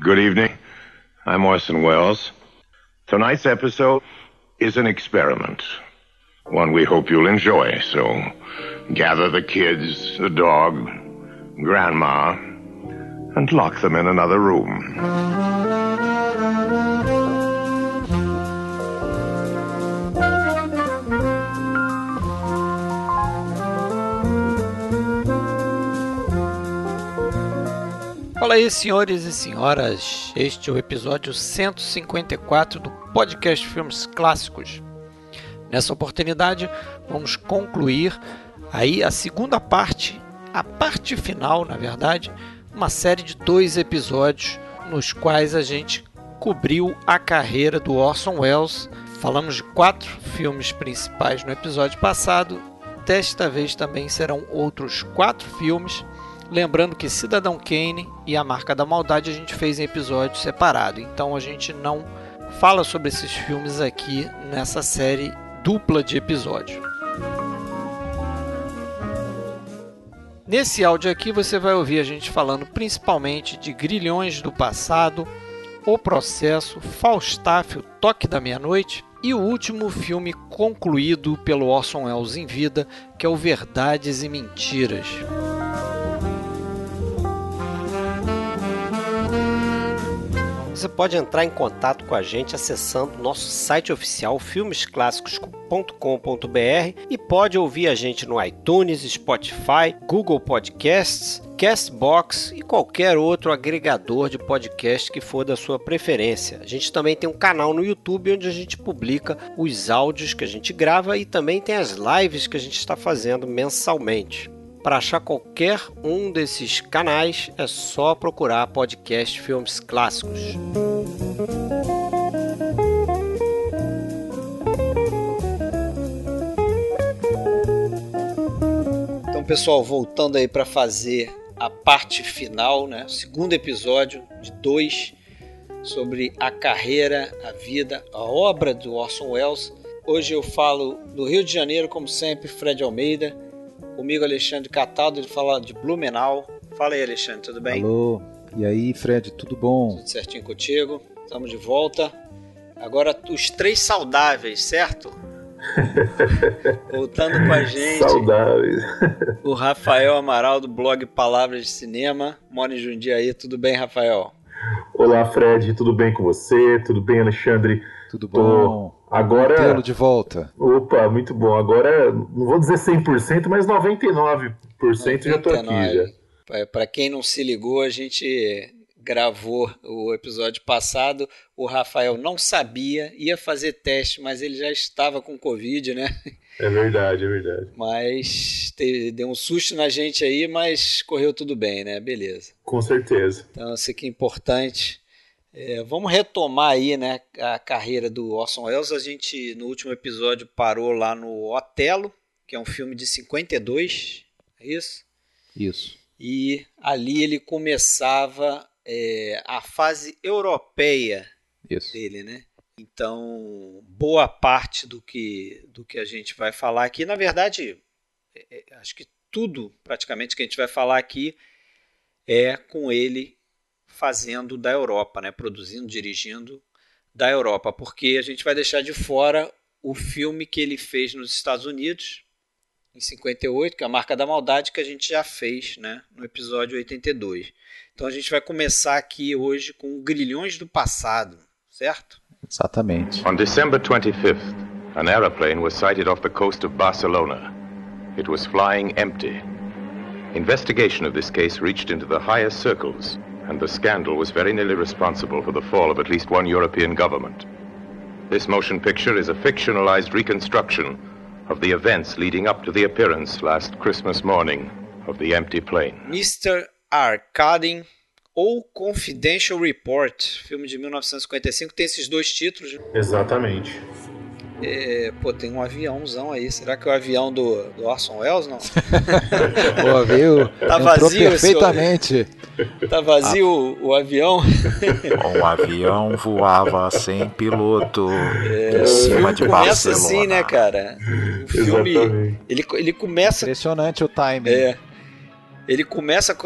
Good evening. I'm Orson Welles. Tonight's episode is an experiment. One we hope you'll enjoy, so gather the kids, the dog, Grandma, and lock them in another room. Fala aí, senhores e senhoras. Este é o episódio 154 do podcast Filmes Clássicos. Nessa oportunidade, vamos concluir aí a segunda parte, a parte final, na verdade, uma série de dois episódios nos quais a gente cobriu a carreira do Orson Welles. Falamos de quatro filmes principais no episódio passado. Desta vez também serão outros quatro filmes Lembrando que Cidadão Kane e A Marca da Maldade a gente fez em episódio separado, então a gente não fala sobre esses filmes aqui nessa série dupla de episódios. Nesse áudio aqui você vai ouvir a gente falando principalmente de Grilhões do Passado, O Processo, Faustáfio, Toque da Meia-Noite e o último filme concluído pelo Orson Welles em vida, que é o Verdades e Mentiras. Você pode entrar em contato com a gente acessando nosso site oficial filmesclassicos.com.br e pode ouvir a gente no iTunes, Spotify, Google Podcasts, Castbox e qualquer outro agregador de podcast que for da sua preferência. A gente também tem um canal no YouTube onde a gente publica os áudios que a gente grava e também tem as lives que a gente está fazendo mensalmente. Para achar qualquer um desses canais é só procurar podcast Filmes Clássicos. Então, pessoal, voltando aí para fazer a parte final, né? Segundo episódio de dois sobre a carreira, a vida, a obra do Orson Welles. Hoje eu falo do Rio de Janeiro, como sempre, Fred Almeida Comigo, Alexandre Cataldo, ele fala de Blumenau. Fala aí, Alexandre, tudo bem? Alô, e aí, Fred, tudo bom? Tudo certinho contigo, estamos de volta. Agora, os três saudáveis, certo? Voltando com a gente. Saudáveis. O Rafael Amaral, do blog Palavras de Cinema. Mora em Jundiaí, tudo bem, Rafael? Olá, Fred, tudo bem com você? Tudo bem, Alexandre? Tudo bom? Tô... Agora. Tê-lo de volta. Opa, muito bom. Agora, não vou dizer 100%, mas 99%, 99%, já tô aqui já. Para quem não se ligou, a gente gravou o episódio passado. O Rafael não sabia, ia fazer teste, mas ele já estava com Covid, né? É verdade, é verdade. Mas teve, deu um susto na gente aí, mas correu tudo bem, né? Beleza. Com certeza. Então, isso aqui é importante. É, vamos retomar aí né, a carreira do Orson Welles. A gente, no último episódio, parou lá no Otelo, que é um filme de 52, é isso? Isso. E ali ele começava é, a fase europeia isso. dele, né? Então, boa parte do que, do que a gente vai falar aqui, na verdade, é, é acho que tudo praticamente que a gente vai falar aqui é com ele fazendo da Europa, né? produzindo, dirigindo da Europa, porque a gente vai deixar de fora o filme que ele fez nos Estados Unidos em 58, que é a Marca da Maldade, que a gente já fez né? no episódio 82. Então a gente vai começar aqui hoje com Grilhões do Passado, certo? Exatamente. On December 25th, an aeroplane was sighted off the coast of Barcelona. It was flying empty. Investigation of this case reached into the highest circles and the scandal was very nearly responsible for the fall of at least one European government. This motion picture is a fictionalized reconstruction of the events leading up to the appearance last Christmas morning of the empty plane. Mr. Arcading ou Confidential Report, filme de 1955, tem esses dois títulos. Exatamente. É, pô, tem um aviãozão aí. Será que é o avião do, do Orson Welles, não? pô, viu? Tá vazio perfeitamente. Tá vazio ah. o, o, avião? O avião voava sem piloto é, em cima de começa Barcelona. assim, né, cara? O filme, ele, ele começa... Impressionante o timing. É. Ele começa,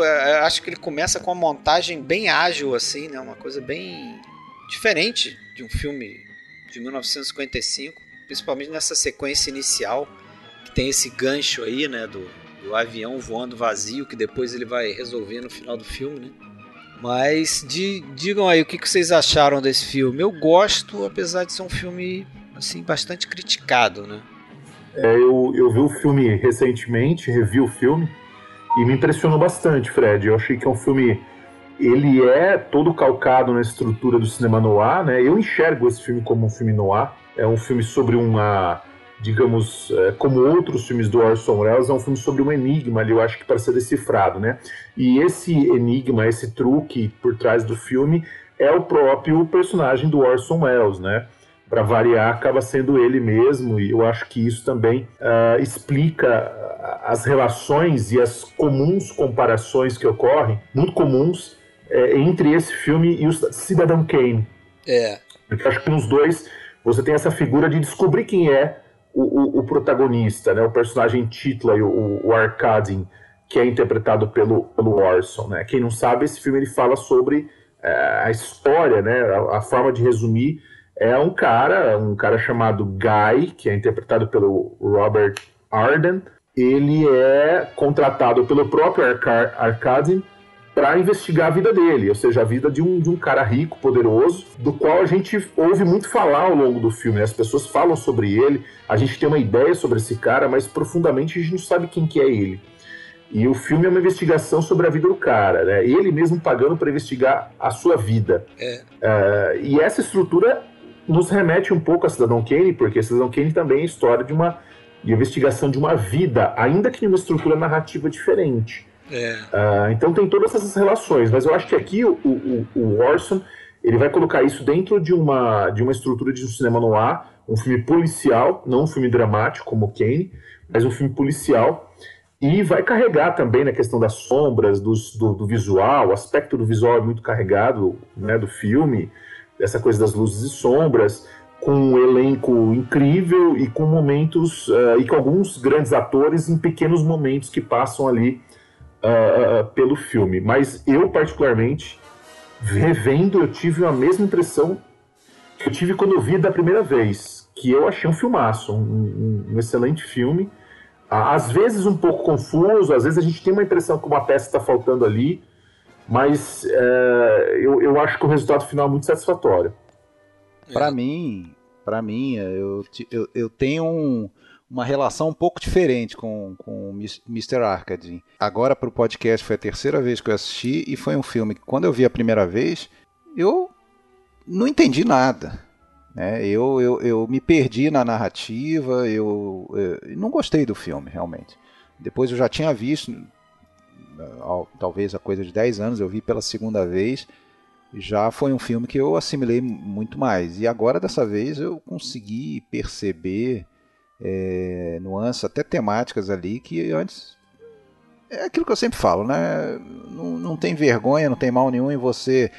acho que ele começa com uma montagem bem ágil assim, né? Uma coisa bem diferente de um filme de 1955, principalmente nessa sequência inicial que tem esse gancho aí, né, do, do avião voando vazio que depois ele vai resolver no final do filme, né? Mas de, digam aí o que, que vocês acharam desse filme. Eu gosto, apesar de ser um filme assim bastante criticado, né? É, eu, eu vi o filme recentemente, revi o filme e me impressionou bastante, Fred. Eu achei que é um filme ele é todo calcado na estrutura do cinema noir, né? Eu enxergo esse filme como um filme noir. É um filme sobre uma, digamos, é, como outros filmes do Orson Welles, é um filme sobre um enigma ali, eu acho que para ser decifrado, né? E esse enigma, esse truque por trás do filme é o próprio personagem do Orson Welles, né? Para variar, acaba sendo ele mesmo, e eu acho que isso também uh, explica as relações e as comuns comparações que ocorrem, muito comuns, é, entre esse filme e o Cidadão Kane. É. Porque acho que nos dois você tem essa figura de descobrir quem é o, o, o protagonista, né? O personagem Titla, o, o Arkadin, que é interpretado pelo, pelo Orson, né? Quem não sabe, esse filme ele fala sobre é, a história, né? A, a, forma de resumir é um cara, um cara chamado Guy, que é interpretado pelo Robert Arden. Ele é contratado pelo próprio Arkadin para investigar a vida dele, ou seja, a vida de um, de um cara rico, poderoso, do qual a gente ouve muito falar ao longo do filme. Né? As pessoas falam sobre ele, a gente tem uma ideia sobre esse cara, mas profundamente a gente não sabe quem que é ele. E o filme é uma investigação sobre a vida do cara, né? Ele mesmo pagando para investigar a sua vida. É. Uh, e essa estrutura nos remete um pouco a Cidadão Kane, porque Cidadão Kane também é a história de uma de investigação de uma vida, ainda que em uma estrutura narrativa diferente. É. Uh, então tem todas essas relações, mas eu acho que aqui o, o, o Orson ele vai colocar isso dentro de uma, de uma estrutura de um cinema no ar, um filme policial, não um filme dramático como Kane, mas um filme policial, e vai carregar também na questão das sombras, dos, do, do, visual, o aspecto do visual é muito carregado né, do filme, essa coisa das luzes e sombras, com um elenco incrível e com momentos, uh, e com alguns grandes atores em pequenos momentos que passam ali uh, pelo filme. Mas eu, particularmente, revendo, eu tive a mesma impressão que eu tive quando eu vi da primeira vez, que eu achei um filmaço, um, um, excelente filme. Às vezes um pouco confuso, às vezes a gente tem uma impressão que uma peça está faltando ali, mas é, eu, eu acho que o resultado final é muito satisfatório. Para mim, para mim, eu, eu, eu tenho um, uma relação um pouco diferente com, com o Mr. Arcade. Agora para o podcast foi a terceira vez que eu assisti e foi um filme que quando eu vi a primeira vez eu não entendi nada. Né? Eu, eu, eu me perdi na narrativa, eu, eu não gostei do filme realmente. Depois eu já tinha visto, talvez a coisa de 10 anos, eu vi pela segunda vez já foi um filme que eu assimilei muito mais. E agora, dessa vez, eu consegui perceber é, nuances, até temáticas ali que antes. É aquilo que eu sempre falo, né? Não, não tem vergonha, não tem mal nenhum em você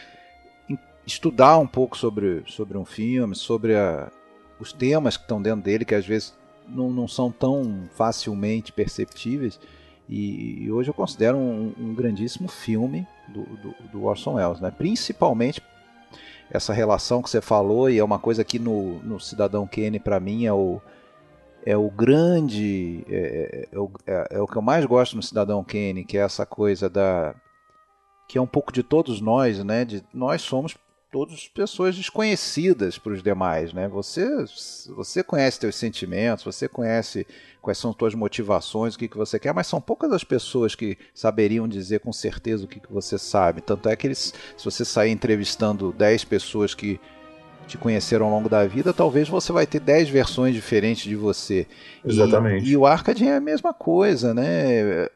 estudar um pouco sobre, sobre um filme, sobre a, os temas que estão dentro dele, que às vezes não, não são tão facilmente perceptíveis. E, e hoje eu considero um, um grandíssimo filme do, do, do, Orson Welles, né? principalmente essa relação que você falou, e é uma coisa que no, no Cidadão Kane, para mim, é o, é o grande. É, é, é, o, é, é, o que eu mais gosto no Cidadão Kane, que é essa coisa da. que é um pouco de todos nós, né? De, nós somos todas pessoas desconhecidas para os demais, né? Você, você conhece seus sentimentos, você conhece quais são suas motivações, o que, que você quer, mas são poucas as pessoas que saberiam dizer com certeza o que, que você sabe. Tanto é que eles, se você sair entrevistando 10 pessoas que te conheceram ao longo da vida, talvez você vai ter 10 versões diferentes de você. Exatamente. E, e o Arcade é a mesma coisa, né?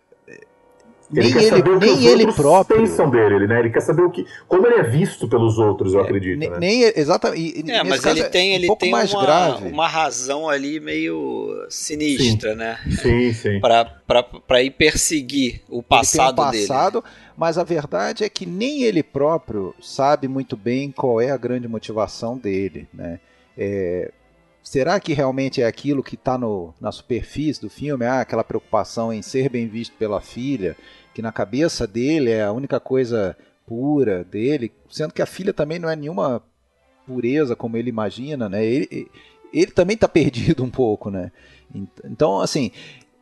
Ele nem ele, nem ele próprio pensam dele, né? Ele quer saber o que, como ele é visto pelos outros, eu é, acredito. Nem, né? nem exatamente. É, mas ele tem, ele um tem mais uma, grave. uma razão ali meio sinistra, sim. né? Sim, sim. Para ir perseguir o passado, um passado dele. Mas a verdade é que nem ele próprio sabe muito bem qual é a grande motivação dele, né? É, será que realmente é aquilo que está na superfície do filme? Ah, aquela preocupação em ser bem visto pela filha, que na cabeça dele é a única coisa pura dele, sendo que a filha também não é nenhuma pureza como ele imagina, né? Ele, ele também está perdido um pouco, né? Então, assim,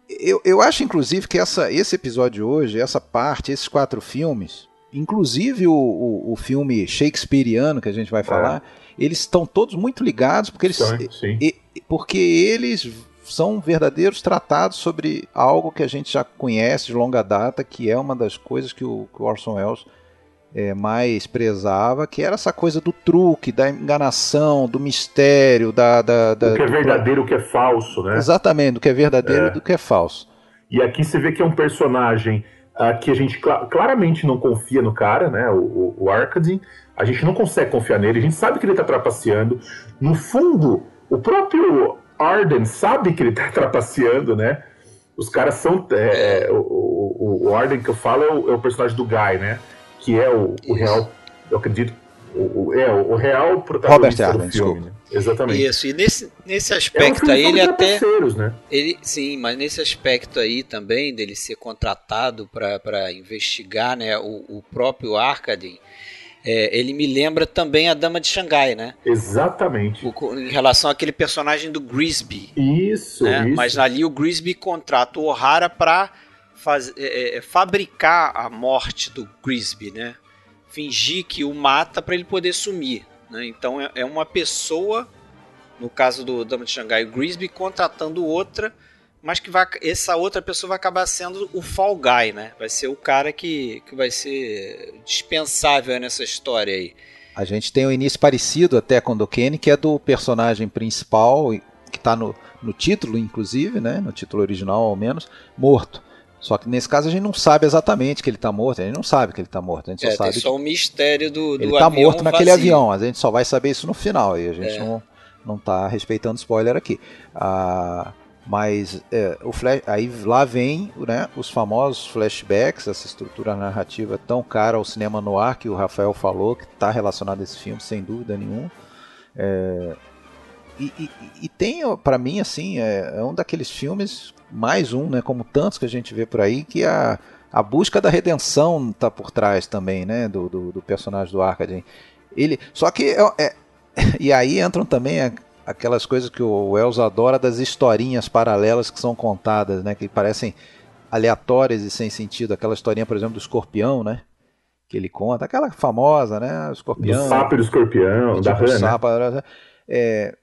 eu, eu acho inclusive que essa, esse episódio hoje, essa parte, esses quatro filmes, inclusive o, o, o filme Shakespeareano que a gente vai é. falar, é. eles estão todos muito ligados porque eles, sim, sim. E, porque eles são verdadeiros tratados sobre algo que a gente já conhece de longa data, que é uma das coisas que o, que o Orson Welles é, mais prezava, que era essa coisa do truque, da enganação, do mistério, da. da, da o que é verdadeiro, o que é falso, né? Exatamente, do que é verdadeiro é. e do que é falso. E aqui você vê que é um personagem uh, que a gente cl claramente não confia no cara, né? O, o, o Arkadin. A gente não consegue confiar nele, a gente sabe que ele está trapaceando. No fundo, o próprio Arden sabe que ele está trapaceando, né? Os caras são. É, o, o, o Arden que eu falo é o, é o personagem do Guy, né? que é o, o real, eu acredito, o, o, é o real protagonista Robert do filme. Né? Exatamente. Isso, e nesse, nesse aspecto é um aí ele até. Né? Ele, sim, mas nesse aspecto aí também dele ser contratado para investigar né, o, o próprio Arcadin. É, ele me lembra também a Dama de Xangai, né? Exatamente. O, em relação àquele personagem do Grisby. Isso, né? isso. Mas ali o Grisby contrata o O'Hara para é, é, é, fabricar a morte do Grisby, né? Fingir que o mata para ele poder sumir. Né? Então é, é, uma pessoa, no caso do Dama de Xangai, o Grisby contratando outra, mas que vai, essa outra pessoa vai acabar sendo o Fall Guy, né? Vai ser o cara que, que vai ser dispensável nessa história aí. A gente tem um início parecido até com o Kenny, que é do personagem principal, que está no, no título, inclusive, né? no título original ao menos, morto. Só que nesse caso a gente não sabe exatamente que ele está morto, a gente não sabe que ele está morto, a gente só é, sabe. Tem só o mistério do, do Ele está morto naquele vazio. avião, a gente só vai saber isso no final e a gente é. não não está respeitando spoiler aqui. Ah, mas é, o flash, aí lá vem né, os famosos flashbacks, essa estrutura narrativa tão cara ao cinema no ar que o Rafael falou, que está relacionado a esse filme, sem dúvida nenhuma. É, e, e, e, tem, para mim, assim, é, é, um daqueles filmes mais um, né, como tantos que a gente vê por aí, que a, a busca da redenção está por trás também, né, do, do, do, personagem do Arkadin. Ele, só que é, é, e aí entram também aquelas coisas que o Wells adora das historinhas paralelas que são contadas, né, que parecem aleatórias e sem sentido. Aquela historinha, por exemplo, do escorpião, né? Que ele conta, aquela famosa, né? O escorpião. Do sapo e do escorpião, da rã, sapo, né? É,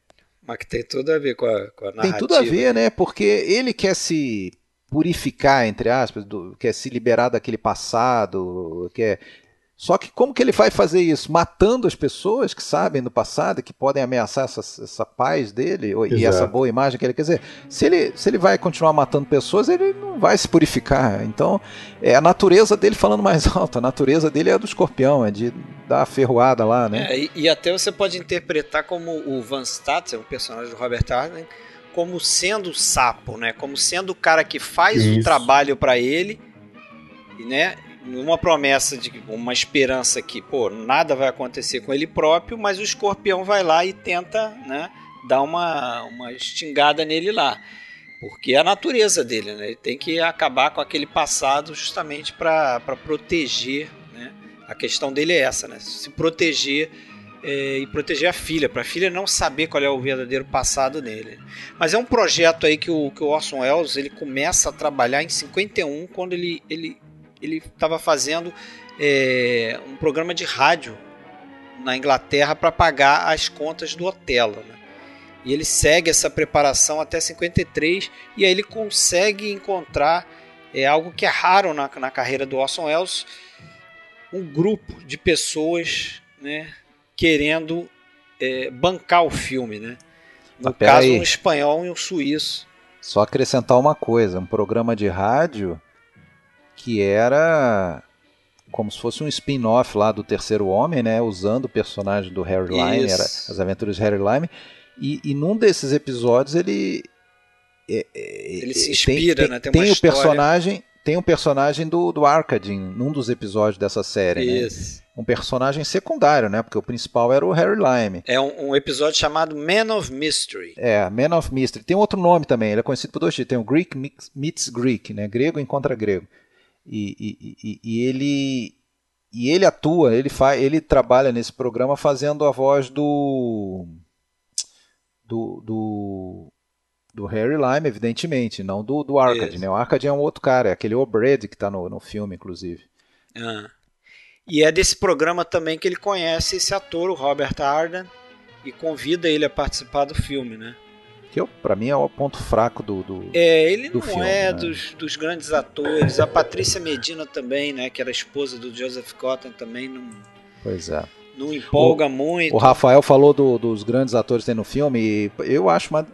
mas que tem tudo a ver com a, com a narrativa. Tem tudo a ver, né? Porque ele quer se purificar, entre aspas, do, quer se liberar daquele passado, quer só que como que ele vai fazer isso? Matando as pessoas que sabem do passado, que podem ameaçar essa, essa paz dele Exato. e essa boa imagem que ele quer dizer. Se ele, se ele vai continuar matando pessoas, ele não vai se purificar. Então, é a natureza dele falando mais alto. A natureza dele é a do escorpião, é de dar a ferroada lá, né? É, e, e, até você pode interpretar como o Van Statten, o personagem do Robert Arden, como sendo o sapo, né? Como sendo o cara que faz isso. o trabalho para ele, né? Uma promessa de uma esperança que, pô, nada vai acontecer com ele próprio, mas o escorpião vai lá e tenta, né, dar uma, uma estingada nele lá. Porque é a natureza dele, né? Ele tem que acabar com aquele passado justamente para proteger, né? A questão dele é essa, né? Se proteger é, e proteger a filha, para a filha não saber qual é o verdadeiro passado dele. Mas é um projeto aí que o, que o Orson Welles ele começa a trabalhar em 51, quando ele, ele ele estava fazendo é, um programa de rádio na Inglaterra para pagar as contas do Otelo. Né? E ele segue essa preparação até 53 e aí ele consegue encontrar é, algo que é raro na, na carreira do Orson Welles, um grupo de pessoas né, querendo é, bancar o filme. Né? No caso, aí. um espanhol e um suíço. Só acrescentar uma coisa, um programa de rádio que era como se fosse um spin-off lá do Terceiro Homem, né? Usando o personagem do Harry Lime, era as aventuras de Harry Lime. E, e num desses episódios ele é, é, ele se inspira, tem, né? Tem, tem o personagem tem um personagem do, do Arkadin num dos episódios dessa série, né? Isso. Né? Um personagem secundário, né? Porque o principal era o Harry Lime. É um, um, episódio chamado Man of Mystery. É, Man of Mystery. Tem outro nome também, ele é conhecido por dois títulos. Tem o Greek Meets Greek, né? Grego encontra grego. E, e, e, e ele e ele atua, ele faz, ele trabalha nesse programa fazendo a voz do do, do, do Harry Lime, evidentemente, não do, do Arcade, né? O Arcade é um outro cara, é aquele O'Brady que está no, no filme, inclusive. Ah. E é desse programa também que ele conhece esse ator, o Robert Arden, e convida ele a participar do filme, né? Que para mim é o ponto fraco do, do É, ele do não filme, é né? dos, dos grandes atores. A Patrícia Medina também, né? Que era esposa do Joseph Cotton, também não, Pois é. não empolga muito. O Rafael falou do- dos grandes atores que tem no filme e eu acho uma,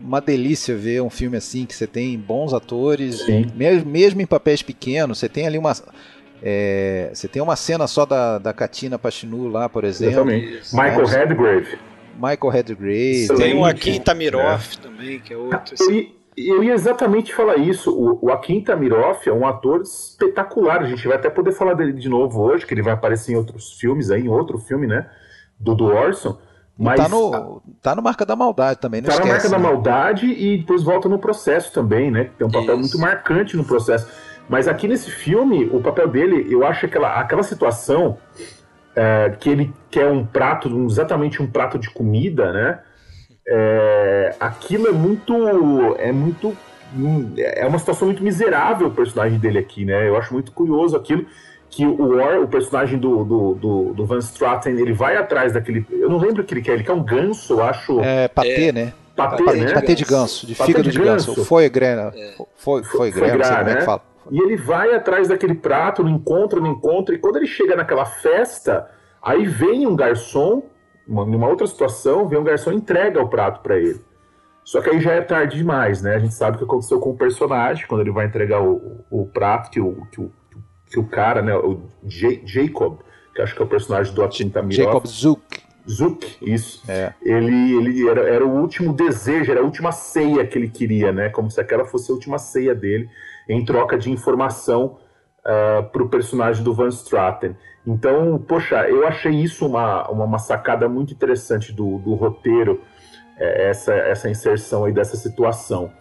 uma delícia ver um filme assim que você tem bons atores, Sim. mesmo, mesmo em papéis pequenos, você tem ali uma é, você tem uma cena só da, da Katina Pachinu lá, por exemplo. Exatamente. Michael. Redgrave. Michael Redgrave. Tem o Akin Tamiroff também, que é outro. Eu, ia- eu ia exatamente falar isso. O, o Akin Tamiroff é um ator espetacular. A gente vai até poder falar dele de novo hoje, que ele vai aparecer em outros filmes aí, em outro filme, né? Do, do Orson. Mas tá, no, tá no Marca da Maldade também, não tá na esquece. marca da né? maldade e depois volta no processo também, né? Tem um papel Isso. muito marcante no processo. Mas aqui nesse filme, o papel dele, eu acho aquela, aquela situação é, que ele quer um prato, um- exatamente um prato de comida, né? É, aquilo é muito. É muito. hum, É uma situação muito miserável o personagem dele aqui, né? Eu acho muito curioso aquilo. Que o War, o personagem do, do, do, do Van Straten, ele vai atrás daquele. Eu não lembro o que ele quer, ele quer um ganso, eu acho. É, patê, né? patê, Patê, né? patê de ganso, de Patê fígado de de ganso. ganso. Foi grana. Foi, foi Foi grana, não sei gra, como é né? que fala. E ele vai atrás daquele prato, não encontra, não encontra. E quando ele chega naquela festa, aí vem um garçom, uma- numa outra situação, vem um garçom e entrega o prato pra ele. Só que aí já é tarde demais, né? A gente sabe o que aconteceu com o personagem, quando ele vai entregar o, o prato, que o, que o, que o cara, né? O Ja- Jacob, que acho que é o personagem do Akin Tamirov. Jacob Zook. Zook, isso. É. Ele, ele era, era o último desejo, era a última ceia que ele queria, né? Como se aquela fosse a última ceia dele, em troca de informação para o personagem do Van Straten. Então, poxa, eu achei isso uma, uma, uma sacada muito interessante do, do roteiro, é, essa, essa inserção aí dessa situação.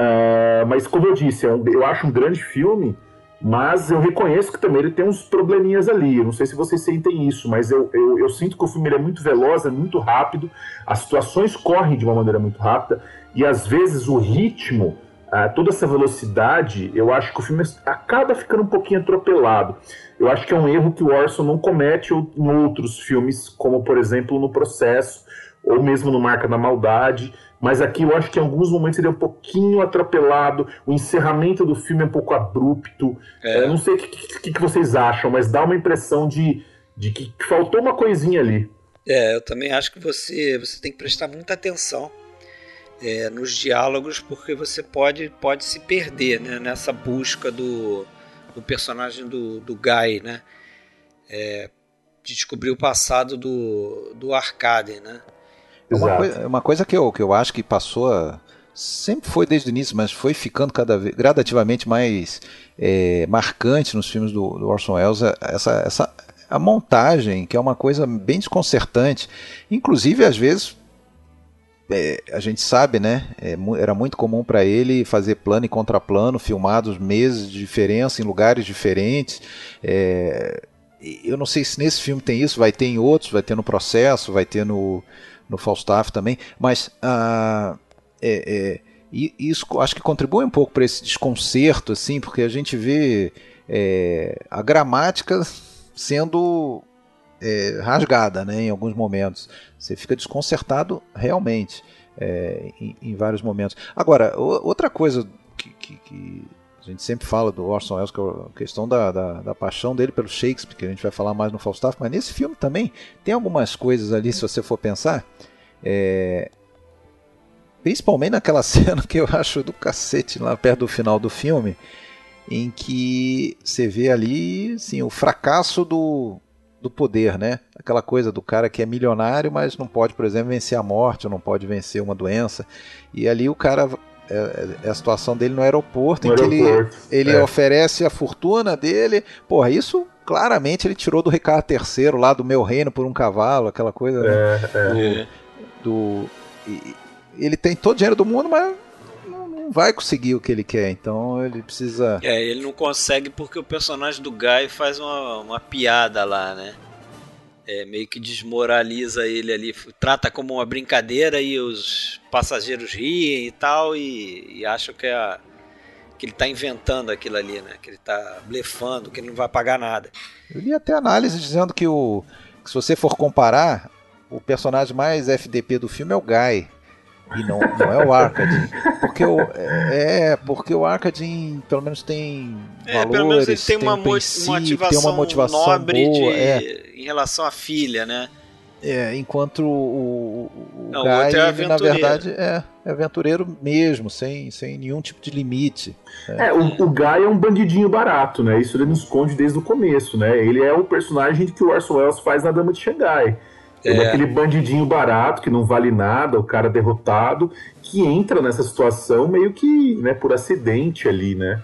Ah, mas, como eu disse, é eu acho um grande filme, mas eu reconheço que também ele tem uns probleminhas ali. Eu não sei se vocês sentem isso, mas eu, eu, eu sinto que o filme é muito veloz, é muito rápido, as situações correm de uma maneira muito rápida, e às vezes o ritmo, ah, toda essa velocidade, eu acho que o filme acaba ficando um pouquinho atropelado. Eu acho que é um erro que o Orson não comete em outros filmes, como por exemplo no Processo, ou mesmo no Marca da Maldade. Mas aqui eu acho que em alguns momentos ele é um pouquinho atropelado, o encerramento do filme é um pouco abrupto. É. Eu não sei o que, que- que vocês acham, mas dá uma impressão de, de que faltou uma coisinha ali. É, eu também acho que você, você tem que prestar muita atenção é, nos diálogos, porque você pode, pode se perder né, nessa busca do, do personagem do, do Guy, né? É, de descobrir o passado do, do Arcade, né? É uma, Exato. coi- uma coisa que eu, que eu acho que passou. a- sempre foi desde o início, mas foi ficando cada vez gradativamente mais é, marcante nos filmes do, do Orson Welles. é Essa, essa, a montagem, que é uma coisa bem desconcertante. Inclusive, às vezes. É, a gente sabe, né? é era muito comum para ele fazer plano e contraplano, filmados meses de diferença em lugares diferentes. É, eu não sei se nesse filme tem isso, vai ter em outros, vai ter no processo, vai ter no, no Falstaff também, mas ah, é, é, isso acho que contribui um pouco para esse desconcerto, assim, porque a gente vê é, a gramática sendo é, rasgada né, em alguns momentos. Você fica desconcertado realmente é, em, em vários momentos. Agora, outra coisa que, que- que a gente sempre fala do Orson Welles, que é a questão da, da, da paixão dele pelo Shakespeare, que a gente vai falar mais no Falstaff, mas nesse filme também tem algumas coisas ali, se você for pensar, é, principalmente naquela cena que eu acho do cacete lá perto do final do filme, em que você vê ali assim, o fracasso do, do poder, né? Aquela coisa do cara que é milionário, mas não pode, por exemplo, vencer a morte, ou não pode vencer uma doença. E ali o cara é, é a situação dele no aeroporto, No em que ele, aeroporto, ele é. oferece a fortuna dele. Porra, isso claramente ele tirou do Ricardo III lá do meu reino por um cavalo, aquela coisa né? É, é. do. do e- ele tem todo o dinheiro do mundo, mas não, vai conseguir o que ele quer, então ele precisa. É, ele não consegue porque o personagem do Guy faz uma, uma piada lá, né? É, meio que desmoraliza ele ali, trata como uma brincadeira e os passageiros riem e tal e, e acham que, é que ele está inventando aquilo ali, né? Que ele está blefando, que ele não vai pagar nada. Eu li até análise dizendo que, o, que se você for comparar, o personagem mais FDP do filme é o Guy. E não, não é o Arcadin. Porque o, é, porque o Arcadin pelo menos tem é, valores, pelo menos ele tem, tem uma, um princípio, motivação, tem uma motivação nobre boa, de, é. em relação à filha, né? É, enquanto o, o, não, Guy, o outro é ele, na verdade, é, é aventureiro mesmo, sem, sem nenhum tipo de limite. É, é o, o Guy é um bandidinho barato, né? Isso ele nos esconde desde o começo, né? Ele é o personagem que o Orson Welles faz na Dama de Xangai. É. é aquele bandidinho barato que não vale nada, o cara derrotado, que entra nessa situação meio que né, por acidente ali, né?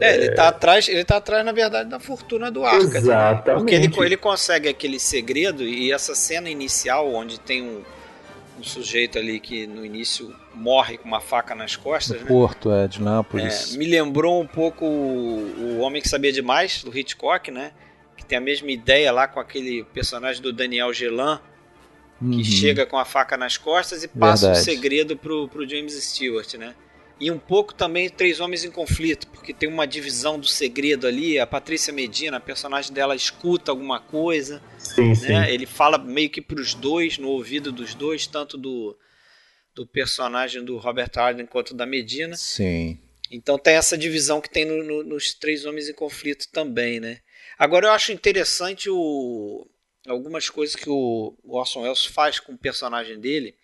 É, ele tá atrás, ele tá atrás, na verdade, da fortuna do Arca. Né? Exatamente. Né? Porque ele, ele consegue aquele segredo e essa cena inicial, onde tem um, um sujeito ali que no início morre com uma faca nas costas. Né? Porto, é, de Nápoles. É, me lembrou um pouco o, o Homem que Sabia Demais, do Hitchcock, né? Tem a mesma ideia lá com aquele personagem do Daniel Gelan, que uhum. chega com a faca nas costas e passa Verdade. o segredo pro, pro James Stewart, né? E um pouco também Três Homens em Conflito, porque tem uma divisão do segredo ali. A Patrícia Medina, a personagem dela, escuta alguma coisa. Sim, né? sim. Ele fala meio que pros dois, no ouvido dos dois, tanto do, do personagem do Robert Arden quanto da Medina. Sim. Então tem essa divisão que tem no, no, nos Três Homens em Conflito também, né? Agora eu acho interessante o, algumas coisas que o Orson Welles faz com o personagem dele.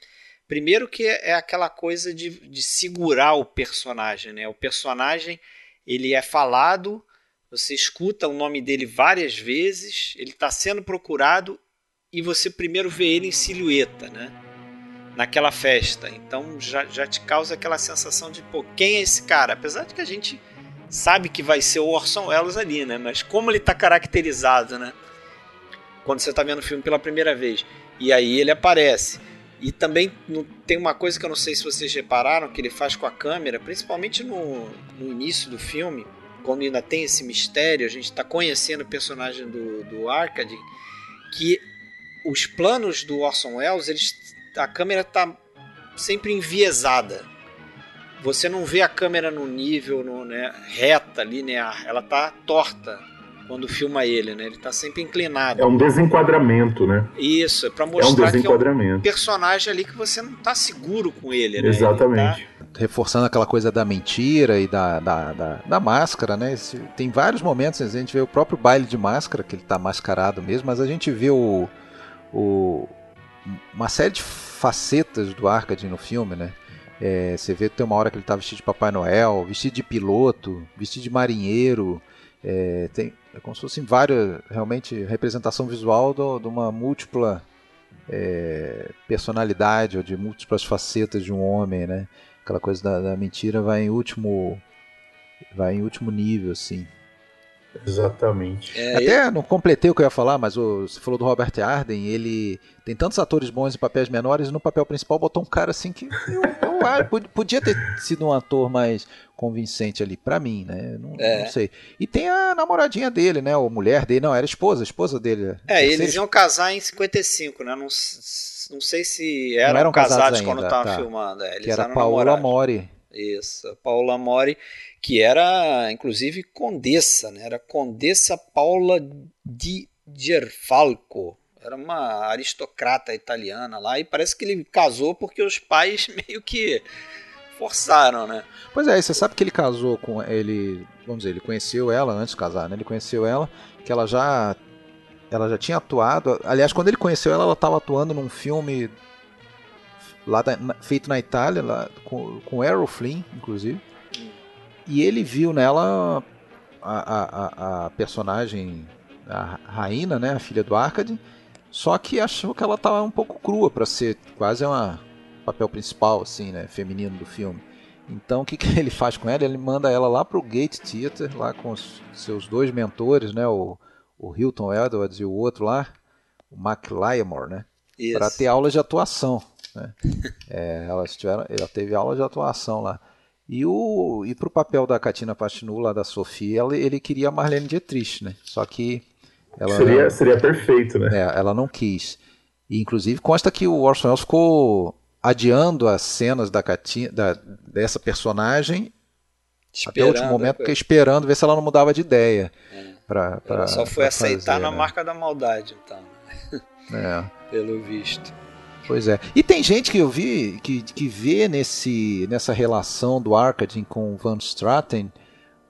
Primeiro que é aquela coisa de, de segurar o personagem, né? O personagem ele é falado, você escuta o nome dele várias vezes, ele está sendo procurado e você primeiro vê ele em silhueta, né? Naquela festa. Então já, já te causa aquela sensação de, pô, quem é esse cara? Apesar de que a gente sabe que vai ser o Orson Welles ali, né? Mas como ele está caracterizado, né? quando você está vendo o filme pela primeira vez. E aí ele aparece. E também tem uma coisa que eu não sei se vocês repararam que ele faz com a câmera, principalmente no, no início do filme, quando ainda tem esse mistério, a gente está conhecendo o personagem do, do Arcade, que os planos do Orson Welles, eles, a câmera está sempre enviesada. Você não vê a câmera no nível no, né, reta, linear, ela está torta quando filma ele, né? Ele tá sempre inclinado. É um desenquadramento, né? Isso, é pra mostrar é um que é um personagem ali que você não tá seguro com ele, né? Exatamente. Tá... Reforçando aquela coisa da mentira e da, da, da, da máscara, né? Esse, tem vários momentos, a gente vê o próprio baile de máscara, que ele tá mascarado mesmo, mas a gente vê o, o uma série de facetas do Arcade no filme, né? É, você vê que tem uma hora que ele tá vestido de Papai Noel, vestido de piloto, vestido de marinheiro, é, tem, é como se fosse várias, realmente, representação visual do, de uma múltipla é, personalidade ou de múltiplas facetas de um homem, né? Aquela coisa da, da, mentira vai em último, vai em último nível, assim. Exatamente. É, Até não completei o que eu ia falar, mas o, você falou do Robert Arden, ele tem tantos atores bons em papéis menores, e no papel principal botou um cara assim que eu, eu, podia ter sido um ator mais convincente ali, para mim, né? Não, é. não, sei. E tem a namoradinha dele, né? Ou mulher dele, não, era esposa, esposa dele. É, eles iam casar em 55, né? Não, não sei se eram, eram casados, casados quando estavam tá. filmando. É, que era Paola Mori. Isso, Paula Mori, que era inclusive condessa, né? Era condessa Paula di Gerfalco. Era uma aristocrata italiana lá e parece que ele casou porque os pais meio que forçaram, né? Pois é, você sabe que ele casou com ele, vamos dizer, ele conheceu ela antes de casar, né? Ele conheceu ela, que ela já ela já tinha atuado, aliás, quando ele conheceu ela, ela estava atuando num filme lá da, feito na Itália, lá, com, com Errol Flynn, inclusive. E ele viu nela a, a, a personagem, a Raina, né, a filha do Arcade, só que achou que ela estava um pouco crua para ser quase uma papel principal, assim, né, feminino do filme. Então o que, que ele faz com ela? Ele manda ela lá pro Gate Theater, lá com os seus dois mentores, né, o, o Hilton Edwards e o outro lá, o Mac Lyamore, né, para ter aulas de atuação. Né? É, elas tiveram, ela teve aula de atuação lá. E, o, e pro papel da Katina Pastinu, lá da Sofia, ele, ele queria a Marlene Dietrich, né? Só que ela, seria, seria perfeito, né? É, ela não quis. E, inclusive, consta que o Orson Welles ficou adiando as cenas da, Katina, da dessa personagem esperando, até o último momento, porque esperando ver se ela não mudava de ideia. É. Pra, pra, ela só foi aceitar fazer, na né? marca da maldade, então. É. Pelo visto. Pois é. E tem gente que eu vi que, que vê nesse, nessa relação do Arkadin com Van Straten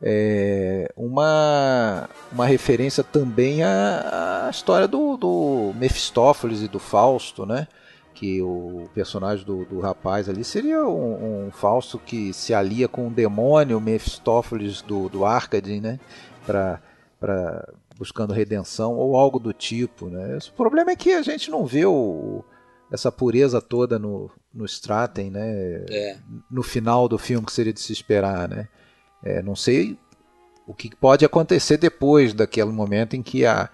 é, uma, uma referência também à, à história do, do Mephistófeles e do Fausto, né? Que o personagem do, do rapaz ali seria um, um Fausto que se alia com o demônio Mephistófeles do, do Arkadin, né? Pra, pra, buscando redenção ou algo do tipo, né? O problema é que a gente não vê o, essa pureza toda no, no Straten, né? É. No final do filme que seria de se esperar, né? É, não sei o que pode acontecer depois daquele momento em que a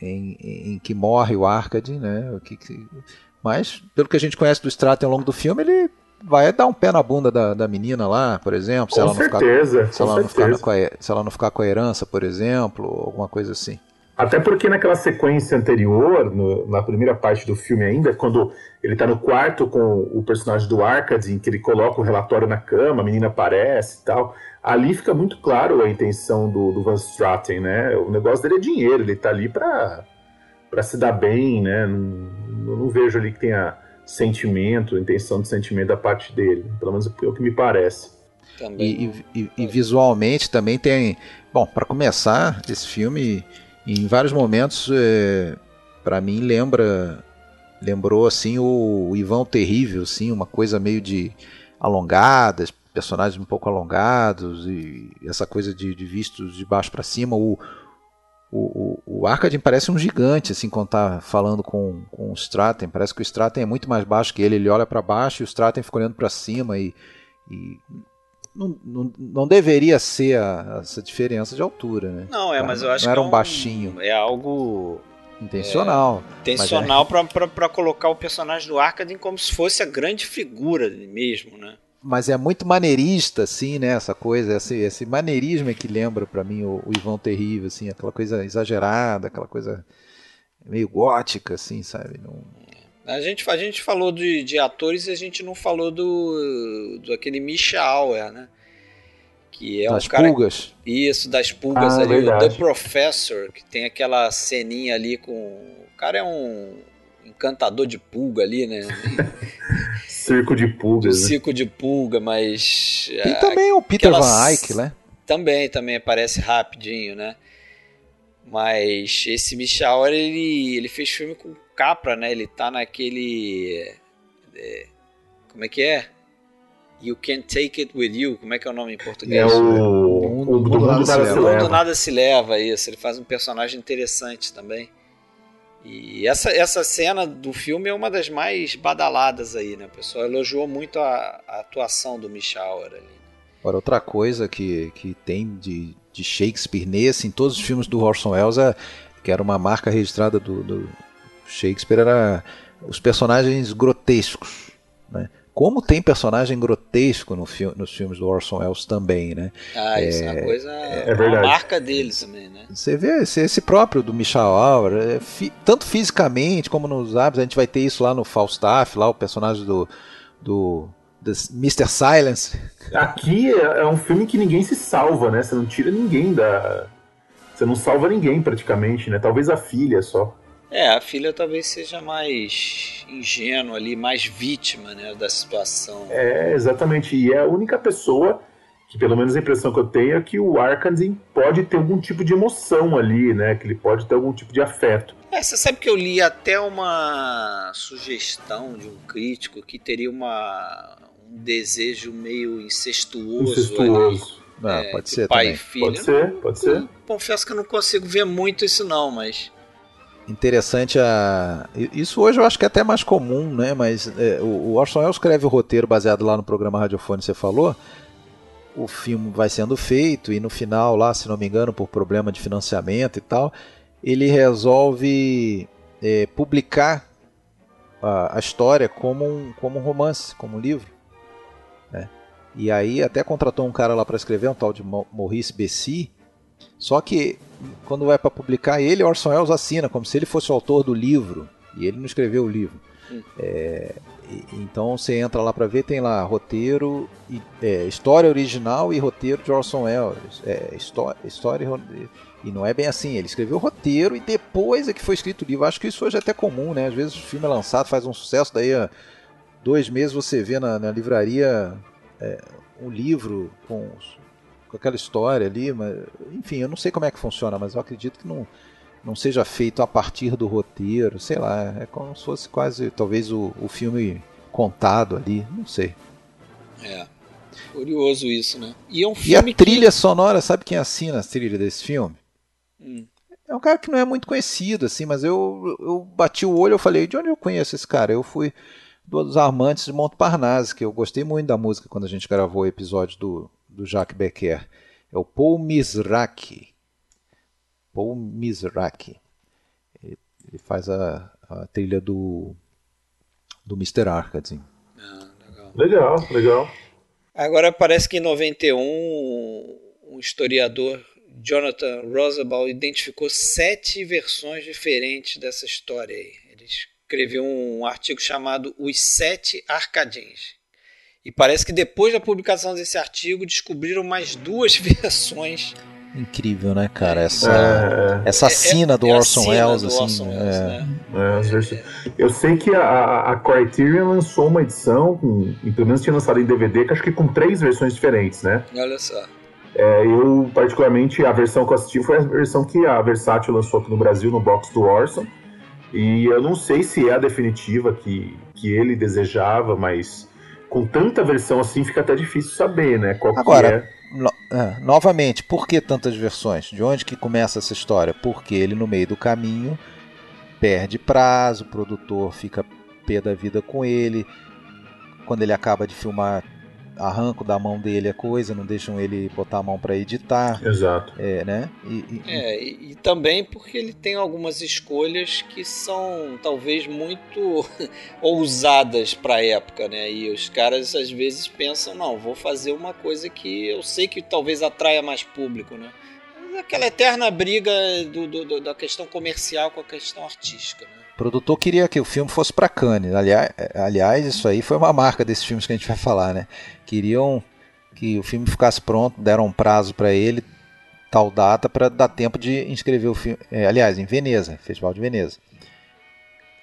em, em que morre o Arcade, né? O que, mas pelo que a gente conhece do Straten ao longo do filme, ele vai dar um pé na bunda da, da menina lá, por exemplo, com se ela certeza, não ficar, se ela não ficar com a, se ela não ficar com a herança, por exemplo, alguma coisa assim. Até porque naquela sequência anterior, no, na primeira parte do filme ainda, quando ele está no quarto com o personagem do Arcade, em que ele coloca o relatório na cama, a menina aparece e tal, ali fica muito claro a intenção do, do Van Straten, né? O negócio dele é dinheiro, ele está ali para para se dar bem, né? Não, não vejo ali que tenha sentimento, intenção de sentimento da parte dele, pelo menos é o que me parece. E, e, e, visualmente também tem. Bom, para começar, esse filme em vários momentos, é, para mim, lembra lembrou assim o, o Ivão Terrível, assim, uma coisa meio de alongadas, personagens um pouco alongados e essa coisa de, de vistos de baixo para cima. O, o, o, o parece um gigante, assim, quando tá falando com, com o Straten. Parece que o Straten é muito mais baixo que ele. Ele olha para baixo e o Straten fica olhando para cima e, e não, não, não deveria ser a, essa diferença de altura, né? Não, é, mas eu acho não que era um, um baixinho. É algo intencional. É, intencional é... para colocar o personagem do Arkadin como se fosse a grande figura mesmo, né? Mas é muito maneirista, assim, né? Essa coisa, esse, esse maneirismo é que lembra para mim o, o Ivão Terrível, assim, aquela coisa exagerada, aquela coisa meio gótica, assim, sabe? Não... A gente, a gente falou de, de atores e a gente não falou do, do aquele Misha Auer, né? Que é das um cara, pulgas. Isso, das pulgas ah, ali, verdade. o The Professor, que tem aquela ceninha ali com. O cara é um encantador de pulga ali, né? circo de pulgas. Né? Circo de pulga, mas. Tem também o Peter Van Eyck, né? Também, também aparece rapidinho, né? Mas esse Michel, ele, ele fez filme com Capra, né? Ele tá naquele. É, como é que é? You Can't Take It With You. Como é que é o nome em português? É o, o, o do Mundo Nada, se, leva. Mundo Nada Se Leva, isso. Ele faz um personagem interessante também. E essa, essa cena do filme é uma das mais badaladas aí, né? O pessoal elogiou muito a, a atuação do Michauer ali. Né? Agora, outra coisa que, que tem de, de Shakespeare nesse, em todos os filmes do Orson Welles, é, que era uma marca registrada do, do Shakespeare, era os personagens grotescos. Né? Como tem personagem grotesco no fi nos filmes do Orson Welles também, né? Ah, isso é, é uma coisa. É, é uma marca deles também, né? Você vê esse, esse próprio do Michel Auer, é, fi, tanto fisicamente como nos hábitos, a gente vai ter isso lá no Falstaff, lá o personagem do. do Mr. Silence. Aqui é, é um filme que ninguém se salva, né? Você não tira ninguém da. Você não salva ninguém praticamente, né? Talvez a filha só. É, a filha talvez seja mais ingênua ali, mais vítima né, da situação. É, exatamente. E é a única pessoa que, pelo menos a impressão que eu tenho, é que o Arkansas pode ter algum tipo de emoção ali, né? Que ele pode ter algum tipo de afeto. É, você sabe que eu li até uma sugestão de um crítico que teria uma, um desejo meio incestuoso. Incestuoso. Ali, ah, é, pode ser pai também. e filho. Pode ser, pode ser. Confesso que eu não consigo ver muito isso não, mas interessante a isso hoje eu acho que é até mais comum né mas é, o Orson Welles escreve o roteiro baseado lá no programa radiofônico você falou o filme vai sendo feito e no final lá se não me engano por problema de financiamento e tal ele resolve é, publicar a, a, história como um como um romance como um livro né? E aí até contratou um cara lá para escrever, um tal de Maurice Bessy. Só que quando vai para publicar, ele, Orson Welles, assina, como se ele fosse o autor do livro. E ele não escreveu o livro. Hum. É, então você entra lá para ver, tem lá roteiro, e, é, história original e roteiro de Orson Welles. É, história, história e não é bem assim. Ele escreveu o roteiro e depois é que foi escrito o livro. Acho que isso hoje é até comum, né? Às vezes o filme é lançado, faz um sucesso, daí dois meses você vê na, na livraria é, um livro com, com aquela história ali, mas, enfim, eu não sei como é que funciona, mas eu acredito que não, não seja feito a partir do roteiro, sei lá, é como se fosse quase, talvez, o, o filme contado ali, não sei. É, curioso isso, né? E, é um e a trilha que... sonora, sabe quem assina a trilha desse filme? Hum. É um cara que não é muito conhecido, assim, mas eu, eu bati o olho e falei, de onde eu conheço esse cara? Eu fui dos Amantes de Montparnasse, que eu gostei muito da música quando a gente gravou o episódio do, do Jacques Becker. É o Paul Mizrachi. Paul Mizrachi. Ele, ele faz a, a, trilha do, do Mr. Arcade. Ah, legal. legal, legal. Agora parece que em 91 um historiador Jonathan Roosevelt identificou sete versões diferentes dessa história aí. Ele escreveu um artigo chamado Os Sete Arcadins. E parece que depois da publicação desse artigo descobriram mais duas versões. Incrível, né, cara? Essa, é, essa sina do é, é Orson Welles, assim. Orson Welles, é. Né? eu sei que a, a Criterion lançou uma edição, com, pelo menos tinha lançado em DVD, que acho que com três versões diferentes, né? Olha só. É, eu, particularmente, a versão que eu assisti foi a versão que a Versátil lançou aqui no Brasil, no box do Orson. E eu não sei se é a definitiva que, que ele desejava, mas com tanta versão assim fica até difícil saber, né? Qual Agora, é. no, é, novamente, por que tantas versões? De onde que começa essa história? Porque ele, no meio do caminho, perde prazo, o produtor fica pé da vida com ele. Quando ele acaba de filmar, arrancam da mão dele a coisa, não deixam ele botar a mão para editar. Exato. É, né? E, e, é, e, e, também porque ele tem algumas escolhas que são talvez muito ousadas para a época, né? E os caras às vezes pensam, não, vou fazer uma coisa que eu sei que talvez atraia mais público, né? Aquela eterna briga do, do, da questão comercial com a questão artística, né? O produtor queria que o filme fosse para Cannes. Aliás, aliás, isso aí foi uma marca desses filmes que a gente vai falar, né? Queriam que o filme ficasse pronto, deram um prazo para ele, tal data, para dar tempo de inscrever o filme. É, aliás, em Veneza, Festival de Veneza.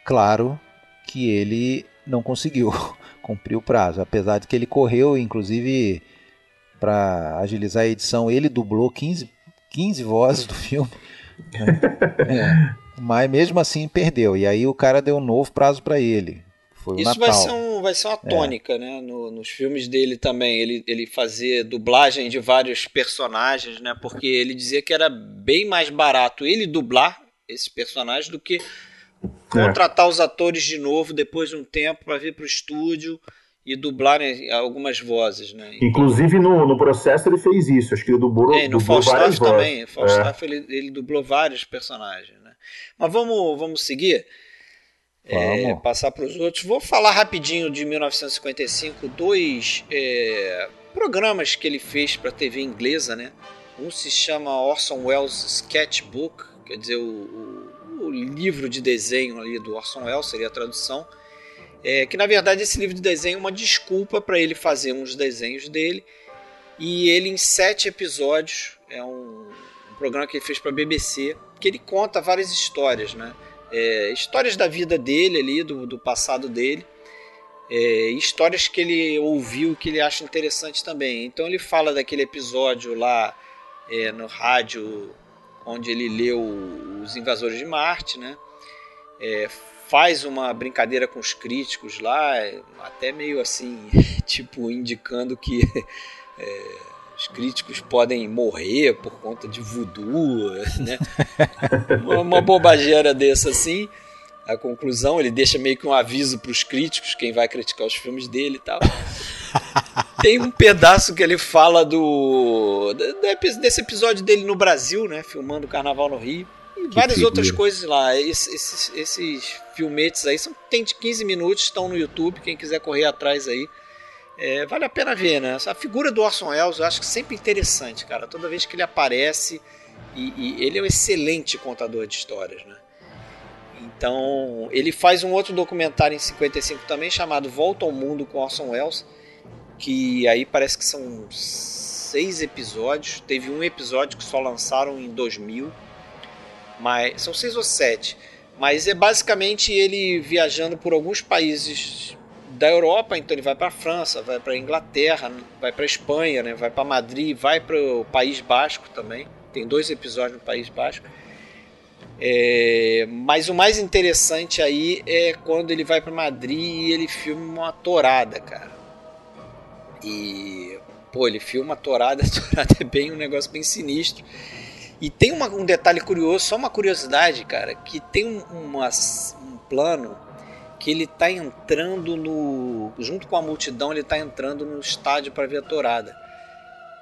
Claro que ele não conseguiu cumprir o prazo, apesar de que ele correu, inclusive, para agilizar a edição, ele dublou 15, 15 vozes do filme. é. Mas mesmo assim perdeu. E aí o cara deu um novo prazo para ele. Foi Isso vai ser, um, vai ser uma é. tônica, é. né? No, nos filmes dele também. Ele, ele fazer dublagem de vários personagens, né? Porque ele dizia que era bem mais barato ele dublar esse personagem do que é. contratar os atores de novo depois de um tempo para vir para o estúdio e dublarem algumas vozes, né? Então, Inclusive no, no processo ele fez isso, acho que ele dublou, é, no dublou Falstaff também, Falstaff é. ele, ele dublou vários personagens? Mas vamos, vamos seguir, é, vamos. É, passar para os outros. Vou falar rapidinho de 1955, dois é, programas que ele fez para a TV inglesa, né? Um se chama Orson Welles Sketchbook, quer dizer, o, o, o livro de desenho ali do Orson Welles, seria a tradução é, que na verdade esse livro de desenho é uma desculpa para ele fazer uns desenhos dele. E ele, em sete episódios, é um, um programa que ele fez para a BBC, que ele conta várias histórias, né? É, histórias da vida dele ali, do, do passado dele. É, histórias que ele ouviu que ele acha interessante também. Então ele fala daquele episódio lá é, no rádio onde ele leu Os Invasores de Marte, né? É, faz uma brincadeira com os críticos lá, até meio assim, tipo, indicando que é, os críticos podem morrer por conta de voodoo, né? uma, uma bobageira dessa assim. A conclusão, ele deixa meio que um aviso para os críticos, quem vai criticar os filmes dele e tal. Tem um pedaço que ele fala do desse episódio dele no Brasil, né, filmando o Carnaval no Rio várias figura. outras coisas lá. Esses, esses, filmetes aí são, tem de 15 minutos, estão no YouTube, quem quiser correr atrás aí. É, vale a pena ver, né? A figura do Orson Welles eu acho que sempre interessante, cara. Toda vez que ele aparece, e, e ele é um excelente contador de histórias, né? Então, ele faz um outro documentário em 55 também, chamado Volta ao Mundo com Orson Welles, que aí parece que são seis episódios. Teve um episódio que só lançaram em 2000, mas são seis ou sete. Mas é basicamente ele viajando por alguns países da Europa, então ele vai para a França, vai para a Inglaterra, vai para a Espanha, né? vai para Madrid, vai para o País Basco também. Tem dois episódios no País Basco. É, mas o mais interessante aí é quando ele vai para Madrid e ele filma uma torada, cara. E pô, ele filma a torada, a torada é bem um negócio bem sinistro. E tem uma, um detalhe curioso, só uma curiosidade, cara, que tem um, uma, um plano que ele tá entrando no. junto com a multidão, ele tá entrando no estádio para ver a tourada.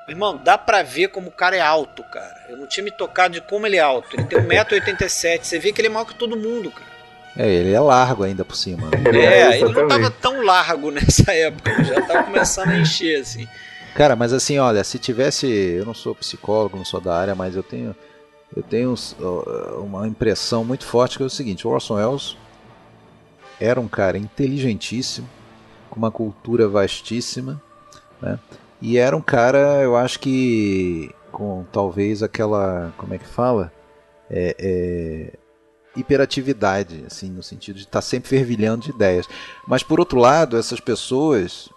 Irmão, dá pra ver como o cara é alto, cara. Eu não tinha me tocado de como ele é alto. Ele tem 1,87m. Você vê que ele é maior que todo mundo, cara. É, ele é largo ainda por cima. Né? É, é ele não tava tão largo nessa época. Já tava começando a encher, assim. Cara, mas assim, olha, se tivesse. Eu não sou psicólogo, não sou da área, mas eu tenho. Eu tenho uma impressão muito forte que é o seguinte: o Orson Welles era um cara inteligentíssimo, com uma cultura vastíssima, né? E era um cara, eu acho que com talvez aquela, como é que fala, é, é, hiperatividade, assim, no sentido de estar tá sempre fervilhando de ideias. Mas por outro lado, essas pessoas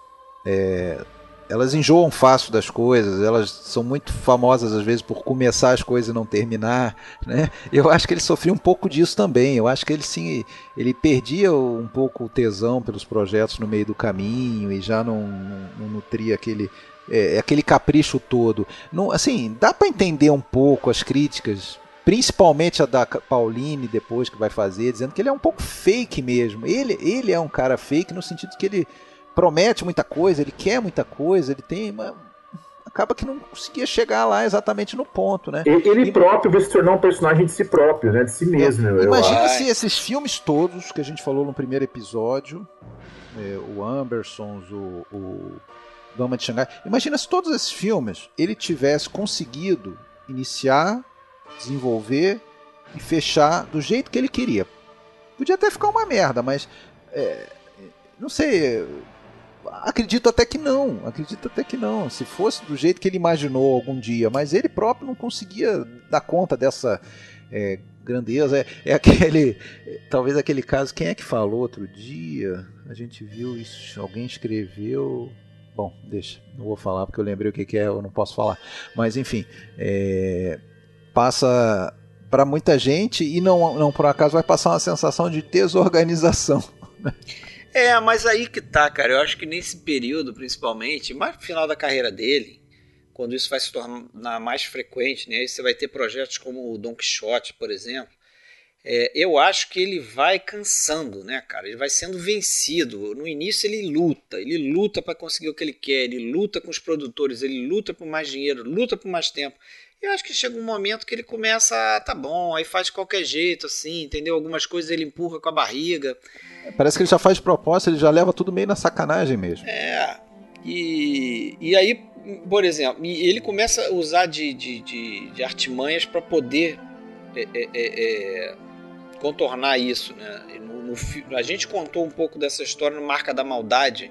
é, elas enjoam fácil das coisas, elas são muito famosas às vezes por começar as coisas e não terminar, né? Eu acho que ele sofria um pouco disso também. Eu acho que ele sim, ele perdia um pouco o tesão pelos projetos no meio do caminho e já não, não, não nutria aquele é, aquele capricho todo. Não, assim, dá para entender um pouco as críticas principalmente a da Pauline depois que vai fazer, dizendo que ele é um pouco fake mesmo. Ele, ele é um cara fake no sentido que ele promete muita coisa, ele quer muita coisa, ele tem. Mas acaba que não conseguia chegar lá exatamente no ponto, né? Ele e, próprio vai se tornar um personagem de si próprio, né? De si mesmo. É, imagina se esses filmes todos que a gente falou no primeiro episódio, é, o Ambersons, o, o Dama de Xangai, imagina se todos esses filmes ele tivesse conseguido iniciar, desenvolver e fechar do jeito que ele queria. Podia até ficar uma merda, mas é, não sei, Acredito até que não, acredito até que não. Se fosse do jeito que ele imaginou algum dia, mas ele próprio não conseguia dar conta dessa é, grandeza. É, é, aquele, talvez aquele caso. Quem é que falou outro dia? A gente viu isso, alguém escreveu. Bom, deixa, não vou falar porque eu lembrei o que, que é, eu não posso falar. Mas enfim, é, passa para muita gente e não, não por acaso vai passar uma sensação de desorganização. É, mas aí que tá, cara. Eu acho que nesse período, principalmente, mais no final da carreira dele, quando isso vai se tornar mais frequente, né? Aí você vai ter projetos como o Don Quixote, por exemplo. É, eu acho que ele vai cansando, né, cara? Ele vai sendo vencido. No início ele luta, ele luta para conseguir o que ele quer, ele luta com os produtores, ele luta por mais dinheiro, luta por mais tempo. Eu acho que chega um momento que ele começa, a, tá bom, aí faz de qualquer jeito, assim, entendeu? Algumas coisas ele empurra com a barriga. Parece que ele já faz de propósito, ele já leva tudo meio na sacanagem mesmo. É. E, e aí, por exemplo, ele começa a usar de, de, de, de artimanhas para poder é, é, é, é, contornar isso. Né? No, no, a gente contou um pouco dessa história no Marca da Maldade,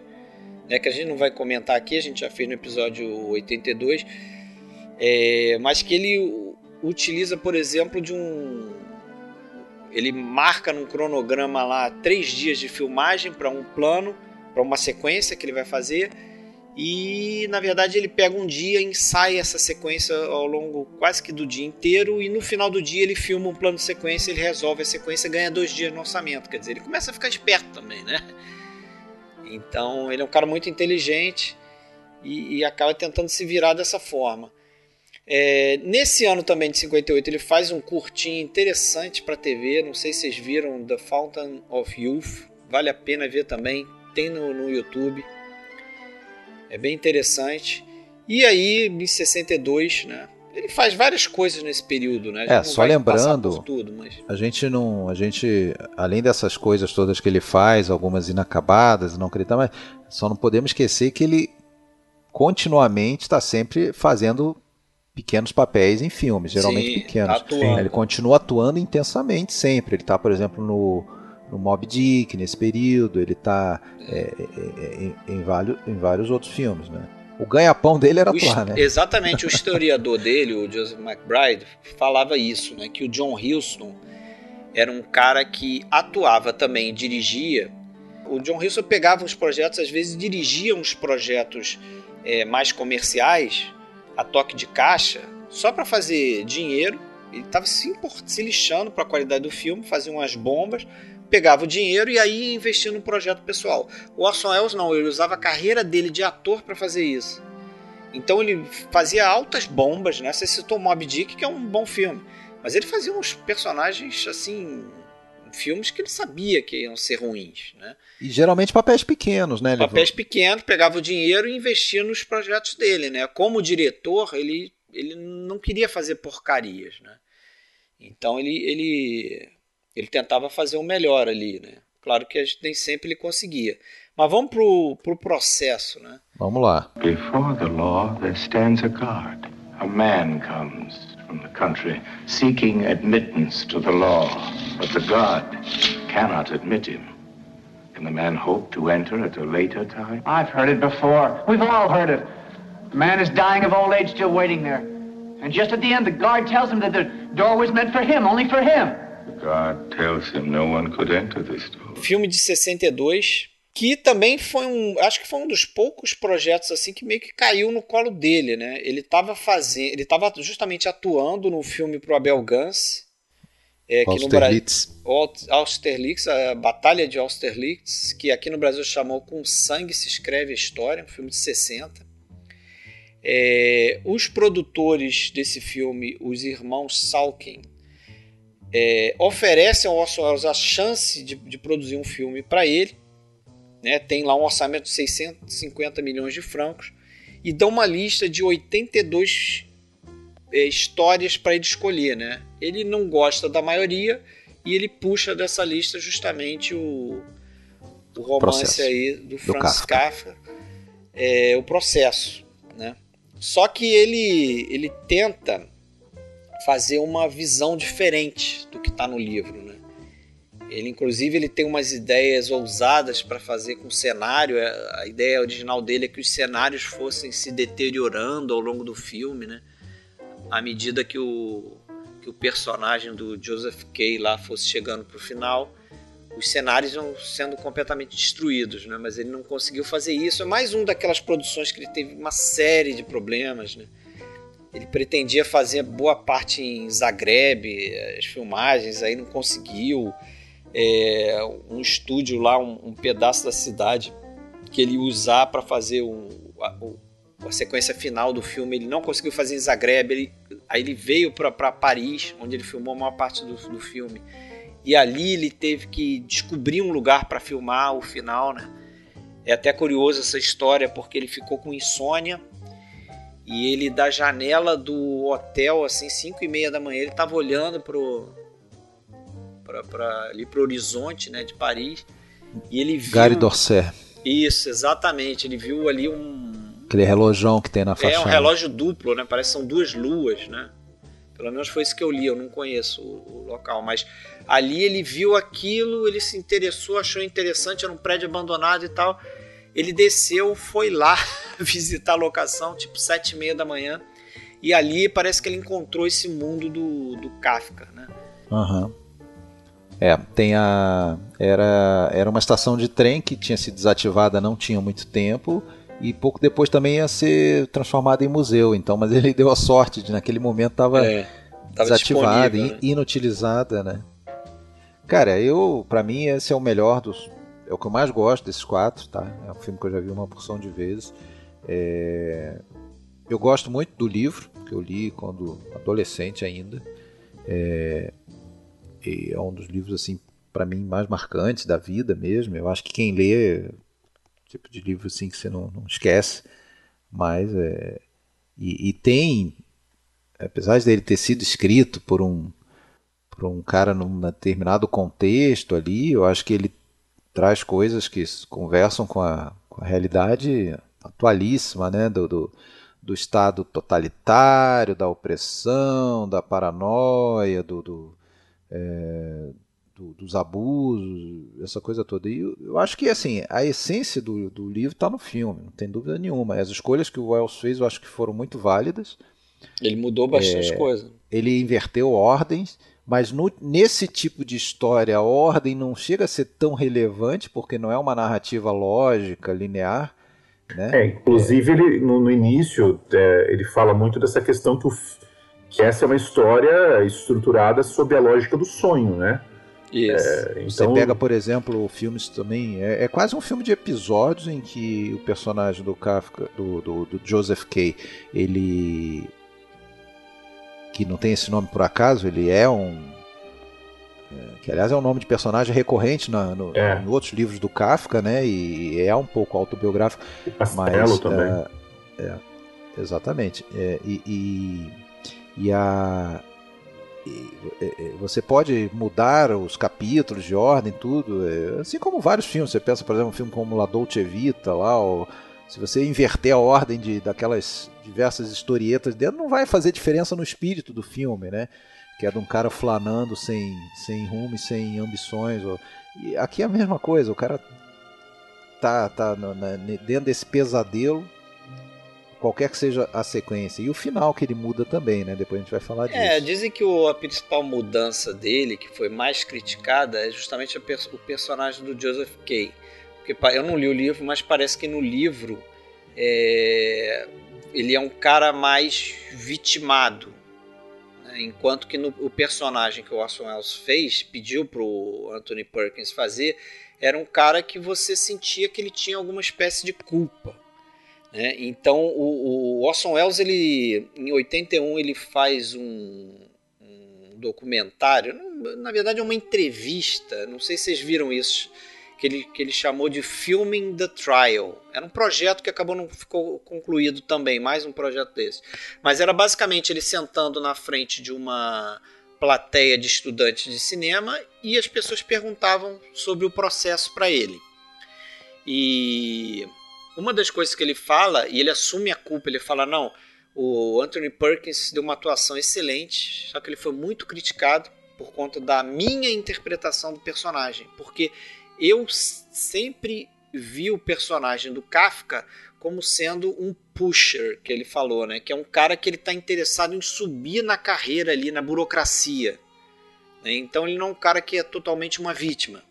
né, que a gente não vai comentar aqui, a gente já fez no episódio 82, é, mas que ele utiliza, por exemplo, de um ele marca num cronograma lá três dias de filmagem para um plano, para uma sequência que ele vai fazer. E na verdade ele pega um dia, ensaia essa sequência ao longo quase que do dia inteiro e no final do dia ele filma um plano de sequência, ele resolve a sequência, ganha dois dias no orçamento. Quer dizer, ele começa a ficar esperto também, né? Então ele é um cara muito inteligente e, e acaba tentando se virar dessa forma. É, nesse ano também de 58 ele faz um curtinho interessante para TV, não sei se vocês viram The Fountain of Youth, vale a pena ver também, tem no, no YouTube, é bem interessante. E aí em 62, né, ele faz várias coisas nesse período, né? É, só lembrando, tudo, mas... a gente não, a gente, além dessas coisas todas que ele faz, algumas inacabadas, não acredita, mas só não podemos esquecer que ele continuamente está sempre fazendo pequenos papéis em filmes, geralmente Sim, pequenos. Atuando. Ele continua atuando intensamente sempre. Ele está, por exemplo, no, no Mob Dick nesse período. Ele está é, é, é, em, em, vários, em vários outros filmes, né? O ganha-pão dele era atuar, né? Exatamente. O historiador dele, o Joseph McBride, falava isso, né? Que o John Huston era um cara que atuava também, dirigia. O John Huston pegava os projetos, às vezes dirigia uns projetos é, mais comerciais, a toque de caixa, só para fazer dinheiro. Ele estava se, se lixando para a qualidade do filme, fazia umas bombas, pegava o dinheiro e aí investia no projeto pessoal. O Orson Welles não, ele usava a carreira dele de ator para fazer isso. Então ele fazia altas bombas, né? Você citou Mob Dick, que é um bom filme, mas ele fazia uns personagens assim filmes que ele sabia que iam ser ruins, né? E geralmente papéis pequenos, né? Papéis pequenos, pegava o dinheiro e investia nos projetos dele, né? Como diretor, ele, ele não queria fazer porcarias, né? Então ele, ele, ele tentava fazer o melhor ali, né? Claro que nem sempre ele conseguia. Mas vamos pro, pro processo, né? Vamos lá. Before the law there stands a guard. A man comes from the country seeking admittance to the law, but the God cannot admit him. Can the man hope to enter at a later time? I've heard it before. We've all heard it. The man is dying of old age, still waiting there. And just at the end, the guard tells him that the door was meant for him, only for him. The guard tells him no one could enter this door. Filme de 62, que também foi um, acho que foi um dos poucos projetos assim que meio que caiu no colo dele, né? Ele estava fazendo, ele estava justamente atuando no filme pro Abel Gance, é, que no Brasil, Austerlitz, a Batalha de Austerlitz, que aqui no Brasil chamou Com Sangue se escreve a história, um filme de 60. É, os produtores desse filme, os irmãos Salkin, é, oferecem ao Orson Welles a chance de, de produzir um filme para ele né, tem lá um orçamento de 650 milhões de francos e dão uma lista de 82 é, histórias para ele escolher. Né? Ele não gosta da maioria e ele puxa dessa lista justamente o, o romance processo. aí do, Do Franz Kafka. Kafka, é, o processo. Né? Só que ele, ele tenta fazer uma visão diferente do que está no livro. Ele, inclusive, ele tem umas ideias ousadas para fazer com o cenário. É, A ideia original dele é que os cenários fossem se deteriorando ao longo do filme, né? À medida que o, que o personagem do Joseph Kay lá fosse chegando para o final, os cenários iam sendo completamente destruídos, né? Mas ele não conseguiu fazer isso. É mais um daquelas produções que ele teve uma série de problemas, né? Ele pretendia fazer boa parte em Zagreb, as filmagens, aí não conseguiu é, um estúdio lá, um, um, pedaço da cidade que ele usar para fazer um, a, a, sequência final do filme. Ele não conseguiu fazer em Zagreb, ele, aí ele veio para Paris, onde ele filmou a maior parte do, do filme. E ali ele teve que descobrir um lugar para filmar o final, né? É até curioso essa história porque ele ficou com insônia e ele da janela do hotel, assim, 5 e meia da manhã, ele estava olhando pro para ali pro horizonte, né, de Paris. E ele viu Gary Dorset. Isso, exatamente. Ele viu ali um aquele relojão que tem na fachada. É um relógio duplo, né? Parece que são duas luas, né? Pelo menos foi isso que eu li, eu não conheço o, o local, mas ali ele viu aquilo, ele se interessou, achou interessante, era um prédio abandonado e tal. Ele desceu, foi lá visitar a locação, tipo sete e meia da manhã, e ali parece que ele encontrou esse mundo do, do Kafka, né? Uhum. É, tem a. Era, era uma estação de trem que tinha sido desativada não tinha muito tempo e pouco depois também ia ser transformada em museu. Então, mas ele deu a sorte de naquele momento estava é, desativada, né? inutilizada, né? Cara, eu, para mim esse é o melhor dos, é o que eu mais gosto desses quatro, tá? É um filme que eu já vi uma porção de vezes. É, eu gosto muito do livro que eu li quando adolescente ainda. É, é um dos livros assim para mim mais marcantes da vida mesmo. Eu acho que quem lê tipo de livro assim que você não, não esquece, mas é, e, e, tem apesar dele ter sido escrito por um por um cara num determinado contexto ali, eu acho que ele traz coisas que conversam com a, com a realidade atualíssima, né, do, do, do, estado totalitário, da opressão, da paranoia, do, do, é, do dos abusos, essa coisa toda. E eu, eu, acho que assim a essência do, do livro está no filme, não tem dúvida nenhuma. As escolhas que o Wells fez, eu acho que foram muito válidas. Ele mudou bastante é, coisa. Ele inverteu ordens mas no, nesse tipo de história, a ordem não chega a ser tão relevante, porque não é uma narrativa lógica, linear. Né? É, inclusive, é. Ele, no, no início, é, ele fala muito dessa questão que, o, que essa é uma história estruturada sob a lógica do sonho, né? Isso. É, então... Você pega, por exemplo, filmes também. É, é, quase um filme de episódios em que o personagem do Kafka, do, do, do Joseph Kay, ele que não tem esse nome por acaso, ele é um. É, que aliás é um nome de personagem recorrente na, no, é. em outros livros do Kafka, né? E é um pouco autobiográfico. Castelo mas, também. É, é exatamente. É, e, e, e, a. Você pode mudar os capítulos de ordem, tudo. É, assim como vários filmes. Você pensa, por exemplo, um filme como La Dolce Vita, lá, ou, se você inverter a ordem de, daquelas diversas historietas dentro, não vai fazer diferença no espírito do filme, né? Que é de um cara flanando sem, sem rumo e sem ambições. Ou... E aqui é a mesma coisa, o cara tá, tá no, na, dentro desse pesadelo, qualquer que seja a sequência. E o final que ele muda também, né? Depois a gente vai falar é, disso. É, dizem que o, a principal mudança dele, que foi mais criticada, é justamente o personagem do Joseph Kay porque eu não li o livro, mas parece que no livro é, ele é um cara mais vitimado. Né? Enquanto que no, o personagem que o Orson Welles fez, pediu para o Anthony Perkins fazer, era um cara que você sentia que ele tinha alguma espécie de culpa. Né? Então o, o Orson Welles, ele, em 81, ele faz um, um documentário, na verdade é uma entrevista, não sei se vocês viram isso, que ele, que ele chamou de Filming the Trial. Era um projeto que acabou não ficou concluído também, mais um projeto desse. Mas era basicamente ele sentando na frente de uma plateia de estudantes de cinema e as pessoas perguntavam sobre o processo para ele. E uma das coisas que ele fala, e ele assume a culpa, ele fala: não, o Anthony Perkins deu uma atuação excelente, só que ele foi muito criticado por conta da minha interpretação do personagem, porque eu sempre vi o personagem do Kafka como sendo um pusher, que ele falou, né? Que é um cara que ele está interessado em subir na carreira ali, na burocracia. Né? Então ele não é um cara que é totalmente uma vítima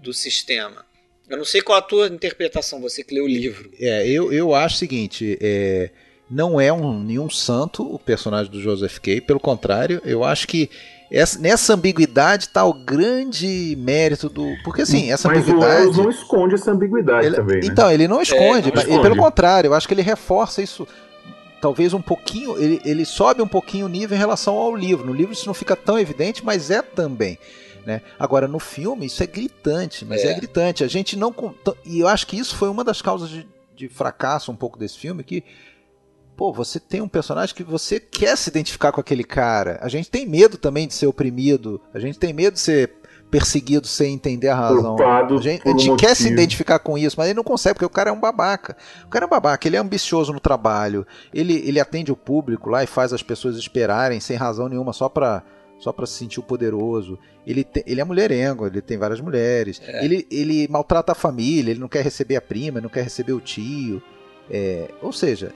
do sistema. Eu não sei qual a tua interpretação, você que leu o livro. É, eu, eu acho o seguinte, é, não é um, nenhum santo o personagem do Joseph Kay, pelo contrário, eu acho que essa, nessa ambiguidade está o grande mérito do. Porque assim, essa Mas ambiguidade. Mas o não esconde essa ambiguidade ele, também. Né? Então, ele não esconde, é, não esconde. pelo contrário, eu acho que ele reforça isso. Talvez um pouquinho, ele, ele sobe um pouquinho o nível em relação ao livro. No livro isso não fica tão evidente, mas é também. Né? Agora, no filme, isso é gritante, mas é, é gritante. A gente não. E eu acho que isso foi uma das causas de, de fracasso um pouco desse filme, que pô, você tem um personagem que você quer se identificar com aquele cara. A gente tem medo também de ser oprimido, a gente tem medo de ser perseguido sem entender a razão. Culpado a gente, a gente quer se identificar com isso, mas ele não consegue, porque o cara é um babaca. O cara é um babaca, ele é ambicioso no trabalho, ele, ele atende o público lá e faz as pessoas esperarem sem razão nenhuma, só pra só para se sentir o poderoso. Ele, te, ele é mulherengo, ele tem várias mulheres. É. Ele, ele maltrata a família, ele não quer receber a prima, não quer receber o tio. É, ou seja,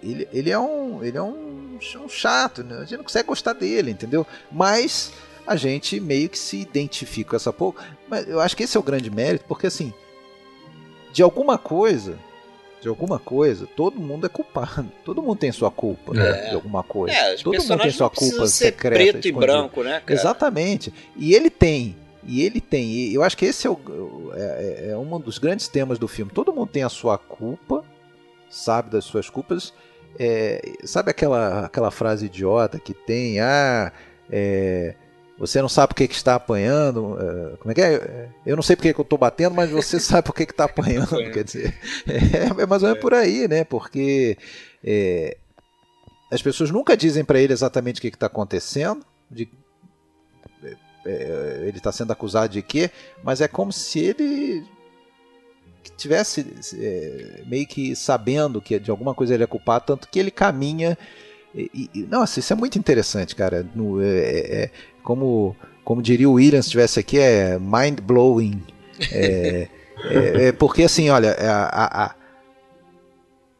ele, ele é um ele é um, um chato, né? a gente não consegue gostar dele, entendeu? Mas a gente meio que se identifica com essa pouco. Mas eu acho que esse é o grande mérito, porque assim, de alguma coisa, de alguma coisa, todo mundo é culpado. Todo mundo tem sua culpa né, de alguma coisa. É, todo mundo tem sua culpa secreta. preto escondida. e branco, né? Cara? Exatamente. E ele tem. E ele tem. E eu acho que esse é, o, é, é, é um dos grandes temas do filme. Todo mundo tem a sua culpa, sabe das suas culpas é, sabe aquela, aquela frase idiota que tem, ah, é, você não sabe por que, que está apanhando, é, como é que é? Eu não sei por que, que eu estou batendo, mas você sabe por que está apanhando, quer dizer, é, é mais ou menos por aí, né, porque é, as pessoas nunca dizem para ele exatamente o que está acontecendo, de, é, é, ele está sendo acusado de quê, mas é como se ele tivesse é, meio que sabendo que de alguma coisa ele é culpado, tanto que ele caminha. E, e, nossa, isso é muito interessante, cara. No, é, é, é como, como diria o Williams se estivesse aqui, é mind blowing. É, é, é, porque assim, olha, a, a,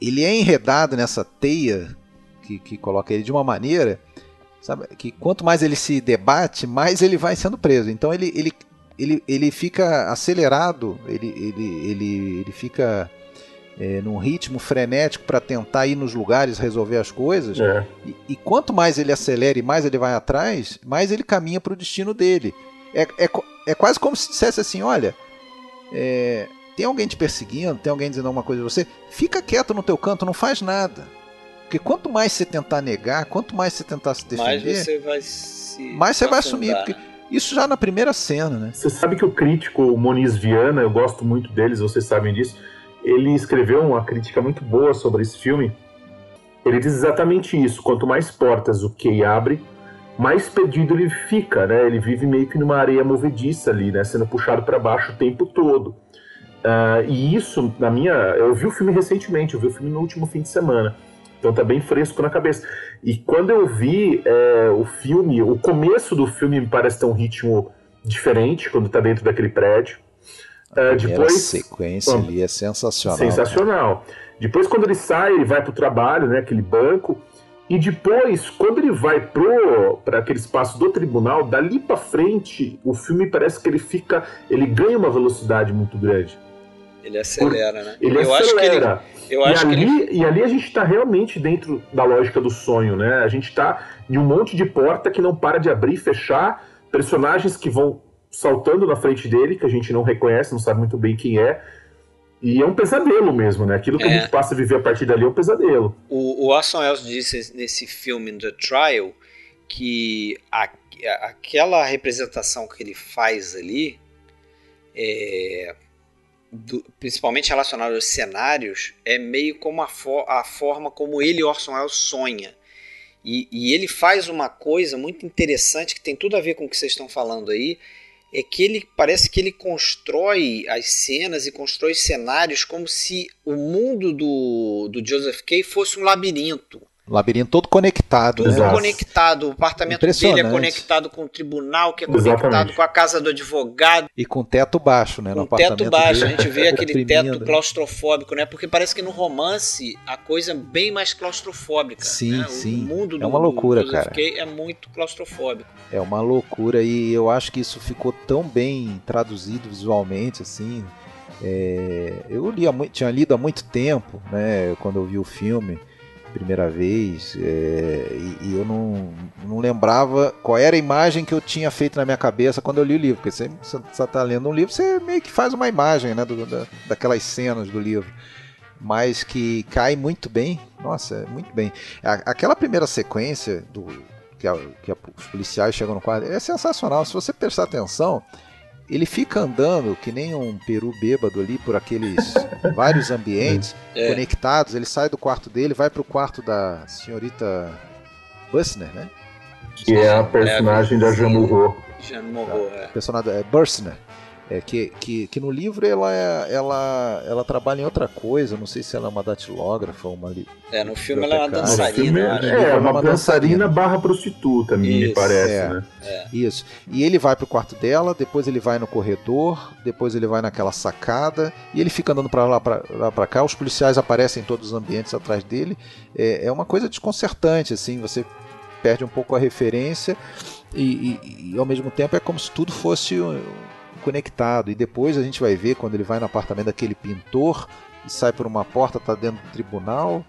ele é enredado nessa teia que, que coloca ele de uma maneira sabe, que quanto mais ele se debate, mais ele vai sendo preso. Então ele, ele, ele, ele fica acelerado, ele, ele, ele, ele fica é, num ritmo frenético para tentar ir nos lugares resolver as coisas. É. E, e, quanto mais ele acelera e mais ele vai atrás, mais ele caminha para o destino dele. É, é, é quase como se dissesse assim: olha, é, tem alguém te perseguindo, tem alguém dizendo alguma coisa de você, fica quieto no teu canto, não faz nada. Porque quanto mais você tentar negar, quanto mais você tentar se defender, mais você vai se mais você vai assumir. Porque isso já na primeira cena, né? Você sabe que o crítico Moniz Viana, eu gosto muito deles, vocês sabem disso, ele escreveu uma crítica muito boa sobre esse filme. Ele diz exatamente isso: quanto mais portas o Kay abre, mais perdido ele fica, né? Ele vive meio que numa areia movediça ali, né? Sendo puxado para baixo o tempo todo. Uh, e isso, na minha. Eu vi o filme recentemente, eu vi o filme no último fim de semana. Então tá bem fresco na cabeça. E quando eu vi é, o filme, o começo do filme me parece ter um ritmo diferente quando tá dentro daquele prédio. A uh, depois sequência ali é sensacional. Sensacional. Depois quando ele sai, ele vai pro trabalho, né, aquele banco. E depois, quando ele vai para aquele espaço do tribunal, dali para frente, o filme parece que ele fica, ele ganha uma velocidade muito grande. Ele acelera, né? Ele eu acelera. Acho que ele, eu e, acho ali, que ele... e ali a gente está realmente dentro da lógica do sonho, né? A gente está em um monte de porta que não para de abrir e fechar, personagens que vão saltando na frente dele, que a gente não reconhece, não sabe muito bem quem é. E é um pesadelo mesmo, né? Aquilo que é. a gente passa a viver a partir dali é um pesadelo. O, o Orson Welles disse nesse filme The Trial que a, a, aquela representação que ele faz ali é, do, principalmente relacionado aos cenários, é meio como a, for, a forma como ele, Orson Welles, sonha. E, e, ele faz uma coisa muito interessante que tem tudo a ver com o que vocês estão falando aí, é que ele parece que ele constrói as cenas e constrói cenários como se o mundo do, do Joseph Kay fosse um labirinto. Labirinto todo conectado. Todo né? conectado. O apartamento dele é conectado com o tribunal, que é conectado Exatamente. com a casa do advogado. E com teto baixo, né? Com teto baixo. Dele. A gente vê aquele teto claustrofóbico, né? Porque parece que no romance a coisa é bem mais claustrofóbica. Sim, né? sim. O mundo é uma loucura, do cara. é muito claustrofóbico. É uma loucura e eu acho que isso ficou tão bem traduzido visualmente, assim. É... eu li muito, tinha lido há muito tempo, né? Quando eu vi o filme primeira vez é, e, e, eu não, não lembrava qual era a imagem que eu tinha feito na minha cabeça quando eu li o livro. Porque você está lendo um livro, você meio que faz uma imagem né, do, da, daquelas cenas do livro. Mas que cai muito bem, nossa, muito bem. Aquela primeira sequência do que, a, que a, os policiais chegam no quadro é sensacional. Se você prestar atenção, ele fica andando que nem um peru bêbado ali por aqueles vários ambientes é. conectados. Ele sai do quarto dele, vai pro quarto da senhorita Bussner, né? Que é a personagem é, da. Jean Moreau, é. Personagem é Bussner. É, que, que, que no livro ela, é, ela, ela trabalha em outra coisa, não sei se ela é uma datilógrafa ou uma. É, no filme ela é uma dançarina. É, é, é, uma, uma dançarina barra prostituta, me parece, é, né? É. Isso. E ele vai pro quarto dela, depois ele vai no corredor, depois ele vai naquela sacada, e ele fica andando para lá, para cá, os policiais aparecem em todos os ambientes atrás dele. É, é uma coisa desconcertante, assim, você perde um pouco a referência. E, e, e, ao mesmo tempo é como se tudo fosse conectado. E depois a gente vai ver quando ele vai no apartamento daquele pintor e sai por uma porta, tá dentro do tribunal.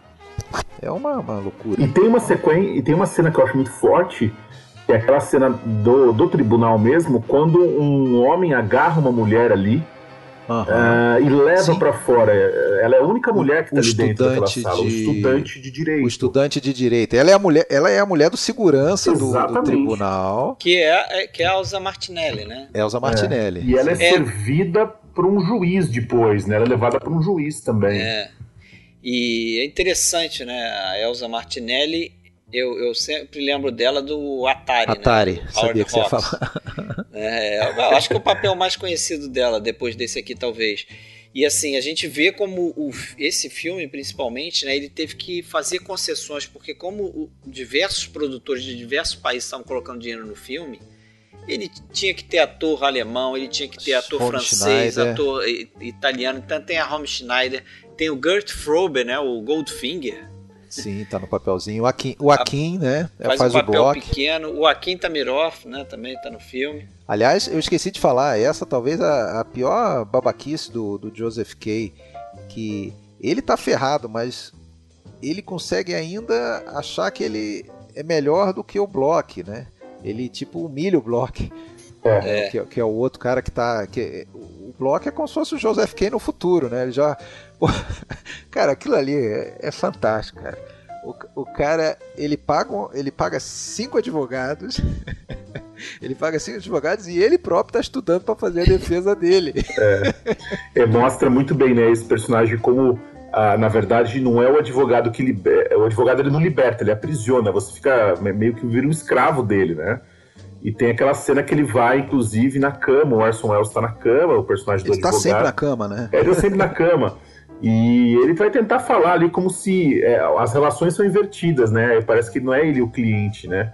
É uma, uma loucura. E tem uma sequência, e tem uma cena que eu acho muito forte, que é aquela cena do, do tribunal mesmo, quando um homem agarra uma mulher ali Uhum. Uh, e leva para fora. Ela é a única mulher que está ali dentro daquela sala, de... o estudante de direito. O estudante de direito. Ela é a mulher, ela é a mulher do segurança do, do, tribunal. Que é, é, que é a Elza Martinelli, né? Elza Martinelli. É. E ela é, é, servida por um juiz depois, né? Ela é levada por um juiz também. É. E é interessante, né? A Elza Martinelli Eu, eu sempre lembro dela do Atari. Atari, né? sabia que você ia falar. É, eu acho que é o papel mais conhecido dela, depois desse aqui, talvez. E assim, a gente vê como o, esse filme, principalmente, né, ele teve que fazer concessões, porque como o, diversos produtores de diversos países estavam colocando dinheiro no filme, ele tinha que ter ator alemão, ele tinha que ter ator Romy francês, Schneider. ator italiano. Então tem a Romy Schneider, tem o Gert Frobe, né, o Goldfinger, Sim, tá no papelzinho. O Akin, o Akin né? faz, Faz, um o papel bloco. pequeno. O Akin Tamiroff, né, também tá no filme. Aliás, eu esqueci de falar, essa talvez a, a pior babaquice do, do Joseph Kay, que ele tá ferrado, mas ele consegue ainda achar que ele é melhor do que o Block, né? Ele tipo humilha o Block. É. Que, que é o outro cara que tá. Que, o Block é como se fosse o Joseph Kay no futuro, né? Ele já. Pô, cara, aquilo ali é, é fantástico, cara. O, o cara, ele paga, ele paga cinco advogados. ele paga cinco advogados e ele próprio tá estudando para fazer a defesa dele. É, mostra muito bem, né, esse personagem como, ah, na verdade, não é o advogado que liberta. O advogado ele não liberta, ele aprisiona. Você fica me- meio que vira um escravo dele, né? E tem aquela cena que ele vai, inclusive, na cama. O Orson Welles tá na cama, o personagem do Ele tá advogado. sempre na cama, né? É, ele tá sempre na cama. E ele vai tentar falar ali como se é, as relações são invertidas, né? Parece que não é ele o cliente, né?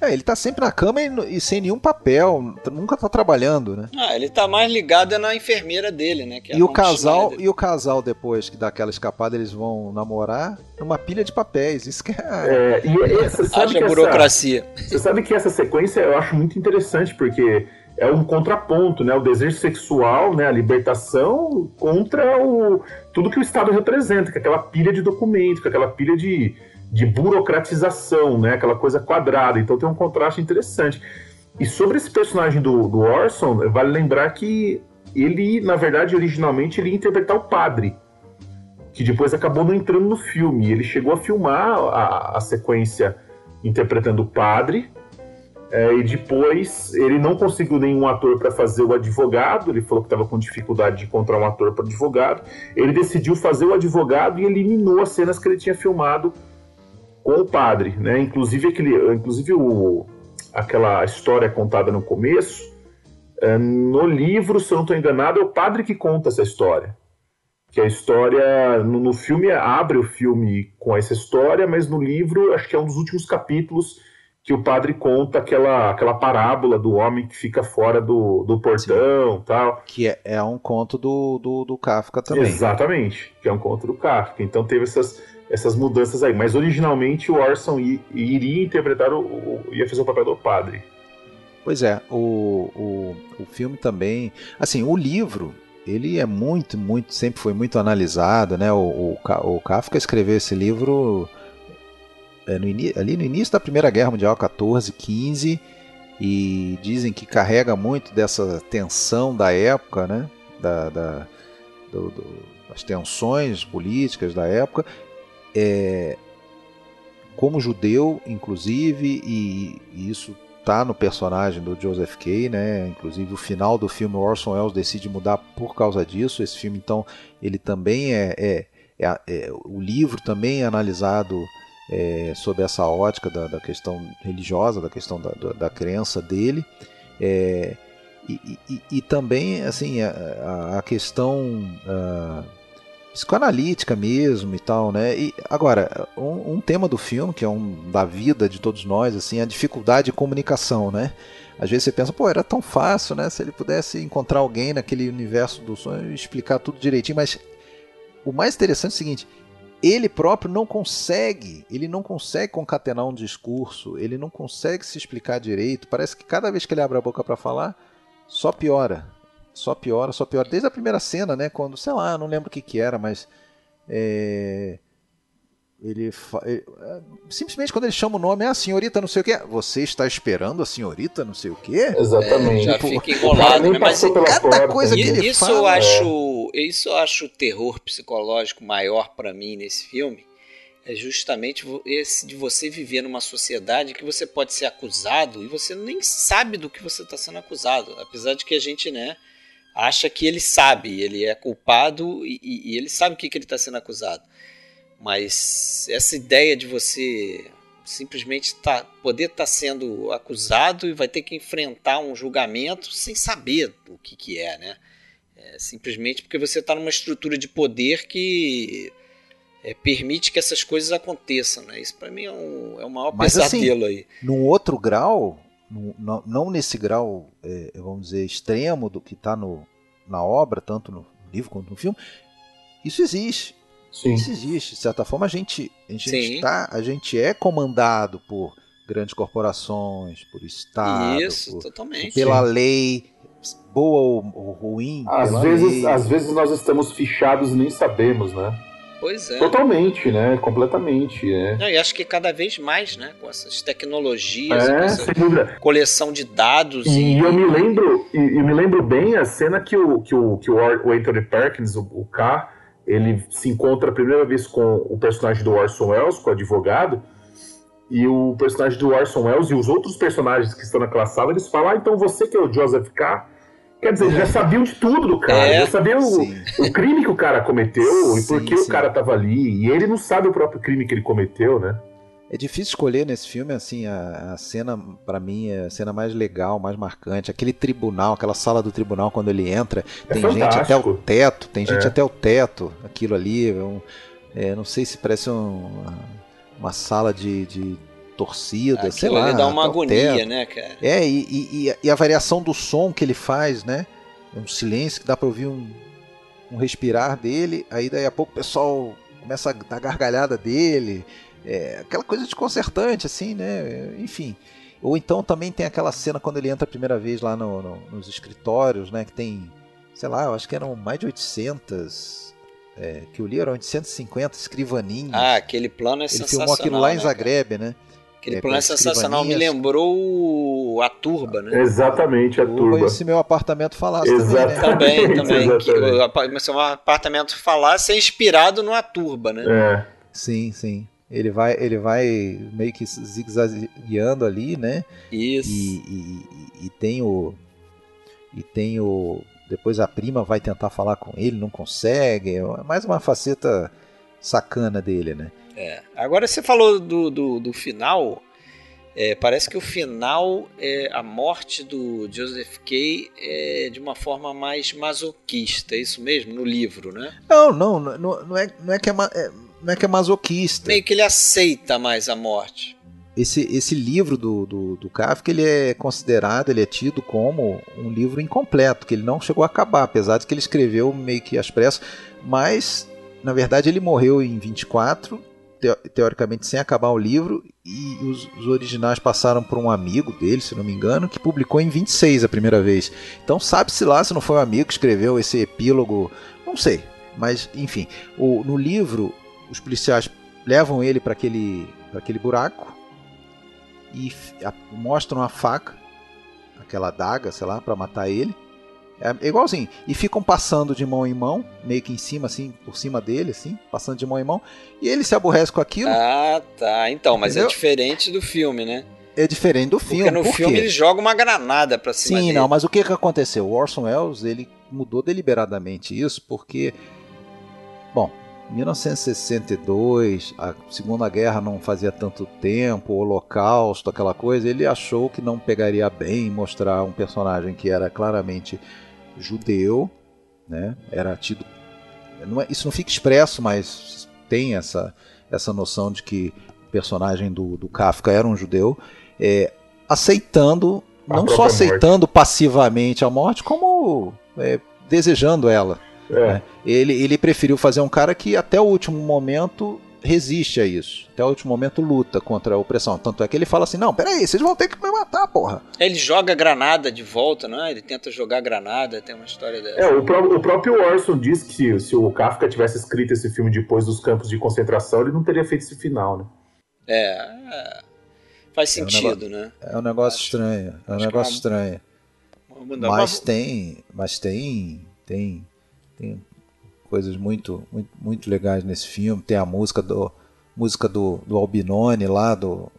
É, ele tá sempre na cama e, e sem nenhum papel, nunca tá trabalhando, né? Ah, ele tá mais ligado é na enfermeira dele, né? que é a E o casal, e o casal depois que dá aquela escapada, eles vão namorar numa pilha de papéis. Isso que é, É, e essa, sabe Haja que essa, burocracia. Você sabe que essa sequência eu acho muito interessante, porque é um contraponto, né? O desejo sexual, né? A libertação contra o, tudo que o Estado representa, que é aquela pilha de documento, que é aquela pilha de, de burocratização, né? Aquela coisa quadrada. Então tem um contraste interessante. E sobre esse personagem do, do Orson, vale lembrar que ele, na verdade, originalmente ele ia interpretar o padre, que depois acabou não entrando no filme. Ele chegou a filmar a, a sequência interpretando o padre, é, e depois ele não conseguiu nenhum ator para fazer o advogado. Ele falou que estava com dificuldade de encontrar um ator para advogado. Ele decidiu fazer o advogado e eliminou as cenas que ele tinha filmado com o padre, né? Inclusive aquele, inclusive o, aquela história contada no começo. é, no livro, se eu não estou enganado, é o padre que conta essa história. Que a história no, no filme abre o filme com essa história, mas no livro acho que é um dos últimos capítulos que o padre conta aquela, aquela parábola do homem que fica fora do, do portão tal. que é, é um conto do, do, do Kafka também. Exatamente, que é um conto do Kafka. Então teve essas, essas mudanças aí. Mas originalmente o Orson i- iria interpretar o, o- ia fazer o papel do padre. Pois é, o, o, o filme também. Assim, o livro, ele é muito, muito, sempre foi muito analisado, né? O, o, o Kafka escreveu esse livro é, no ali no início da Primeira Guerra Mundial, 14, 15, e dizem que carrega muito dessa tensão da época, né? Da, da- do- do- das tensões políticas da época. É, como judeu, inclusive, e, e isso tá no personagem do Joseph Kay, né? Inclusive o final do filme Orson Welles decide mudar por causa disso. Esse filme então ele também é, é, é- é- o livro também é analisado é, sob essa ótica da, da questão religiosa, da questão da, da, da crença dele. É, e, e- e também assim a, a- a questão ah, psicoanalítica mesmo e tal, né? E agora, um, um tema do filme, que é um da vida de todos nós, assim, é a dificuldade de comunicação, né? Às vezes você pensa, pô, era tão fácil, né? Se ele pudesse encontrar alguém naquele universo do sonho e explicar tudo direitinho, mas o mais interessante é o seguinte, ele próprio não consegue, ele não consegue concatenar um discurso, ele não consegue se explicar direito. Parece que cada vez que ele abre a boca para falar, só piora. Só piora, só piora. Desde a primeira cena, né? Quando, sei lá, não lembro o que, que era, mas. é, Ele, fa- ele- é, Simplesmente quando ele chama o nome, é a senhorita não sei o que. Você está esperando a senhorita não sei o que? Exatamente. já Tipo, fica enrolado, né? Mas cada porta. coisa que ele isso fala, eu é. acho, isso eu acho o terror psicológico maior pra mim nesse filme. É justamente esse de você viver numa sociedade que você pode ser acusado e você nem sabe do que você está sendo acusado. Apesar de que a gente, né, acha que ele sabe, ele é culpado e, e- e ele sabe o que, que ele está sendo acusado. Mas essa ideia de você simplesmente tá, poder estar tá sendo acusado e vai ter que enfrentar um julgamento sem saber o que, que é, né? É, simplesmente porque você está numa estrutura de poder que é, permite que essas coisas aconteçam, né? Isso para mim é, um, é o maior Mas, assim, pesadelo assim, aí. Num outro grau, no, não nesse grau, é, vamos dizer, extremo do que está na obra, tanto no livro quanto no filme, isso existe. Sim. Isso existe. De certa forma, a gente, a gente, está, a gente é comandado por grandes corporações, por Estado, Isso, por, totalmente. pela lei, boa ou, ruim. Às vezes, lei. às vezes nós estamos fichados e nem sabemos, né? Pois é. Totalmente, né? Completamente, né? Não, e acho que cada vez mais, né? Com essas tecnologias, é, essa coleção de dados. E, e, eu me lembro, e, eu me lembro bem a cena que o, que o, que o Anthony Perkins, o, o K, ele se encontra a primeira vez com o personagem do Orson Welles, com o advogado, e o personagem do Orson Welles e os outros personagens que estão naquela sala, eles falam, ah, então você que é o Joseph K., Quer dizer, já sabiam de tudo do cara, é, já sabiam o, o, crime que o cara cometeu sim, e por que sim. o cara tava ali. E ele não sabe o próprio crime que ele cometeu, né? É difícil escolher nesse filme, assim, a, a cena, para mim, é a cena mais legal, mais marcante. Aquele tribunal, aquela sala do tribunal, quando ele entra, é tem fantástico. gente até o teto, tem gente é. até o teto, aquilo ali. É um, é, não sei se parece um, uma sala de, de torcida, Aquilo sei lá. Ele dá uma agonia, teto. né, cara? É, e, e, e, a variação do som que ele faz, né? É um silêncio que dá pra ouvir um, um respirar dele, aí daí a pouco o pessoal começa a dar gargalhada dele. É, aquela coisa desconcertante, assim, né? Enfim. Ou então também tem aquela cena quando ele entra a primeira vez lá no, no, nos escritórios, né? Que tem, sei lá, eu acho que eram mais de 800 é, que eu li eram 850 escrivaninhas. Ah, aquele plano é Ele sensacional. Ele filmou aquilo lá em né, Zagreb, né? Aquele é, plano é sensacional, me lembrou a Turba, né? Exatamente, a Turba. se meu apartamento falasse Exatamente, também, né? Também, também. Que, se meu apartamento falasse é inspirado no A Turba, né? É. Sim, sim. Ele vai, ele vai meio que zigue-zagueando ali, né? Isso. E, e, e, tem o... E tem o... Depois a prima vai tentar falar com ele, não consegue. É mais uma faceta sacana dele, né? É. Agora você falou do, do, do final. É, parece que o final, é, a morte do Joseph Kay é de uma forma mais masoquista, é isso mesmo? No livro, né? Não, não, não, não, é, não, é, que é, é, não é que é masoquista. Meio que ele aceita mais a morte. Esse, esse livro do, do, do Kafka ele é considerado, ele é tido como um livro incompleto, que ele não chegou a acabar, apesar de que ele escreveu meio que às pressas, mas na verdade ele morreu em 24 teoricamente sem acabar o livro, e os, os, originais passaram por um amigo dele, se não me engano, que publicou em 26 a primeira vez. Então sabe-se lá se não foi um amigo que escreveu esse epílogo, não sei. Mas, enfim, o, no livro, os policiais levam ele para aquele, aquele buraco e a, mostram a faca, aquela adaga, sei lá, para matar ele. É igualzinho. E ficam passando de mão em mão, meio que em cima, assim, por cima dele, assim, passando de mão em mão. E ele se aborrece com aquilo. Ah, tá. Então, mas é entendeu? é diferente do filme, né? É diferente do filme. Porque no por filme ele joga uma granada pra cima Sim, dele. não, mas o que, que aconteceu? O Orson Welles, ele mudou deliberadamente isso porque... Bom, 1962, a Segunda Guerra não fazia tanto tempo, o Holocausto, aquela coisa, ele achou que não pegaria bem mostrar um personagem que era claramente judeu, né? Era tido. Não é, isso não fica expresso, mas tem essa, essa noção de que o personagem do, do Kafka era um judeu, é, aceitando, a não só aceitando morte. passivamente a morte, como é, desejando ela. É. Né? Ele, ele preferiu fazer um cara que até o último momento resiste a isso. Até o último momento luta contra a opressão. Tanto é que ele fala assim: não, peraí, vocês vão ter que me matar, porra. Ele joga granada de volta, não é? Ele tenta jogar granada, tem uma história dessa. É, o, pró o próprio Orson diz que se o Kafka tivesse escrito esse filme depois dos campos de concentração, ele não teria feito esse final, né? É. é faz sentido, é um né? É um negócio Acho, estranho. É um negócio estranho. Mas tem. Mas tem. Tem. Tem coisas muito, muito, muito legais nesse filme. Tem a música do música do, do Albinoni lá do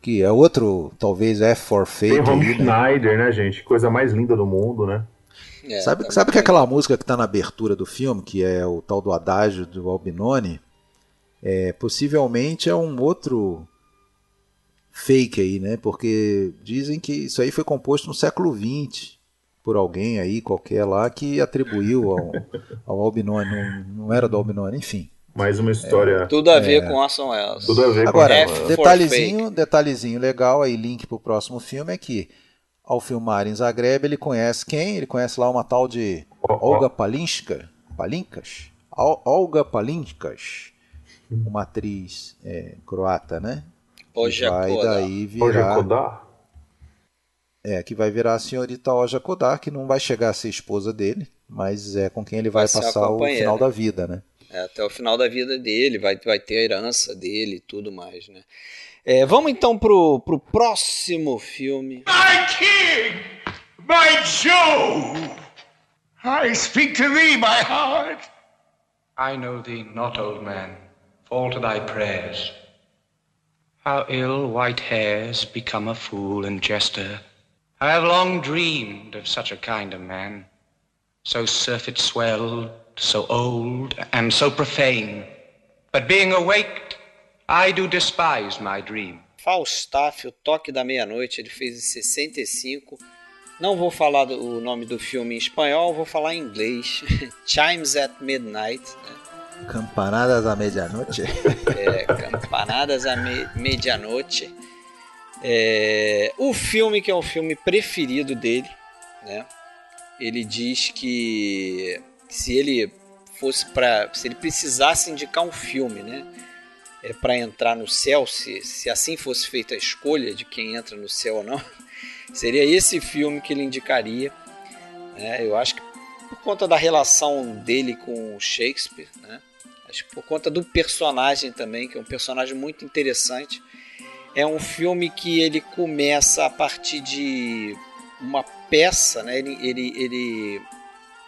que é outro talvez F for Fate. Tem Rom né? Schneider, né? gente? Coisa mais linda do mundo, né? É, sabe tá sabe que aquela música que está na abertura do filme, que é o tal do adágio do Albinoni, é, possivelmente é um outro fake aí, né? Porque dizem que isso aí foi composto no século XX por alguém aí qualquer lá que atribuiu ao, ao Albinoni, não, não era do Albinoni, enfim. Mais uma história. É, tudo a ver é, com Orson Welles. Tudo a ver Agora, com detalhezinho, detalhezinho legal aí, link pro próximo filme é que ao filmar em Zagreb, ele conhece quem? Ele conhece lá uma tal de Olga Palinska, Palinkas? Olga Palinkas, uma atriz é, croata, né? Oja vai daí virar é, que vai virar a senhorita Oja Kodar, que não vai chegar a ser esposa dele, mas é com quem ele vai, vai passar o final da vida, né? É, até o final da vida dele, vai, vai ter a herança dele e tudo mais, né? É, vamos então pro, pro próximo filme. My king! My Joe! I speak to thee, my heart! I know thee not, old man. Fall to thy prayers. How ill white hairs become a fool and jester. I have long dreamed of such a kind of man, so surfeit swelled, so old, and so profane. But being awaked, I do despise my dream. Falstaff, o Toque da Meia-Noite, ele fez em 65. Não vou falar do, o nome do filme em espanhol, vou falar em inglês. Chimes at Midnight. Né? Campanadas à Medianoite. É, Campanadas à me Medianoite. É, o filme que é o filme preferido dele, né? Ele diz que se ele fosse para, se ele precisasse indicar um filme, né? É, para entrar no céu, se, se assim fosse feita a escolha de quem entra no céu ou não, seria esse filme que ele indicaria. Né? Eu acho que por conta da relação dele com Shakespeare, né? acho que por conta do personagem também, que é um personagem muito interessante é um filme que ele começa a partir de uma peça, né? ele, ele, ele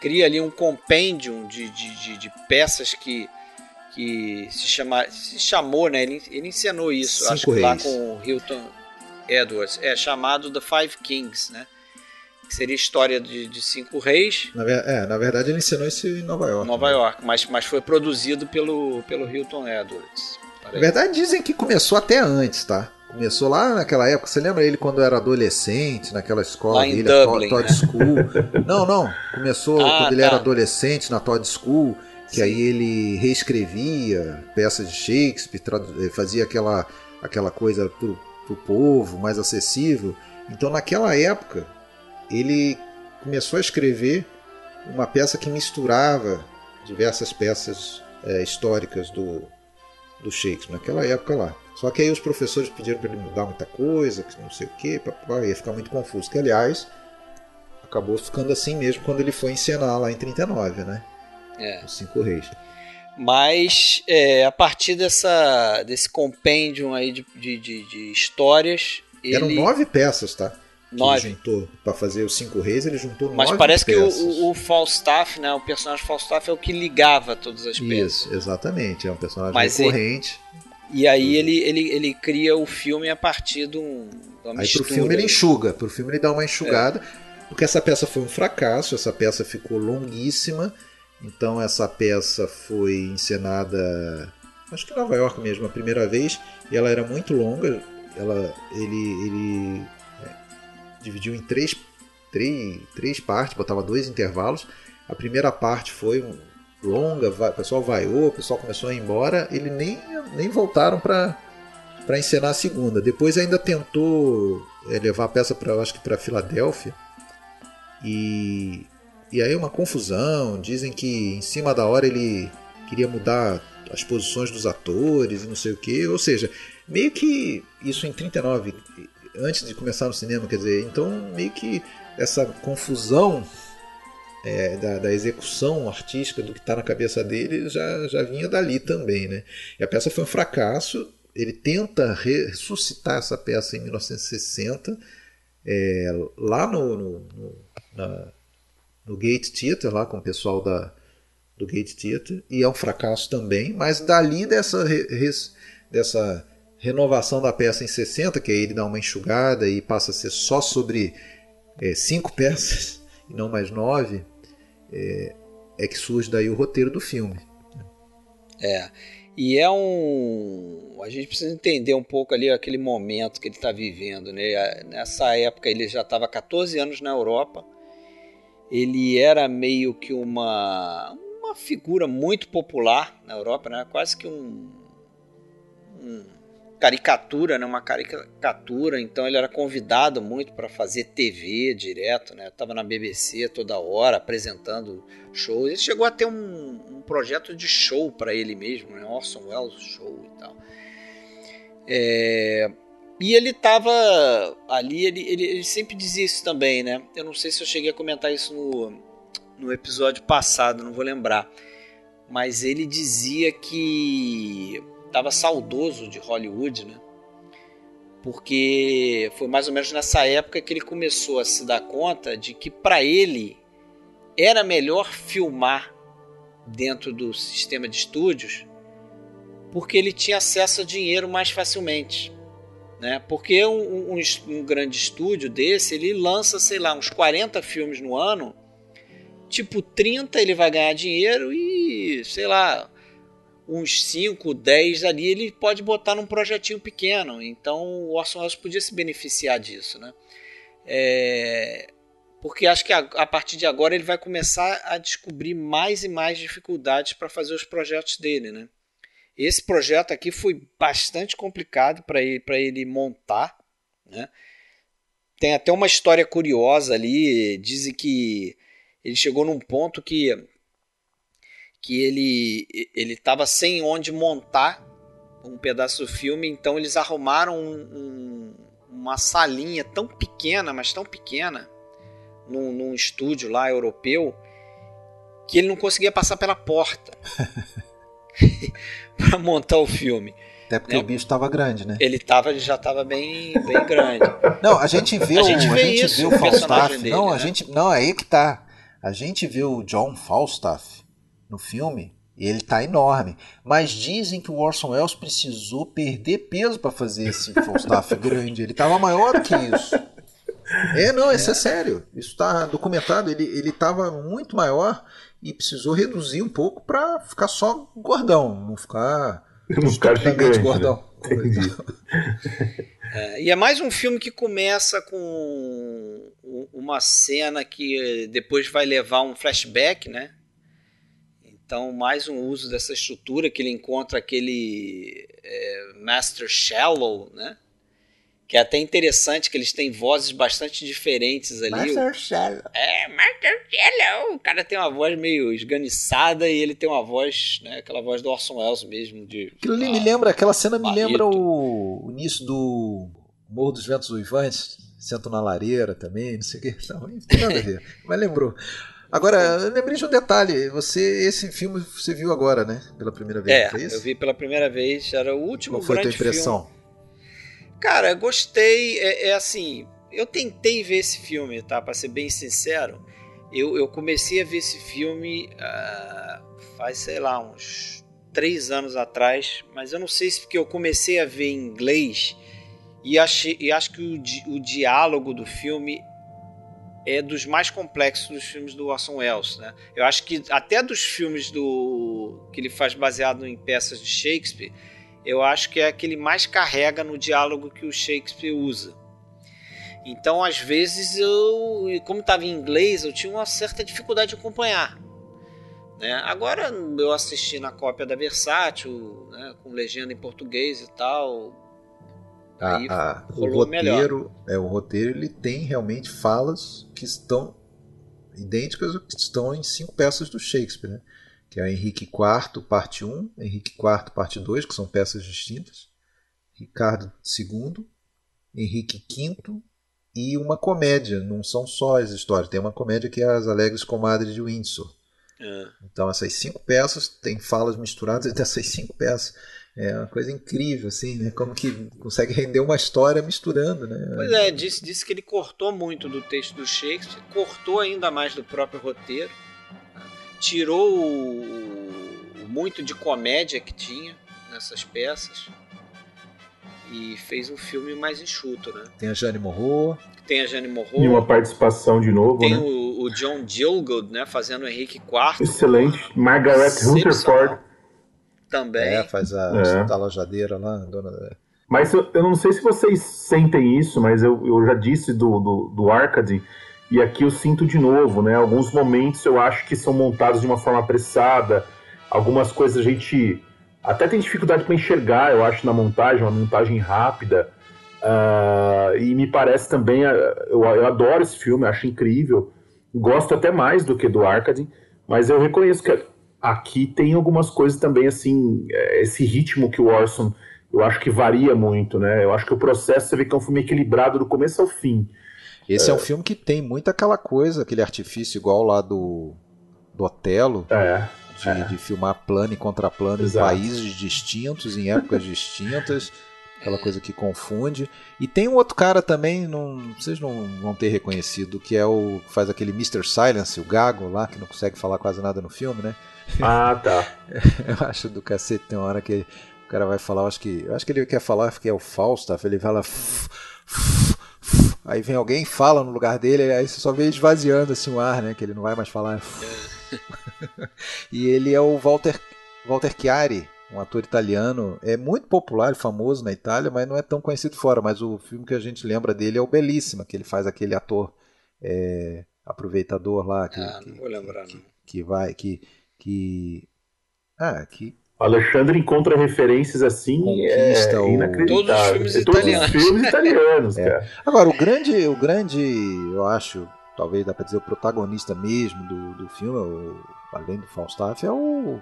cria ali um compêndio de, de, de, de, peças que, que se, chama, se chamou, né? ele, ele encenou isso, Cinco acho que lá com o Hilton Edwards, é chamado The Five Kings, né? que seria a história de, de cinco reis. Na, é, na verdade ele ensinou isso em Nova York. Nova né? York, mas, mas foi produzido pelo, pelo Hilton Edwards. Na verdade dizem que começou até antes, tá? Começou lá naquela época, você lembra ele quando era adolescente, naquela escola dele, Dublin, a Todd né? School. não, não. Começou Ah, quando ele tá. era adolescente na Todd School, que Sim. aí ele reescrevia peças de Shakespeare, eh, fazia aquela, aquela coisa pro, pro povo, mais acessível. Então naquela época ele começou a escrever uma peça que misturava diversas peças eh, históricas do, do Shakespeare, naquela época lá. Só que aí os professores pediram para ele mudar muita coisa, que não sei o que, ia ficar muito confuso. Que aliás, acabou ficando assim mesmo quando ele foi encenar lá em 39, né? É. Os Cinco Reis. Mas é, a partir dessa, desse compêndio aí de, de, de, de histórias. Eram ele... nove peças, tá? Que Nove. ele juntou para fazer os Cinco Reis, ele juntou Mas nove parece que peças. o, o, o Falstaff, né, o personagem Falstaff é o que ligava todas as peças. Isso, exatamente. É um personagem Mas recorrente. E aí ele, ele, ele cria o filme a partir de, um, de uma Aí mistura. pro filme ele enxuga, pro filme ele dá uma enxugada, porque essa peça foi um fracasso, essa peça ficou longuíssima, então essa peça foi encenada, acho que em Nova York mesmo, a primeira vez, e ela era muito longa, ela, ele, ele é, dividiu em três, três, três partes, botava dois intervalos, a primeira parte foi um- longa, vai- o pessoal vaiou, o pessoal começou a ir embora, ele nem, nem voltaram para para encenar a segunda. Depois ainda tentou é, levar a peça para acho que para Filadélfia. E e aí uma confusão, dizem que em cima da hora ele queria mudar as posições dos atores e não sei o que, ou seja, meio que isso em 39, antes de começar no cinema, quer dizer, então meio que essa confusão é, da, da execução artística do que está na cabeça dele já, já vinha dali também, né? E a peça foi um fracasso. Ele tenta ressuscitar essa peça em 1960, é, lá no, no, no, na- no Gate Theatre, lá com o pessoal da, do Gate Theatre, e é um fracasso também, mas dali dessa, dessa renovação da peça em 60, que aí ele dá uma enxugada e passa a ser só sobre é, cinco peças e não mais nove, é, é que surge daí o roteiro do filme. É. E é um. A gente precisa entender um pouco ali aquele momento que ele está vivendo. Né? Nessa época ele já estava 14 anos na Europa. Ele era meio que uma, uma figura muito popular na Europa, né? quase que um, um caricatura, né? uma caricatura. Então ele era convidado muito para fazer TV direto, né? Tava na BBC toda hora apresentando shows. Ele chegou a ter um, um projeto de show para ele mesmo, né? Orson Welles Show e tal. É... E ele estava ali, ele, ele, ele, sempre dizia isso também, né? Eu não sei se eu cheguei a comentar isso no, no episódio passado, não vou lembrar. Mas ele dizia que estava saudoso de Hollywood, né? Porque foi mais ou menos nessa época que ele começou a se dar conta de que para ele era melhor filmar dentro do sistema de estúdios porque ele tinha acesso a dinheiro mais facilmente. Né? Porque um, um, um, grande estúdio desse, ele lança, sei lá, uns 40 filmes no ano, tipo 30 ele vai ganhar dinheiro e, sei lá, uns 5, 10 ali, ele pode botar num projetinho pequeno. Então o Orson Welles podia se beneficiar disso, né? É, porque acho que a, a, partir de agora ele vai começar a descobrir mais e mais dificuldades para fazer os projetos dele, né? Esse projeto aqui foi bastante complicado para ele, ele montar, né? Tem até uma história curiosa ali, dizem que ele chegou num ponto que que ele ele estava sem onde montar um pedaço do filme, então eles arrumaram um, um, uma salinha tão pequena, mas tão pequena, num, num estúdio lá europeu, que ele não conseguia passar pela porta para montar o filme. Até porque né? o bicho estava grande, né? Ele tava, ele já estava bem, bem grande. Não, a gente viu, a gente vê, a gente isso, viu o Falstaff. Dele, não, né? a gente, não, é aí que tá. A gente viu o John Falstaff no filme ele tá enorme. Mas dizem que o Orson Welles precisou perder peso para fazer esse Falstaff grande. Ele tava maior do que isso. É, não, isso é, é sério. Isso está documentado. Ele, ele tava muito maior e precisou reduzir um pouco para ficar só gordão, não ficar. Não ficar gigante. Né? Gordão. Né? É, e é mais um filme que começa com uma cena que depois vai levar um flashback, né? Então, mais um uso dessa estrutura que ele encontra aquele é, Master Shallow, né? Que é até interessante que eles têm vozes bastante diferentes ali. Master Shallow. É, Master Shallow. O cara tem uma voz meio esganiçada e ele tem uma voz, né? Aquela voz do Orson Welles mesmo. De, Aquilo ali me lembra, aquela cena me lembra o, o início do Morro dos Ventos Uivantes. Sento na lareira também, não sei o que. Não, não tem nada a ver. Mas lembrou. Agora, eu lembrei de um detalhe. Você, esse filme você viu agora, né? Pela primeira vez, é, eu vi pela primeira vez. Era o último Qual foi a tua impressão? Filme. Cara, gostei. É, é, assim, eu tentei ver esse filme, tá? Para ser bem sincero, eu, eu comecei a ver esse filme uh, faz, sei lá, uns três anos atrás, mas eu não sei se porque eu comecei a ver em inglês e, achei, e acho que o, o diálogo do filme é dos mais complexos dos filmes do Orson Welles, né? Eu acho que até dos filmes do que ele faz baseado em peças de Shakespeare, eu acho que é aquele mais carrega no diálogo que o Shakespeare usa. Então, às vezes eu, como estava em inglês, eu tinha uma certa dificuldade de acompanhar. Né? Agora eu assisti na cópia da Versátil, né, com legenda em português e tal, a, a, o roteiro, melhor. é o roteiro, ele tem realmente falas que estão idênticas ao que estão em cinco peças do Shakespeare, né? Que é Henrique IV, parte 1, Henrique IV, parte 2, que são peças distintas, Ricardo II, Henrique V e uma comédia, não são só as histórias, tem uma comédia que é As Alegres Comadres de Windsor. É. Então essas cinco peças têm falas misturadas dessas cinco peças. É uma coisa incrível, assim, né? Como que consegue render uma história misturando, né? Pois é, disse, disse que ele cortou muito do texto do Shakespeare, cortou ainda mais do próprio roteiro, tirou o, muito de comédia que tinha nessas peças e fez um filme mais enxuto, né? Tem a Jane Morro. Tem a Jane Morro. E uma participação de novo, Tem né? o, o John Gielgud, né? Fazendo o Henrique IV. Excelente. Margaret Rutherford. Também. É, faz a, É. a lojadeira lá, dona. Mas eu, eu não sei se vocês sentem isso, mas eu, eu já disse do, do, do Arcade, e aqui eu sinto de novo, né? Alguns momentos eu acho que são montados de uma forma apressada, algumas coisas a gente até tem dificuldade para enxergar, eu acho, na montagem, uma montagem rápida. Ah, e me parece também, ah, eu, eu adoro esse filme, acho incrível, gosto até mais do que do Arcade, mas eu reconheço que aqui tem algumas coisas também, assim, é, esse ritmo que o Orson eu acho que varia muito, né? Eu acho que o processo você vê que é um filme equilibrado do começo ao fim. Esse é. um filme que tem muito aquela coisa, aquele artifício igual lá do, do Otelo, É, de, é. de filmar plano e contraplano em Exato. países distintos, em épocas distintas, aquela coisa que confunde. E tem um outro cara também, não, vocês não vão ter reconhecido, que é o que faz aquele Mr. Silence, o gago lá, que não consegue falar quase nada no filme, né? Ah, tá. Eu acho do cacete, tem uma hora que o cara vai falar, eu acho que, eu acho que ele quer falar que é o Falstaff, ele fala "F- f- f", aí vem alguém e fala no lugar dele, aí você só vê esvaziando assim o ar, né, que ele não vai mais falar. e ele é o Walter Walter Chiari, um ator italiano, é muito popular e famoso na Itália, mas não é tão conhecido fora, mas o filme que a gente lembra dele é o Belíssima, que ele faz aquele ator é, aproveitador lá, que, Ah, que- não vou lembrar, não. que vai, que, que, ah, que Alexandre encontra referências assim Conquista é o- inacreditável. Todos os filmes todos italianos. os filmes italianos, É. cara. Agora, o grande, o grande, eu acho, talvez dá pra dizer, o protagonista mesmo do, do filme, o- além do Falstaff, é o,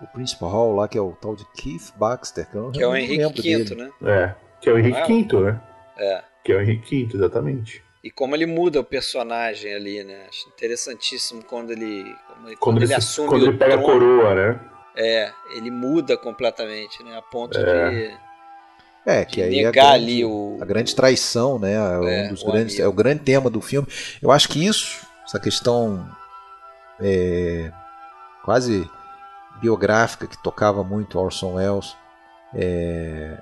o Principal Hall lá, que é o tal de Keith Baxter, que, eu Que é o Henrique V, dele. né? É, que é o Henrique Não é? V, né? É. Que é o Henrique V, exatamente. E como ele muda o personagem ali, né? Acho interessantíssimo quando ele, como ele- Quando, quando ele, se- assume quando o ele pega a coroa, né? É, ele muda completamente, né? A ponto É. de, É, de que aí é a negar grande, ali o. a grande traição, né? É, É, um dos o grandes, amigo. é o grande tema do filme. Eu acho que isso, essa questão é, quase biográfica que tocava muito Orson Welles, é,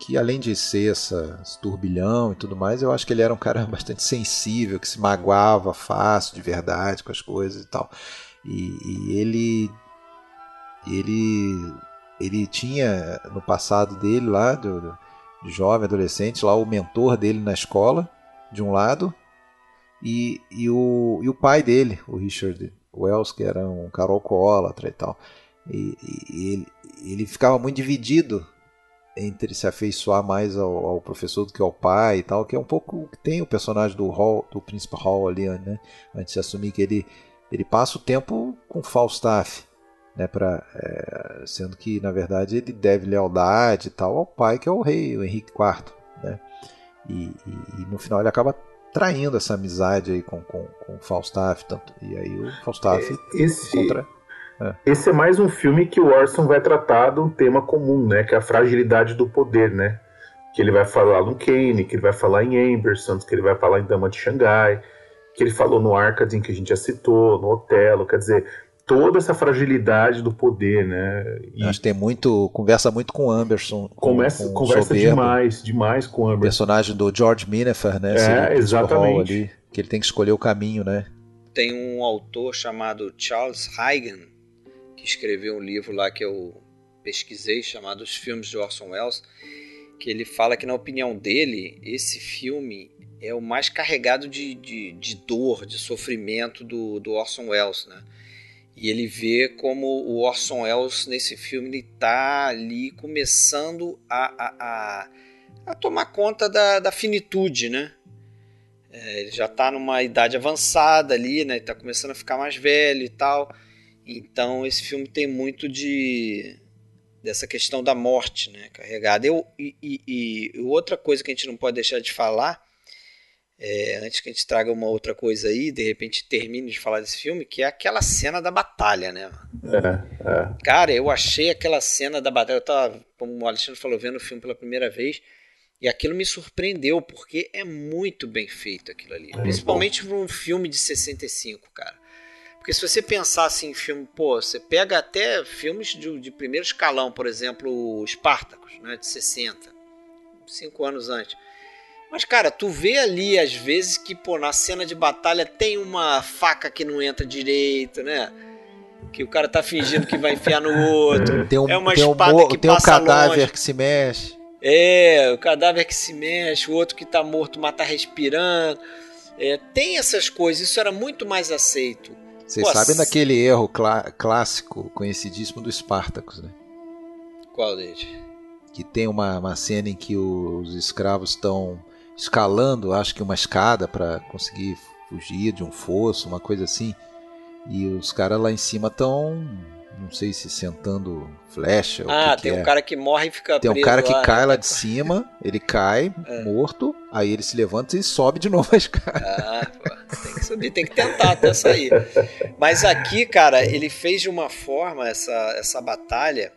que além de ser essa, esse turbilhão e tudo mais, eu acho que ele era um cara bastante sensível, que se magoava fácil, de verdade, com as coisas e tal. E, e ele, ele, ele tinha no passado dele lá, do, de jovem, adolescente, lá o mentor dele na escola, de um lado, e, e, o, e o pai dele, o Richard Wells, que era um cara alcoólatra e tal. E, e- e ele, ele ficava muito dividido entre se afeiçoar mais ao, ao professor do que ao pai e tal, que é um pouco o que tem o personagem do Hall, do Príncipe Hall ali, né? Antes de assumir que ele, ele passa o tempo com Falstaff, né? Pra, é, sendo que, na verdade, ele deve lealdade e tal ao pai, que é o rei, o Henrique IV, né? E, e- e no final ele acaba traindo essa amizade aí com, com, com Falstaff, tanto, e aí o Falstaff Esse, encontra... esse é mais um filme que o Orson vai tratar de um tema comum, né? Que é a fragilidade do poder, né? Que ele vai falar no Kane, que ele vai falar em Ambersons, que ele vai falar em Dama de Xangai, que ele falou no Arcadin, que a gente já citou, no Otelo, quer dizer, toda essa fragilidade do poder, né? E Acho que tem muito. Conversa muito com o Anderson. Com, começa, com o conversa Soberbo, demais, demais com o O Amberson. personagem do George Minefer, né? É, exatamente. Ali, que ele tem que escolher o caminho, né? Tem um autor chamado Charles Huygens, que escreveu um livro lá que eu pesquisei, chamado Os Filmes de Orson Welles, que ele fala que, na opinião dele, esse filme é o mais carregado de, de, de dor, de sofrimento do, do Orson Welles, né? E ele vê como o Orson Welles, nesse filme, ele tá ali começando a, a, a, a tomar conta da, da finitude, né? É, ele já está numa idade avançada ali, né? Está começando a ficar mais velho e tal. Então esse filme tem muito de dessa questão da morte, né? Carregada. Eu, e, e- e outra coisa que a gente não pode deixar de falar, é, antes que a gente traga uma outra coisa aí, de repente termine de falar desse filme, que é aquela cena da batalha, né? É, é. Cara, eu achei aquela cena da batalha. Eu tava, como o Alexandre falou, vendo o filme pela primeira vez. E aquilo me surpreendeu, porque é muito bem feito aquilo ali. Principalmente para um filme de 65, cara. Porque se você pensar assim em filme, pô, você pega até filmes de, de primeiro escalão, por exemplo, Spartacus, né, de 60, cinco anos antes. Mas, cara, tu vê ali, às vezes, que, pô, na cena de batalha tem uma faca que não entra direito, né? que o cara tá fingindo que vai enfiar no outro. Tem um, é uma tem um, espada mo- que tem um passa cadáver longe. que se mexe. É, o cadáver que se mexe, o outro que tá morto, mas tá respirando. É, tem essas coisas, isso era muito mais aceito. Vocês Pô, sabem daquele erro clá- clássico, conhecidíssimo do Spartacus, né? Qual deles? Que tem uma, uma cena em que os escravos estão escalando, acho que uma escada para conseguir fugir de um fosso, uma coisa assim. E os caras lá em cima estão, não sei se sentando flecha. Ah, que tem que um é. cara que morre e fica Tem um cara que lá, cai né? lá de cima, ele cai É. morto, aí ele se levanta e sobe de novo a escada. Ah, tem que tentar até sair. Mas aqui, cara, ele fez de uma forma essa, essa batalha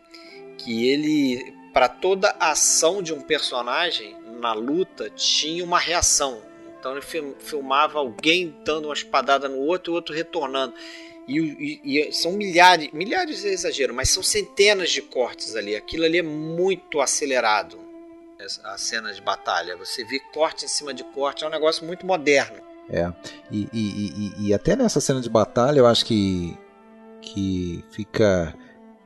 que ele, para toda ação de um personagem na luta, tinha uma reação. Então ele fil- filmava alguém dando uma espadada no outro e o outro retornando. E, e- e são milhares, milhares é exagero, mas são centenas de cortes ali. Aquilo ali é muito acelerado. A cena de batalha. Você vê corte em cima de corte, é um negócio muito moderno. É. E, e, e- e até nessa cena de batalha eu acho que, que fica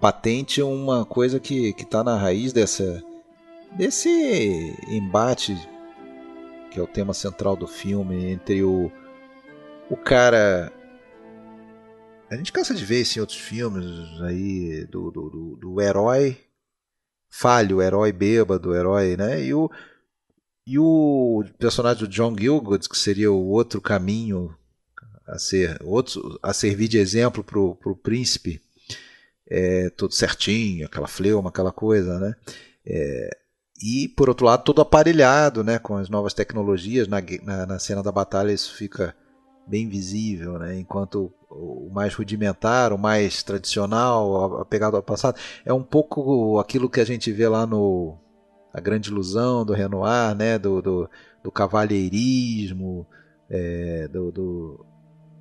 patente uma coisa que, que tá na raiz dessa, desse embate que é o tema central do filme entre o, o cara. A gente cansa de ver isso em outros filmes aí do, do, do, do herói falho, herói bêbado, herói, né? E o, e o personagem do John Gilgood, que seria o outro caminho a ser outro, a servir de exemplo pro, pro príncipe, é, tudo certinho, aquela fleuma, aquela coisa, né? É, e por outro lado, todo aparelhado, né? Com as novas tecnologias, na, na, na cena da batalha isso fica bem visível, né? Enquanto o mais rudimentar, o mais tradicional, apegado ao passado, é um pouco aquilo que a gente vê lá no A Grande Ilusão do Renoir, né? Do, do, do cavalheirismo, é, do, do-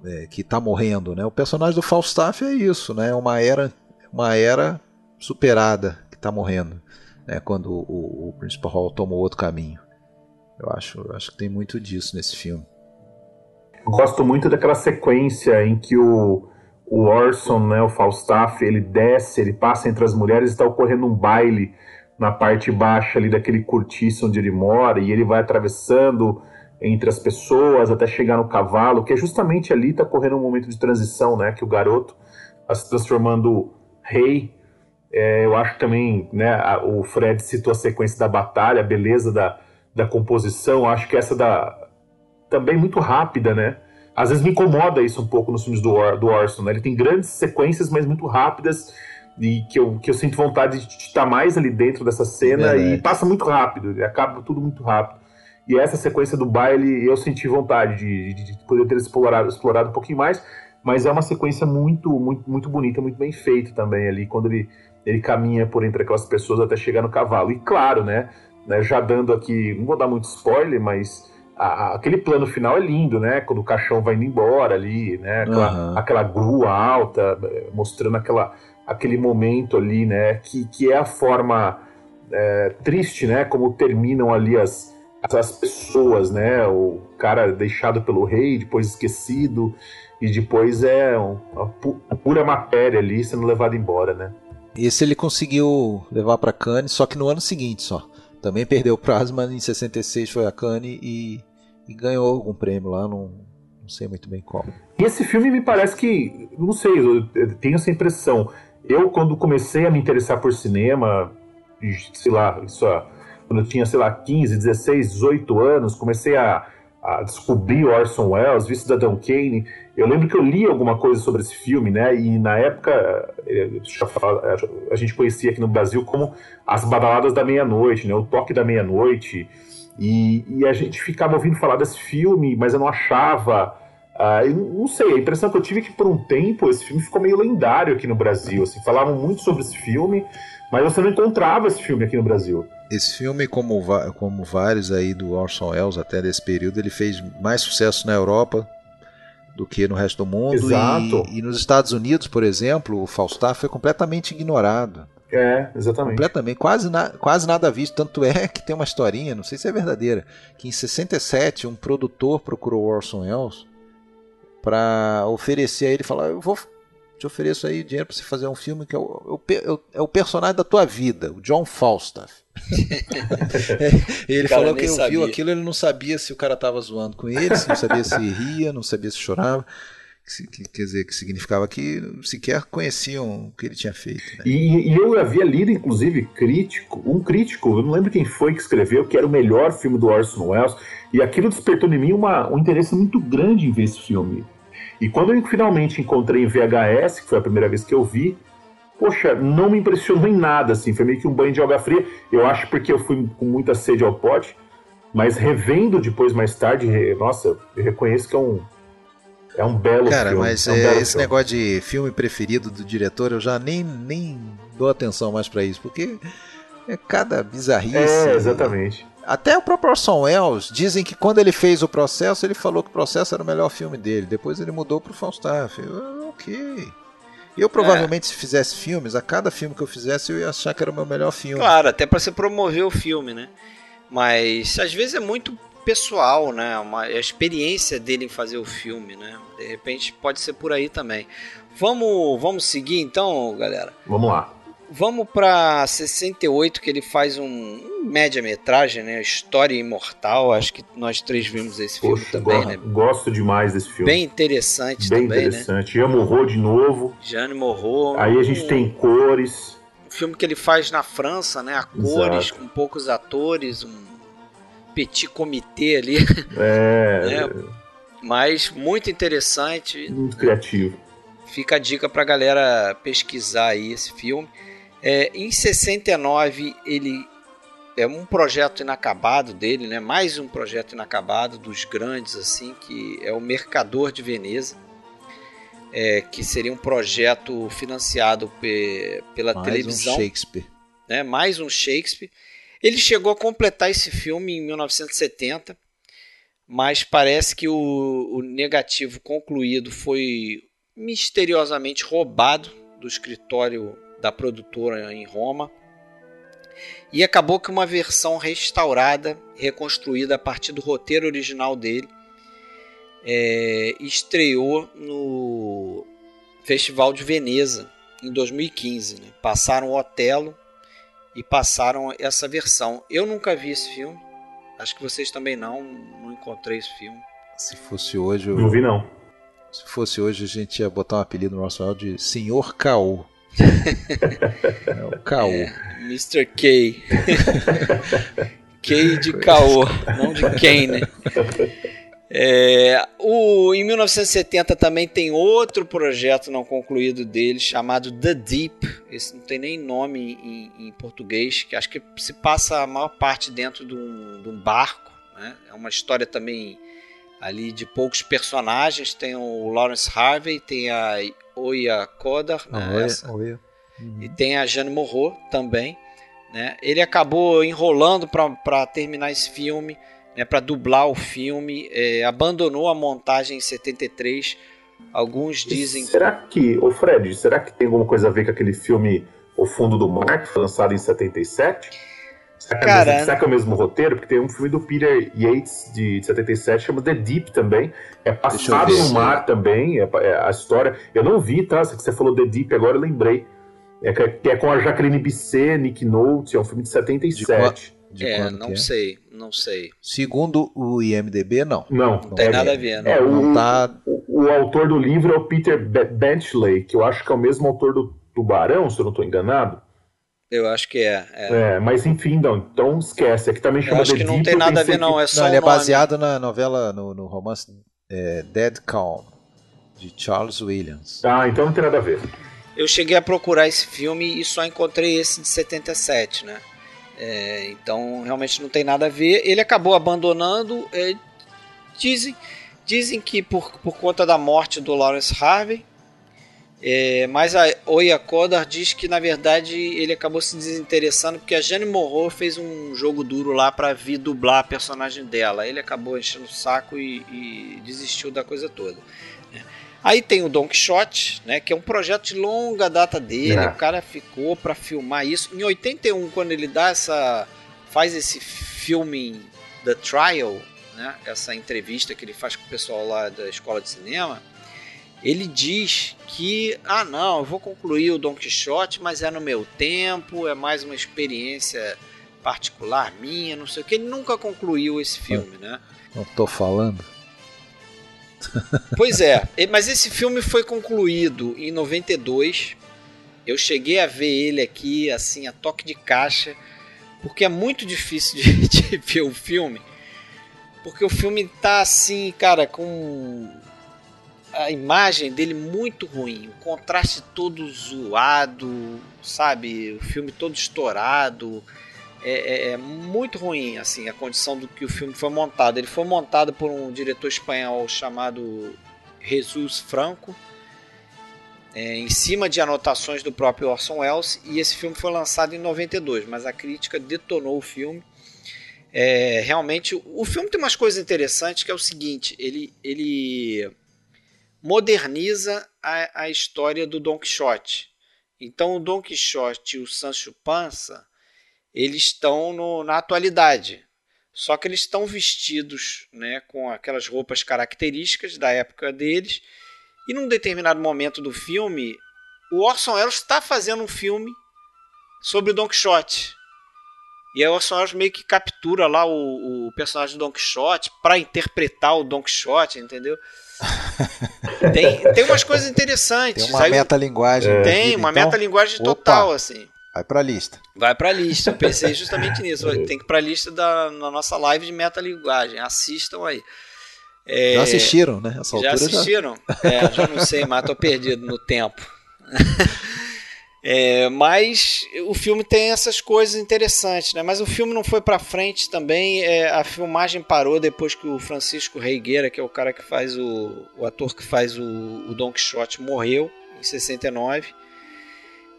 é, que está morrendo, né? O personagem do Falstaff é isso, né? Uma era, uma era superada que está morrendo, né? Quando o, o Principal Hall tomou outro caminho. Eu acho, eu acho que tem muito disso nesse filme. Gosto muito daquela sequência em que o, o Orson, né, o Falstaff, ele desce, ele passa entre as mulheres e está ocorrendo um baile na parte baixa ali daquele cortiço onde ele mora e ele vai atravessando entre as pessoas até chegar no cavalo, que é justamente ali está correndo um momento de transição, né, que o garoto está se transformando rei. É, eu acho também, né, a- o Fred citou a sequência da batalha, a beleza da, da composição, acho que essa da também muito rápida, né? Às vezes me incomoda isso um pouco nos filmes do, Or, do Orson, né? Ele tem grandes sequências, mas muito rápidas e que eu, que eu sinto vontade de estar mais ali dentro dessa cena Verdade. e passa muito rápido, acaba tudo muito rápido. E essa sequência do baile eu senti vontade de, de- de poder ter explorado, explorado um pouquinho mais, mas é uma sequência muito, muito, muito bonita, muito bem feita também ali, quando ele, ele caminha por entre aquelas pessoas até chegar no cavalo. E claro, né, né já dando aqui, não vou dar muito spoiler, mas a- a- aquele plano final é lindo, né? Quando o caixão vai indo embora ali, né? Aquela, Aham. aquela grua alta, mostrando aquela, aquele momento ali, né? Que, que é a forma é, triste, né? Como terminam ali as, as pessoas, né? O cara deixado pelo rei, depois esquecido, e depois é um- uma pu- pura matéria ali sendo levado embora, né? Esse ele conseguiu levar para Cannes, só que no ano seguinte só. Também perdeu o prazo, mas em 66 foi a Cannes e, e ganhou algum prêmio lá, não, não sei muito bem qual. E esse filme me parece que, não sei, eu tenho essa impressão. Eu, quando comecei a me interessar por cinema, sei lá, isso, quando eu tinha, sei lá, 15, 16, 18 anos, comecei a, a descobrir Orson Welles, vi Cidadão Kane. Eu lembro que eu li alguma coisa sobre esse filme, né? E na época, eh, falar, a gente conhecia aqui no Brasil como as badaladas da meia-noite, né? O toque da meia-noite. E, e a gente ficava ouvindo falar desse filme, mas eu não achava. Ah, não sei, a impressão que eu tive é que por um tempo esse filme ficou meio lendário aqui no Brasil. Assim, falavam muito sobre esse filme, mas você não encontrava esse filme aqui no Brasil. Esse filme, como, como vários aí do Orson Welles até desse período, ele fez mais sucesso na Europa do que no resto do mundo. Exato. E, e nos Estados Unidos, por exemplo, o Falstaff foi completamente ignorado. É, exatamente. Completamente, quase, na- quase nada visto. Tanto é que tem uma historinha, não sei se é verdadeira, que em 67 um produtor procurou o Orson Welles para oferecer a ele, falar, eu vou te ofereço aí dinheiro para você fazer um filme que é o, é o, é o personagem da tua vida, o John Falstaff. ele falou que eu viu aquilo, ele não sabia se o cara tava zoando com ele, se não sabia se ria, não sabia se chorava. Que, quer dizer, que significava que sequer conheciam o que ele tinha feito. Né? E, e, eu havia lido, inclusive, crítico, um crítico, eu não lembro quem foi que escreveu, que era o melhor filme do Orson Welles, e aquilo despertou em mim uma, um interesse muito grande em ver esse filme. E quando eu finalmente encontrei em VHS, que foi a primeira vez que eu vi, poxa, não me impressionou em nada, assim, foi meio que um banho de água fria. Eu acho porque eu fui com muita sede ao pote, mas revendo depois mais tarde, nossa, eu reconheço que é um é um belo Cara, filme. mas é um é, esse filme. negócio de filme preferido do diretor, eu já nem, nem dou atenção mais para isso, porque é cada bizarrice. É, exatamente. Até o próprio Orson Welles dizem que quando ele fez o processo, ele falou que o processo era o melhor filme dele. Depois ele mudou pro Falstaff. Eu, ok. Eu provavelmente, é. se fizesse filmes, a cada filme que eu fizesse, eu ia achar que era o meu melhor filme. Claro, até para você promover o filme, né? Mas às vezes é muito pessoal, né? Uma, a experiência dele em fazer o filme, né? De repente pode ser por aí também. Vamos, vamos seguir então, galera? Vamos lá. Vamos para 68, que ele faz um, um média-metragem, né? História Imortal. Acho que nós três vimos esse Poxa, filme também, go né? Gosto demais desse filme. Bem interessante Bem também, interessante. né? Jean Morro de novo. Jeanne Morro. Aí a gente um, tem cores. Um filme que ele faz na França, né? A cores, Exato. com poucos atores, um petit comitê ali. É. né? Mas muito interessante. Muito criativo. Fica a dica pra galera pesquisar aí esse filme. É, em 69 ele é um projeto inacabado dele, né? Mais um projeto inacabado dos grandes assim, que é o Mercador de Veneza, é, que seria um projeto financiado pe pela Mais televisão. Um Shakespeare. Né? Mais um Shakespeare. Ele chegou a completar esse filme em 1970, mas parece que o, o negativo concluído foi misteriosamente roubado do escritório da produtora em Roma. E acabou que uma versão restaurada, reconstruída a partir do roteiro original dele, é, estreou no Festival de Veneza em 2015. Né? Passaram o Otelo e passaram essa versão. Eu nunca vi esse filme, acho que vocês também não, não encontrei esse filme. Se fosse hoje. Eu... Não vi, não. Se fosse hoje, a gente ia botar um apelido no nosso áudio de Senhor Caô. É o Caô. É, Mr. K. K de Caô, não de Kane, né? É, o, em 1970 também tem outro projeto não concluído dele chamado The Deep. Esse não tem nem nome em, em português, que acho que se passa a maior parte dentro de um, de um barco. Né? É uma história também ali de poucos personagens. Tem o Lawrence Harvey, tem a Oya Kodar, né? Essa, Oya. Uhum. e tem a Jane Morro também. Né? Ele acabou enrolando para terminar esse filme né, para dublar o filme, é, abandonou a montagem em 73. Alguns dizem. Será que, ô Fred, será que tem alguma coisa a ver com aquele filme O Fundo do Mar, que foi lançado em 77? Será que, é Cara, é será que é o mesmo roteiro? Porque tem um filme do Peter Yates de 77 chama The Deep também. É passado no mar também. É, é, a história. Eu não vi, tá? Que você falou The Deep agora, eu lembrei. É, que é com a Jacqueline Bisset, Nick Nolte, é um filme de 77. De de é, não sei, não sei. Segundo o IMDB, não. Não, não tem é, nada a ver. Não. É, o, não tá... o, o, autor do livro é o Peter Benchley, que eu acho que é o mesmo autor do Tubarão, se eu não estou enganado. Eu acho que é, é. É, mas enfim, não, então esquece. Aqui também chama eu acho que não tem nada a ver, não. É só não, ele é baseado na novela, no, no romance é, Dead Calm, de Charles Williams. Ah, então não tem nada a ver. Eu cheguei a procurar esse filme e só encontrei esse de 77, né? É, então realmente não tem nada a ver. Ele acabou abandonando. É, dizem, dizem que por, por conta da morte do Lawrence Harvey. É, mas a Oya Kodar diz que na verdade ele acabou se desinteressando porque a Jane Morrow fez um jogo duro lá para vir dublar a personagem dela. Ele acabou enchendo o saco e, e desistiu da coisa toda. Aí tem o Don Quixote, né, que é um projeto de longa data dele. É. O cara ficou para filmar isso. Em 81, quando ele dá essa faz esse filme The Trial, né, essa entrevista que ele faz com o pessoal lá da escola de cinema, ele diz que, ah não, eu vou concluir o Don Quixote, mas é no meu tempo, é mais uma experiência particular minha, não sei o que. Ele nunca concluiu esse filme, né? Não tô falando. Pois é, mas esse filme foi concluído em 92. Eu cheguei a ver ele aqui, assim, a toque de caixa, porque é muito difícil de, de ver o filme. Porque o filme tá assim, cara, com a imagem dele muito ruim, o contraste todo zoado, sabe? O filme todo estourado. É, é, é, muito ruim assim a condição do que o filme foi montado. Ele foi montado por um diretor espanhol chamado Jesus Franco, é, em cima de anotações do próprio Orson Welles, e esse filme foi lançado em 92, mas a crítica detonou o filme. É, realmente, o filme tem umas coisas interessantes que é o seguinte: ele, ele moderniza a, a história do Don Quixote. Então, o Don Quixote e o Sancho Panza eles estão no, na atualidade. Só que eles estão vestidos né, com aquelas roupas características da época deles. E num determinado momento do filme, o Orson Welles está fazendo um filme sobre o Don Quixote. E aí o Orson Welles meio que captura lá o, o personagem do Don Quixote para interpretar o Don Quixote, entendeu? tem, tem umas coisas interessantes. Tem uma metalinguagem. É. Tem, uma então, metalinguagem total, assim. Vai pra lista. Vai pra lista. Eu pensei justamente nisso. Tem que ir pra lista da, na nossa live de metalinguagem. Assistam aí. É, já assistiram, né? Essa já assistiram? Já... É, já não sei, mas tô perdido no tempo. É, mas o filme tem essas coisas interessantes, né? Mas o filme não foi para frente também. É, a filmagem parou depois que o Francisco Reigueira, que é o cara que faz o, o ator que faz o, o Don Quixote, morreu em 69.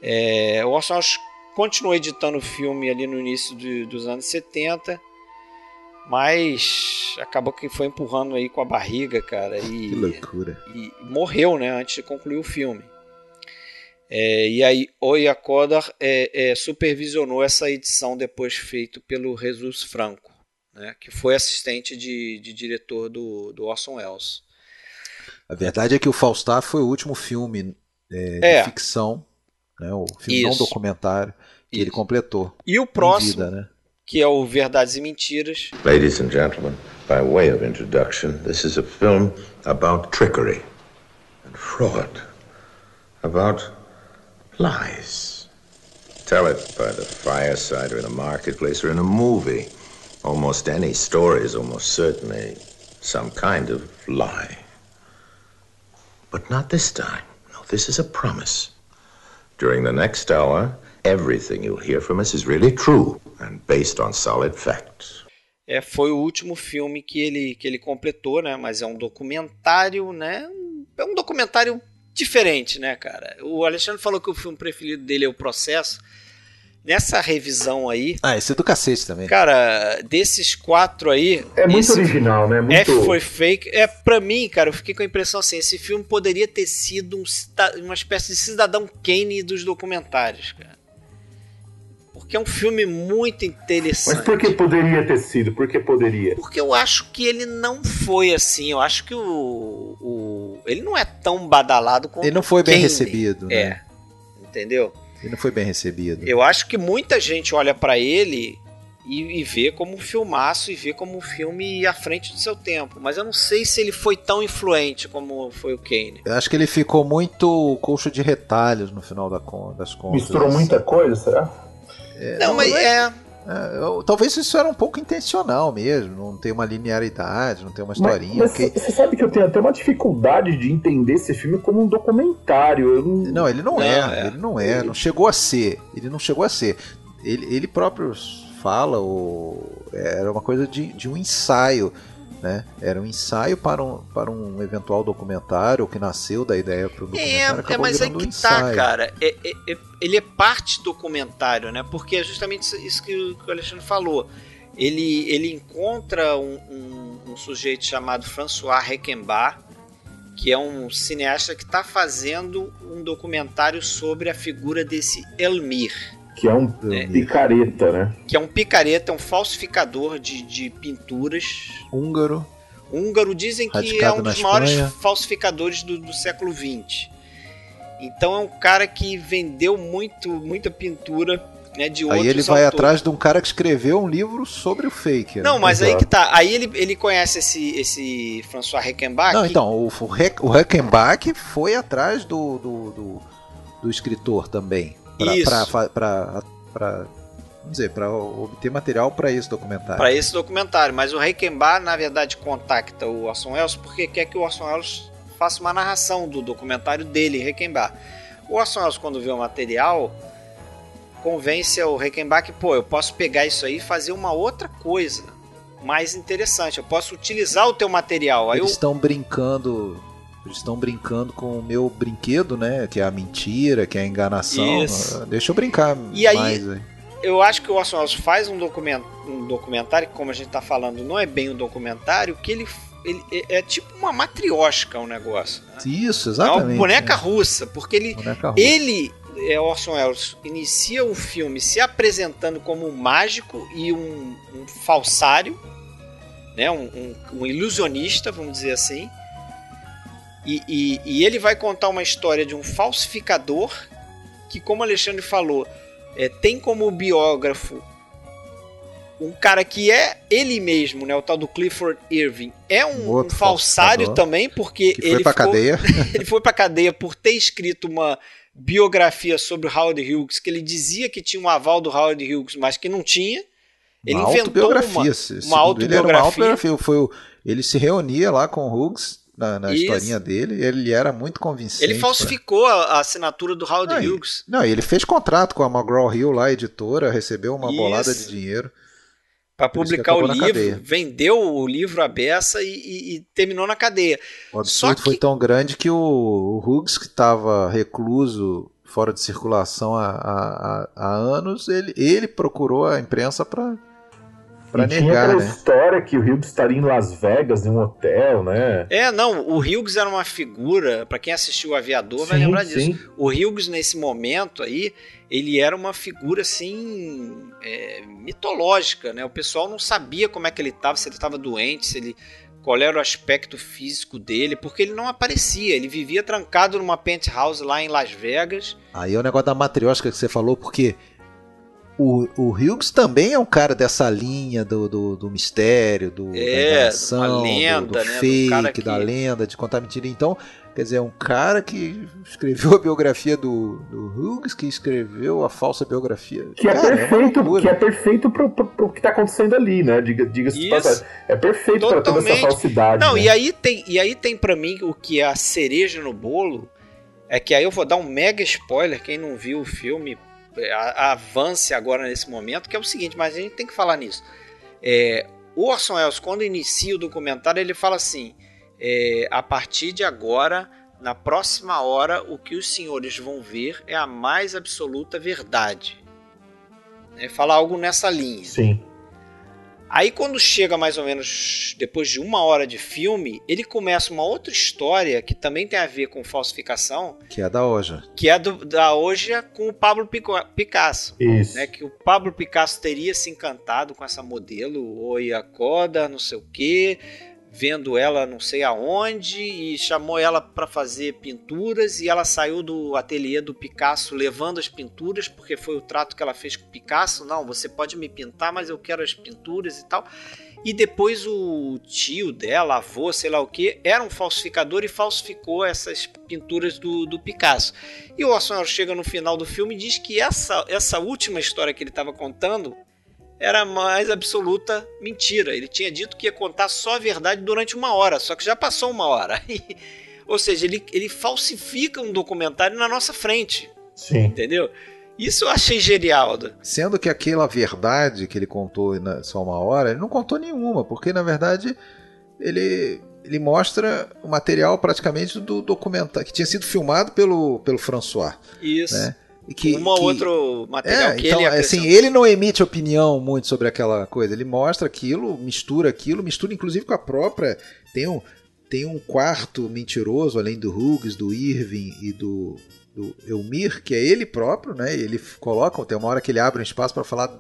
É, o Orson Welles continuou editando o filme ali no início de, dos anos 70, mas acabou que foi empurrando aí com a barriga, cara. E, que loucura. E, morreu, né? Antes de concluir o filme. É, e aí Oya Kodar é, é, supervisionou essa edição depois feito pelo Jesus Franco, né, que foi assistente de, de diretor do, do Orson Welles. A verdade é que o Falstaff foi o último filme é, de é. ficção, né, o filme Isso. não documentário, que Isso. ele completou. E o próximo, vida, né? que é o Verdades e Mentiras. Ladies and gentlemen, by way of introduction, this is a film about trickery and fraud, about lies. Tell it by the fireside or in the marketplace or in a movie. Almost any story is almost certainly some kind of lie. But not this time. No, this is a promise. During the next hour, everything you'll hear from us is really true and based on solid facts. É, foi o último filme que ele, que ele completou, né? Mas é um documentário, né? É um documentário diferente, né, cara? O Alexandre falou que o filme preferido dele é o Processo. Nessa revisão aí. Ah, esse é do cacete também. Cara, desses quatro aí. É muito original, né? Muito... F foi fake. É, pra mim, cara, eu fiquei com a impressão assim: esse filme poderia ter sido um, uma espécie de cidadão Kane dos documentários, cara. Porque é um filme muito interessante. Mas por que poderia ter sido? Por que poderia? Porque eu acho que ele não foi assim. Eu acho que o. o ele não é tão badalado como. Ele não foi bem recebido. Né? É. Entendeu? Ele não foi bem recebido. Eu acho que muita gente olha para ele e, e, vê como um filmaço e vê como um filme à frente do seu tempo. Mas eu não sei se ele foi tão influente como foi o Kane. Eu acho que ele ficou muito coxo de retalhos no final das contas. Misturou muita coisa, será? É, não, mas é. é eu, talvez isso era um pouco intencional mesmo, não tem uma linearidade, não tem uma historinha. Mas, mas você sabe que eu tenho até uma dificuldade de entender esse filme como um documentário. Não... não... ele não, não é, é, ele não é, não chegou a ser, ele não chegou a ser. Ele, ele próprio fala, o, era uma coisa de, de um ensaio né? Era um ensaio para um, para um eventual documentário que nasceu da ideia para o documentário. É, é mas é que um tá, cara. É, é, é, ele é parte documentário, né? Porque é justamente isso que, o Alexandre falou. Ele, ele encontra um, um, um sujeito chamado François Reckenbach, que é um cineasta que está fazendo um documentário sobre a figura desse Elmir. Que é um é. picareta, né? Que é um picareta, é um falsificador de, de pinturas. Húngaro. húngaro dizem que é um dos maiores Espanha. falsificadores do, do século XX. Então é um cara que vendeu muito, muita pintura né, de outros Aí ele vai autores. atrás de um cara que escreveu um livro sobre o fake. Não, né? mas aí Exato. que tá. Aí ele, ele conhece esse, esse François Reckenbach. Não, então, o, o, Heckenbach foi atrás do, do, do, do escritor também. Vamos dizer, pra obter material para esse documentário. para esse documentário. Mas o Reichenbach, na verdade, contacta o Orson Welles porque quer que o Orson Welles faça uma narração do documentário dele, Reichenbach. O Orson Welles, quando vê o material, convence o Reichenbach que, pô, eu posso pegar isso aí e fazer uma outra coisa mais interessante. Eu posso utilizar o teu material. Aí Eles eu, estão brincando. Eles estão brincando com o meu brinquedo, né? Que é a mentira, que é a enganação. Isso. Ah, Deixa eu brincar E aí- mais aí. eu acho que o Orson Welles faz um, document, um documentário, que como a gente tá falando, não é bem um documentário, que ele, ele é, é tipo uma matriosca o negócio. né? Isso, É exatamente. uma boneca né? russa, porque ele, russa. ele é Orson Welles inicia o filme se apresentando como um mágico e um, um falsário, né, um, um- um ilusionista, vamos dizer assim. E, e- e ele vai contar uma história de um falsificador que, como Alexandre falou, é, tem como biógrafo um cara que é ele mesmo, né, o tal do Clifford Irving, é um, Um falsário também, porque Que foi ele pra ficou- cadeia. ele foi pra cadeia por ter escrito uma biografia sobre o Howard Hughes, que ele dizia que tinha um aval do Howard Hughes, mas que não tinha. Ele uma inventou autobiografia. uma, uma segundo ele, uma autobiografia. autobiografia. Foi ele se reunia lá com o Hughes na, na historinha dele. Ele era muito convincente. Ele pra- falsificou a, a assinatura do Howard Não, Hughes Não, ele fez contrato com a McGraw Hill lá, a editora, recebeu uma Isso. bolada de dinheiro. para que publicar o livro, vendeu o livro à beça e, e- e terminou na cadeia. O absurdo Só foi que- tão grande que o, o Hughes, que estava recluso, fora de circulação há, há- há- há anos, ele, ele procurou a imprensa para e tinha negar, aquela né? história que o Hughes estaria em Las Vegas, em um hotel, né? É, não, o Hughes era uma figura, para quem assistiu o Aviador vai Sim, lembrar disso. sim. O Hughes, nesse momento aí, ele era uma figura assim. é, mitológica, né? O pessoal não sabia como é que ele estava, se ele estava doente, se ele. Qual era o aspecto físico dele, porque ele não aparecia, ele vivia trancado numa penthouse lá em Las Vegas. Aí é o negócio da matriosca que você falou, porque o, o Hughes também é um cara dessa linha do, do, do mistério, do, É, da enganação, uma do- né, do fake, cara que- da lenda, de contar mentira. Então, quer dizer, é um cara que escreveu a biografia do, do Hughes, que escreveu a falsa biografia. Que é Cara, uma perfeito, loucura. que é perfeito pro, pro, pro que tá acontecendo ali, né? Diga- Diga-se de passagem. É perfeito para toda essa falsidade. Não, né? e aí tem, e aí tem para mim o que é a cereja no bolo, é que aí eu vou dar um mega spoiler, quem não viu o filme, é, avance agora nesse momento, que é o seguinte, mas a gente tem que falar nisso. É, o Orson Welles, quando inicia o documentário, ele fala assim, é, a partir de agora, na próxima hora, o que os senhores vão ver é a mais absoluta verdade. É, fala algo nessa linha. Sim. Aí quando chega mais ou menos depois de uma hora de filme, ele começa uma outra história que também tem a ver com falsificação, Que é da Oja. que é do, da hoje com o Pablo Pico- Picasso. Isso. Né, que o Pablo Picasso teria se encantado com essa modelo, Oia Koda, não sei o que, vendo ela não sei aonde e chamou ela para fazer pinturas e ela saiu do ateliê do Picasso levando as pinturas porque foi o trato que ela fez com o Picasso. Não, você pode me pintar, mas eu quero as pinturas e tal. E depois o tio dela, avô, sei lá o que, era um falsificador e falsificou essas pinturas do, do Picasso. E o Orson chega no final do filme e diz que essa, essa última história que ele estava contando era a mais absoluta mentira. Ele tinha dito que ia contar só a verdade durante uma hora, só que já passou uma hora. Ou seja, ele, ele falsifica um documentário na nossa frente, Sim. entendeu? Isso eu achei genial. né? Sendo que aquela verdade que ele contou na só uma hora, ele não contou nenhuma, porque na verdade ele, ele mostra o material praticamente do documentário que tinha sido filmado pelo, pelo François. Isso. Né? Que, Uma que- outro material É, que então, ele assim, acrescentou. ele não emite opinião muito sobre aquela coisa. Ele mostra aquilo, mistura aquilo, mistura inclusive com a própria. Tem um, tem um quarto mentiroso, além do Hughes, do Irving e do, do Elmir, que é ele próprio, né? Ele coloca, tem uma hora que ele abre um espaço para falar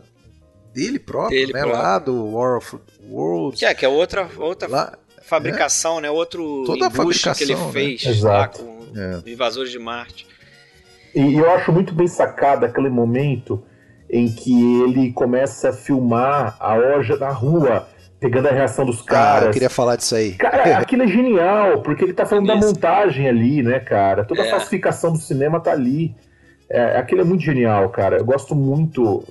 dele próprio, Dele né? próprio. Lá do War of Worlds. Que é, que é outra, outra Lá, fabricação, é. né? Outro Toda indústria que ele né? fez Exato. lá com É. Invasores de Marte. E eu acho muito bem sacado aquele momento em que ele começa a filmar a loja na rua, pegando a reação dos Ah, eu caras. queria falar disso aí. Cara, aquilo é genial, porque ele tá falando da Isso. montagem ali, né, cara? Toda É. a falsificação do cinema tá ali. É, aquilo é muito genial, cara. Eu gosto muito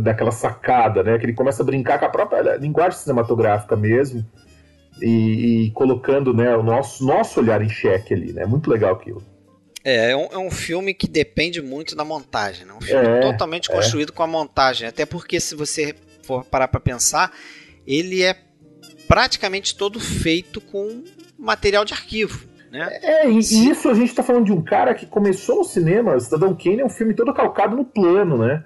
daquela sacada, né? Que ele começa a brincar com a própria linguagem cinematográfica mesmo. E, e colocando né, o nosso, nosso olhar em xeque ali, né? Muito legal aquilo. É, é um, é um filme que depende muito da montagem, né? Um filme É, totalmente é. construído com a montagem. Até porque, se você for parar pra pensar, ele é praticamente todo feito com material de arquivo, né? É, e, e isso a gente tá falando de um cara que começou no cinema. Cidadão Kane é um filme todo calcado no plano, né?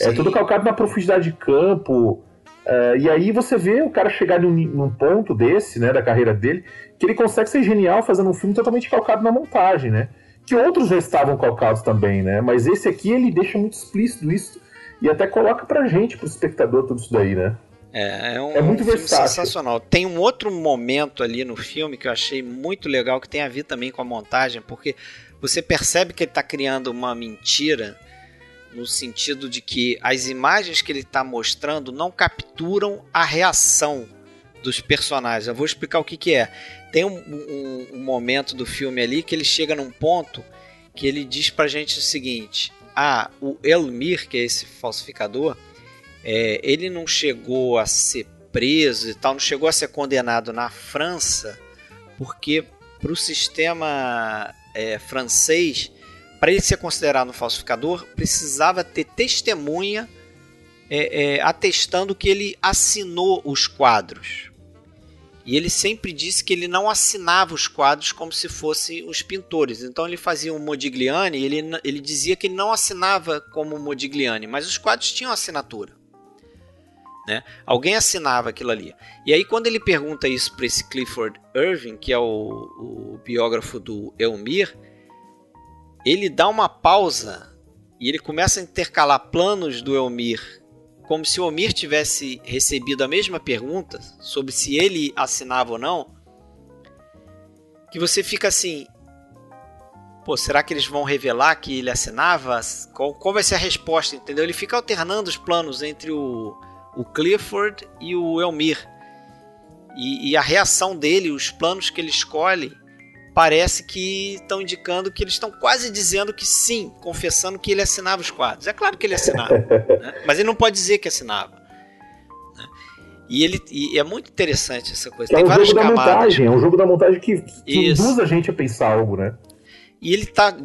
É Sim. todo calcado na profundidade de campo. É, e aí você vê o cara chegar num, num ponto desse, né, da carreira dele, que ele consegue ser genial fazendo um filme totalmente calcado na montagem, né? Que outros já estavam calcados também, né? Mas esse aqui ele deixa muito explícito isso e até coloca pra gente, pro espectador, tudo isso daí, né? É, é um, É muito um sensacional. Tem um outro momento ali no filme que eu achei muito legal, que tem a ver também com a montagem, porque você percebe que ele está criando uma mentira no sentido de que as imagens que ele está mostrando não capturam a reação dos personagens. Eu vou explicar o que, que é. Tem um, um- um momento do filme ali que ele chega num ponto que ele diz pra gente o seguinte: Ah, o Elmir, que é esse falsificador, é, ele não chegou a ser preso e tal, não chegou a ser condenado na França, porque para o sistema é, francês, para ele ser considerado um falsificador, precisava ter testemunha é, é, atestando que ele assinou os quadros. E ele sempre disse que ele não assinava os quadros como se fossem os pintores. Então ele fazia um Modigliani e ele, ele dizia que ele não assinava como Modigliani, mas os quadros tinham assinatura. Né? Alguém assinava aquilo ali. E aí, quando ele pergunta isso para esse Clifford Irving, que é o, o biógrafo do Elmir, ele dá uma pausa e ele começa a intercalar planos do Elmir, como se o Elmir tivesse recebido a mesma pergunta sobre se ele assinava ou não. Que você fica assim. Pô, será que eles vão revelar que ele assinava? Qual, qual vai ser a resposta? Entendeu? Ele fica alternando os planos entre o, o Clifford e o Elmir. E, e a reação dele, os planos que ele escolhe, parece que estão indicando que eles estão quase dizendo que sim, confessando que ele assinava os quadros. É claro que ele assinava, né? mas ele não pode dizer que assinava. né? E, ele, e é muito interessante essa coisa. Que é Tem um várias jogo da camadas. montagem, é um jogo da montagem que, que induz a gente a pensar algo, né? E ele está,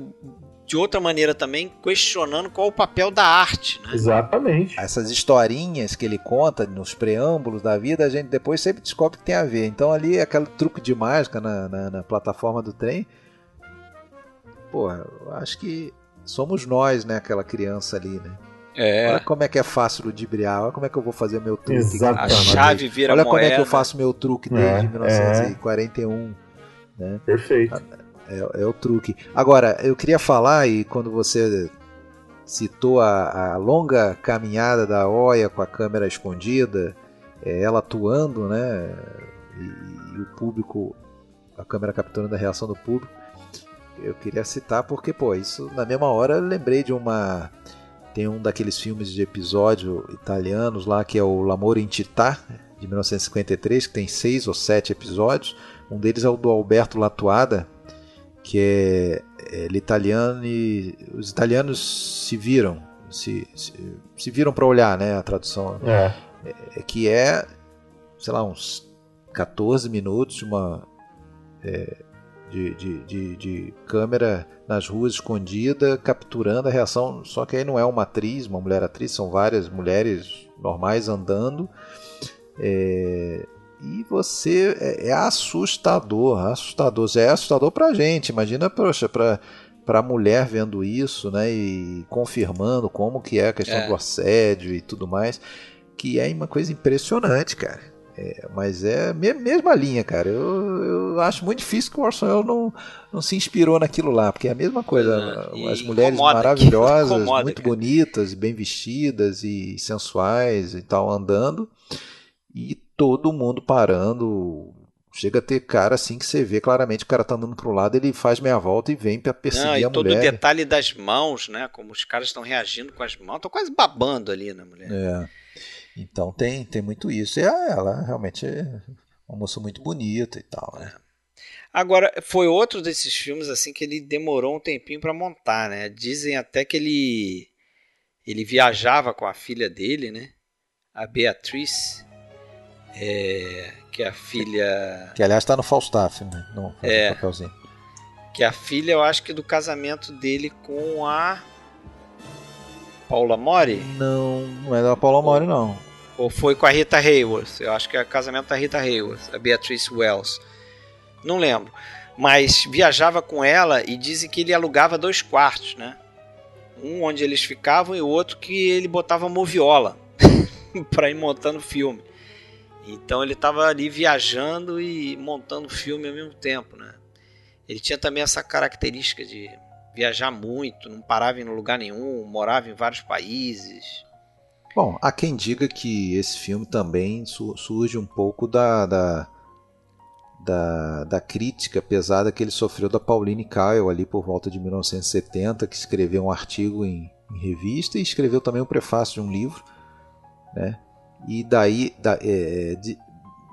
de outra maneira também, questionando qual o papel da arte. Né? Exatamente. Essas historinhas que ele conta nos preâmbulos da vida, a gente depois sempre descobre que tem a ver. Então ali aquele truque de mágica na, na, na plataforma do trem. Porra, eu acho que somos nós, né? Aquela criança ali, né? Olha como é que é fácil ludibriar, olha como é que eu vou fazer meu truque. aqui. A Exatamente. chave vira Olha como é que eu faço meu truque É, desde 1941. Perfeito. É, é o truque. Agora, eu queria falar, e quando você citou a, a longa caminhada da Oia com a câmera escondida, é, ela atuando, né? E, e o público, a câmera capturando a reação do público. Eu queria citar porque, pô, isso na mesma hora eu lembrei de uma. Tem um daqueles filmes de episódio italianos lá que é o L'Amore in Città, de 1953, que tem seis ou sete episódios. Um deles é o do Alberto Latuada, que é, é italiano e os italianos se viram, se, se, se viram para olhar, né, a tradução, É. é, que é, sei lá, uns 14 minutos de uma é, de, de, de, de câmera nas ruas escondida, capturando a reação, só que aí não é uma atriz, uma mulher atriz, são várias mulheres normais andando, é, e você é, é assustador, assustador. É assustador pra gente. Imagina, poxa, pra, pra mulher vendo isso, né? E confirmando como que é a questão É. do assédio e tudo mais. Que é uma coisa impressionante, cara. É, mas é a me- mesma linha, cara. Eu, eu acho muito difícil que o Orson Welles não, não se inspirou naquilo lá, porque é a mesma coisa. É, e As mulheres maravilhosas, incomoda, muito cara. bonitas, bem vestidas e sensuais e tal, andando e todo mundo parando, Chega a ter cara assim que você vê claramente o cara tá andando pro lado, ele faz meia volta e vem para perseguir Não, e a todo mulher. o detalhe das mãos, né? Como os caras estão reagindo com as mãos. Tô quase babando ali na mulher. É. Então tem, tem muito isso. E ela realmente é uma moça muito bonita e tal, né? Agora, foi outro desses filmes assim que ele demorou um tempinho para montar, né? Dizem até que ele ele viajava com a filha dele, né? A Beatriz, é, que a filha Que aliás tá no Falstaff, né? Faz É. papelzinho. que a filha, eu acho que do casamento dele com a Paula Mori, Não, não é da Paula Mori, não. ou foi com a Rita Hayworth. Eu acho que é o casamento da Rita Hayworth, a Beatrice Wells. Não lembro. Mas viajava com ela e dizem que ele alugava dois quartos, né? Um onde eles ficavam e o outro que ele botava moviola para ir montando filme. Então ele estava ali viajando e montando filme ao mesmo tempo, né? Ele tinha também essa característica de viajar muito, não parava em lugar nenhum, morava em vários países. Bom, há quem diga que esse filme também su- surge um pouco da, da, da, da crítica pesada que ele sofreu da Pauline Kael ali por volta de 1970, que escreveu um artigo em, em revista e escreveu também o prefácio de um livro, né? E daí da, é, de-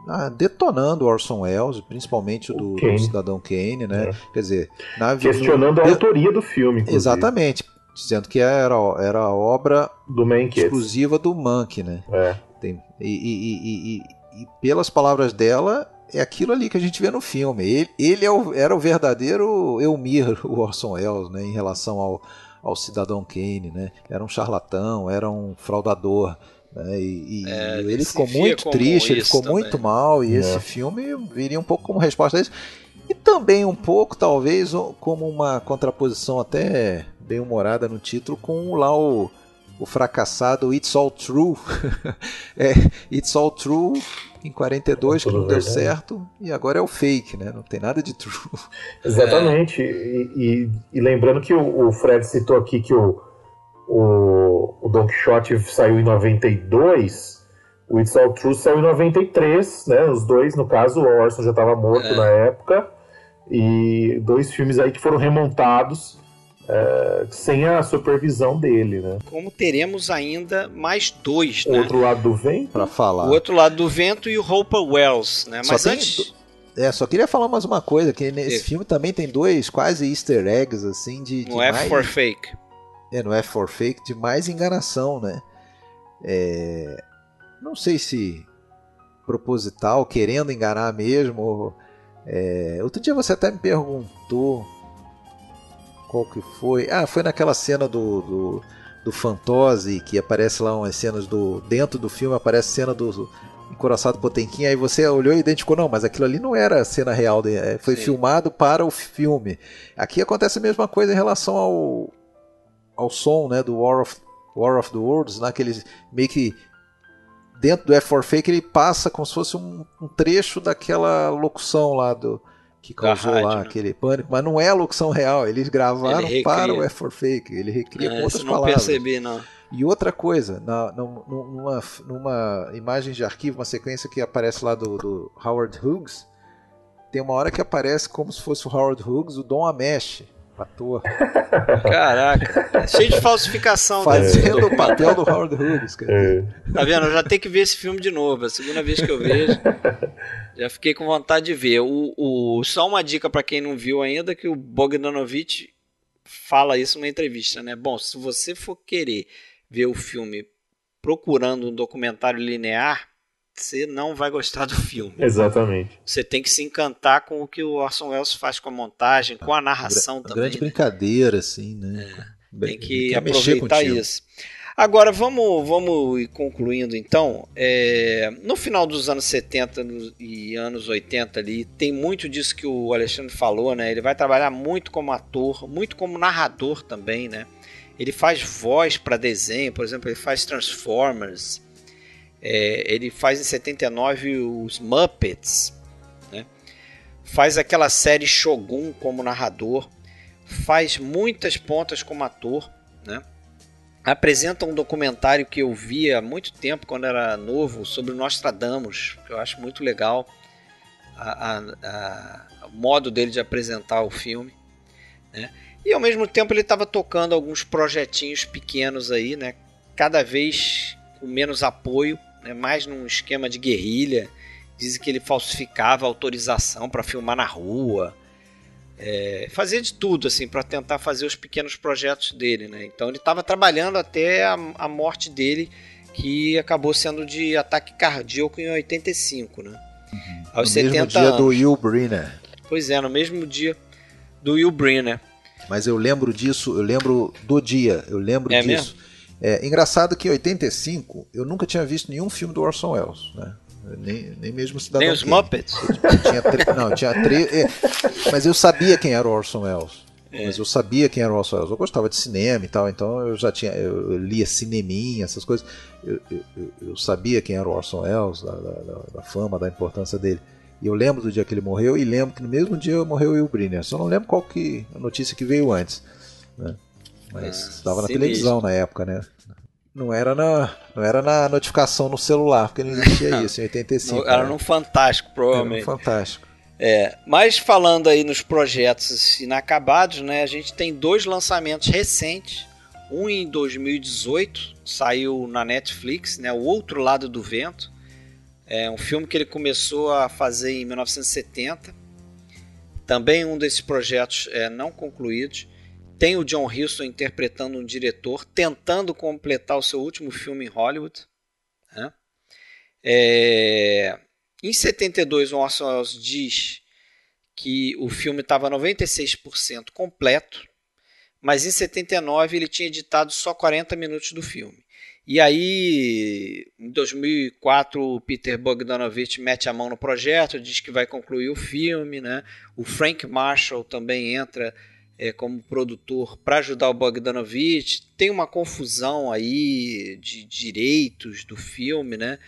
ah, detonando Orson Welles, principalmente o do, do Kane. Cidadão Kane, né? É. Quer dizer, na Questionando a autoria do filme, inclusive, Exatamente, dizendo que era, era a obra do Mankiewicz. exclusiva do Monk, né? É. Tem- e, e- e- e- e pelas palavras dela, é aquilo ali que a gente vê no filme. Ele, ele é o- era o verdadeiro Elmir, o Orson Welles, né, em relação ao, ao cidadão Kane. Né? Era um charlatão, era um fraudador. Né? E, e É, ele ele ficou muito triste, ele ficou também. muito mal. E É. esse filme viria um pouco como resposta a isso. E também um pouco, talvez, como uma contraposição até bem humorada no título com lá o, o fracassado It's All True. é, It's All True em 42, que não deu certo, e agora é o fake, né? Não tem nada de true. Exatamente. E, e- e lembrando que o, o Fred citou aqui que o, o, o Don Quixote saiu em 92, o It's All True saiu em 93, né? Os dois, no caso, o Orson já estava morto É. na época. E dois filmes aí que foram remontados é, sem a supervisão dele, né? Como teremos ainda mais dois, né? Outro lado do vento. Pra falar. O outro lado do vento e o Hopper Wells, né? Só Mas tem antes. É, só queria falar mais uma coisa, que nesse É. filme também tem dois quase easter eggs, assim, de, F mais... for Fake. É, no F for Fake, de mais enganação, né? É, Não sei se proposital, querendo enganar mesmo. é, Outro dia você até me perguntou qual que foi. Ah, foi naquela cena do, do, do Fantose, que aparece lá umas cenas do. Dentro do filme aparece cena do Encoraçado Potemkin, aí você olhou e identificou, não, mas aquilo ali não era cena real, de- é, foi Sim. filmado para o filme. Aqui acontece a mesma coisa em relação ao, ao som né, do War of, War of the Worlds, naquele meio que dentro do F4 Fake ele passa como se fosse um, um trecho daquela locução lá do que causou rádio, lá né? aquele pânico, mas não é a locução real, eles gravaram Ele para o F4 Fake, ele recria com É, outras se não palavras. percebi, não. E outra coisa, na, num- numa, numa imagem de arquivo, uma sequência que aparece lá do, do Howard Hughes, tem uma hora que aparece como se fosse o Howard Hughes, o Dom Amesh, ator, Caraca. É cheio de falsificação. né? fazendo o papel do Howard Hughes. Cara. É. Tá vendo? Eu já tenho que ver esse filme de novo. É a segunda vez que eu vejo. Já fiquei com vontade de ver. O, o- só uma dica para quem não viu ainda, que o Bogdanovich fala isso numa entrevista, né? Bom, se você for querer ver o filme procurando um documentário linear, você não vai gostar do filme. Exatamente. Você tem que se encantar com o que o Orson Welles faz com a montagem, com a narração Uma também. grande né? brincadeira, assim, né? Tem que aproveitar isso. Agora, vamos, vamos ir concluindo então. É, no final dos anos 70 no- e anos 80 ali, tem muito disso que o Alexandre falou, né? Ele vai trabalhar muito como ator, muito como narrador também, né? Ele faz voz para desenho, por exemplo, ele faz Transformers. É, ele faz em 79 os Muppets, né? Faz aquela série Shogun como narrador, faz muitas pontas como ator, né? Apresenta um documentário que eu vi há muito tempo, quando era novo, sobre o Nostradamus, que eu acho muito legal. a, a, a, o modo dele de apresentar o filme. Né? E ao mesmo tempo ele estava tocando alguns projetinhos pequenos aí, né? cada vez com menos apoio, né? mais num esquema de guerrilha. Dizem que ele falsificava autorização para filmar na rua. É, fazia de tudo assim para tentar fazer os pequenos projetos dele, né? Então ele estava trabalhando até a, a, morte dele, que acabou sendo de ataque cardíaco em 85, né? Uhum. Aos no 70 mesmo dia anos. do Will Brenner. Pois é, no mesmo dia do Will Brenner. Mas eu lembro disso, eu lembro do dia, eu lembro é disso. Mesmo? É engraçado que em 85 eu nunca tinha visto nenhum filme do Orson Welles, né? Nem, nem mesmo Cidadão Nem os Muppets? Tinha tre... Não, tinha tre... É, mas eu sabia quem era o Orson Welles. É. Mas eu sabia quem era o Orson Welles. Eu gostava de cinema e tal, então eu já tinha. Eu, lia cineminha, essas coisas. Eu, eu, eu, sabia quem era o Orson Welles, da, da, da, fama, da importância dele. E eu lembro do dia que ele morreu e lembro que no mesmo dia morreu o Will Brynner. Só não lembro qual que a notícia que veio antes. Né? Mas estava na televisão mesmo. na época, né? Não era na, não era na notificação no celular, porque não existia isso em 85. Era né? no Fantástico, provavelmente. Era no Fantástico. É, mas falando aí nos projetos inacabados, né, a gente tem dois lançamentos recentes. Um em 2018, saiu na Netflix, né, O Outro Lado do Vento. É um filme que ele começou a fazer em 1970. Também um desses projetos é, não concluídos. Tem o John Huston interpretando um diretor tentando completar o seu último filme em Hollywood. Né? É... Em 72, o Orson Welles diz que o filme estava 96% completo, mas em 79 ele tinha editado só 40 minutos do filme. E aí, em 2004, o Peter Bogdanovich mete a mão no projeto, diz que vai concluir o filme. Né? O Frank Marshall também entra é, como produtor para ajudar o Bogdanovich. Tem uma confusão aí de direitos do filme, né?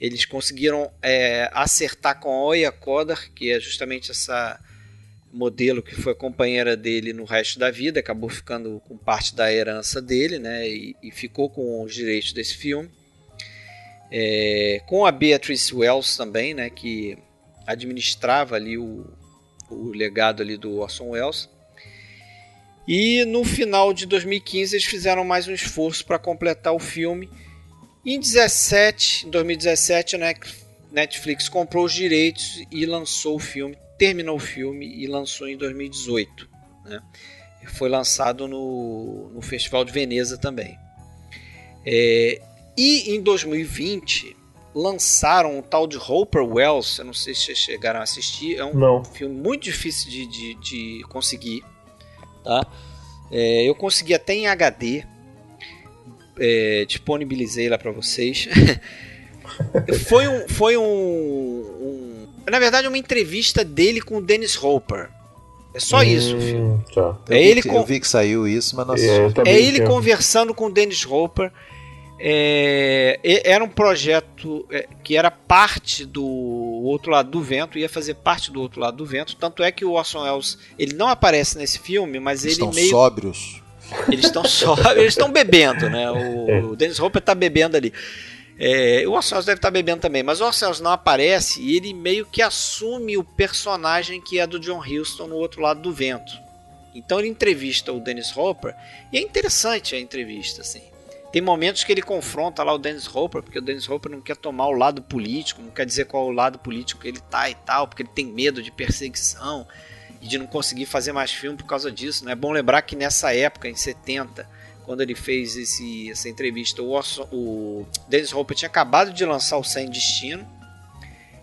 Eles conseguiram é, acertar com a Oya Kodar, que é justamente essa modelo que foi companheira dele no resto da vida, acabou ficando com parte da herança dele, né? E, e ficou com os direitos desse filme. É, com a Beatrice Wells também, né? Que administrava ali o, o legado ali do Orson Welles. E no final de 2015 eles fizeram mais um esforço para completar o filme. Em 17, 2017 a Netflix comprou os direitos e lançou o filme, terminou o filme e lançou em 2018. Né? Foi lançado no, no Festival de Veneza também. É, e em 2020 lançaram o tal de Hopper Wells. Eu não sei se vocês chegaram a assistir. É um não. filme muito difícil de, de, de conseguir tá? É, eu consegui até em HD, é, disponibilizei lá para vocês. foi um, foi um, um, na verdade uma entrevista dele com o Dennis Hopper. É só hum, isso, filho. Tá. É eu, ele vi que, eu vi que saiu isso, mas não É, é ele conversando com o Dennis Hopper é, era um projeto é, que era parte do outro lado do vento, ia fazer parte do outro lado do vento. Tanto é que o Orson Welles ele não aparece nesse filme, mas eles ele estão meio sóbrios. Eles estão sóbrios, eles estão bebendo, né? O, é. o Dennis Hopper está bebendo ali. É, o Orson Welles deve estar tá bebendo também, mas o Orson Welles não aparece e ele meio que assume o personagem que é do John Huston no outro lado do vento. Então ele entrevista o Dennis Hopper e é interessante a entrevista, assim. Tem momentos que ele confronta lá o Dennis Hopper, porque o Dennis Hopper não quer tomar o lado político, não quer dizer qual o lado político que ele tá e tal, porque ele tem medo de perseguição e de não conseguir fazer mais filme por causa disso. Né? É bom lembrar que nessa época, em 70, quando ele fez esse, essa entrevista, o, Orson, o Dennis Hopper tinha acabado de lançar o Sem Destino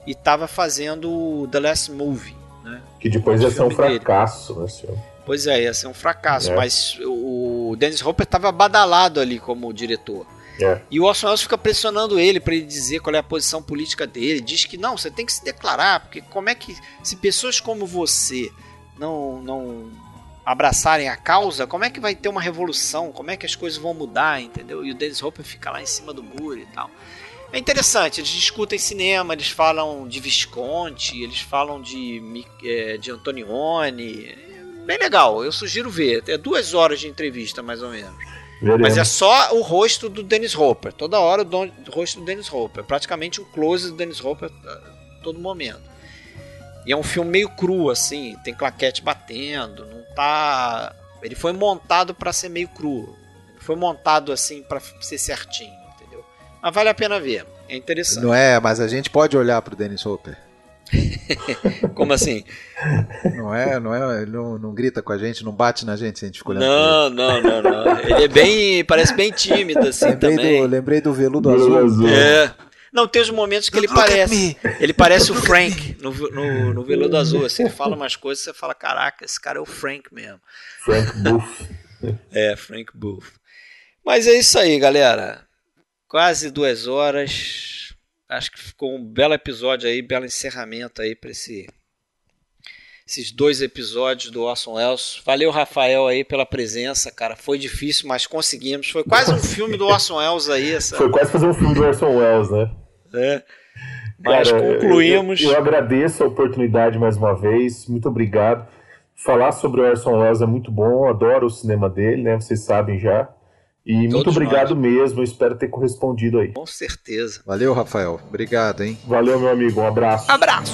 e estava fazendo The Last Movie. Né? Que depois ia ser um fracasso, dele. né, senhor? Pois é, ia ser um fracasso, é. mas o Dennis Hopper estava badalado ali como diretor. É. E o Orson Welles fica pressionando ele para ele dizer qual é a posição política dele. Diz que não, você tem que se declarar, porque como é que se pessoas como você não não abraçarem a causa, como é que vai ter uma revolução? Como é que as coisas vão mudar, entendeu? E o Dennis Hopper fica lá em cima do muro e tal. É interessante, eles discutem cinema, eles falam de Visconti, eles falam de, é, de Antonioni, bem legal. Eu sugiro ver. É duas horas de entrevista, mais ou menos. Veremos. Mas é só o rosto do Dennis Hopper. Toda hora o rosto do Dennis Hopper. Praticamente um close do Dennis Hopper a todo momento. E é um filme meio cru, assim, tem claquete batendo, não tá. Ele foi montado para ser meio cru. Ele foi montado assim para ser certinho, entendeu? Mas vale a pena ver. É interessante. Não é, mas a gente pode olhar pro Dennis Hopper. Como assim? Não é, não é, ele não, não grita com a gente, não bate na gente se a gente fica olhando. Não, não, não, não. Ele é bem, parece bem tímido assim lembrei também. Do, lembrei do veludo, Veludo azul. azul. É. Não, tem os momentos que ele parece. Ele parece o Frank no, no, no Veludo Azul. Assim, ele fala umas coisas você fala: caraca, esse cara é o Frank mesmo. Frank Booth. É, Frank Booth. Mas é isso aí, galera. Quase duas horas. Acho que ficou um belo episódio aí, belo encerramento aí para esse, esses dois episódios do Orson Welles. Valeu, Rafael, aí pela presença, cara. Foi difícil, mas conseguimos. Foi quase um filme do Orson Welles aí. Essa, Foi quase fazer um filme do Orson Welles, né? né? Mas Cara, concluímos. Eu, eu agradeço a oportunidade mais uma vez. Muito obrigado. Falar sobre o Orson Welles é muito bom. Adoro o cinema dele, né? Vocês sabem já. E muito Todos obrigado mesmo. Eu espero ter correspondido aí. Com certeza. Valeu, Rafael. Obrigado, hein? Valeu, meu amigo. Um abraço. Abraço.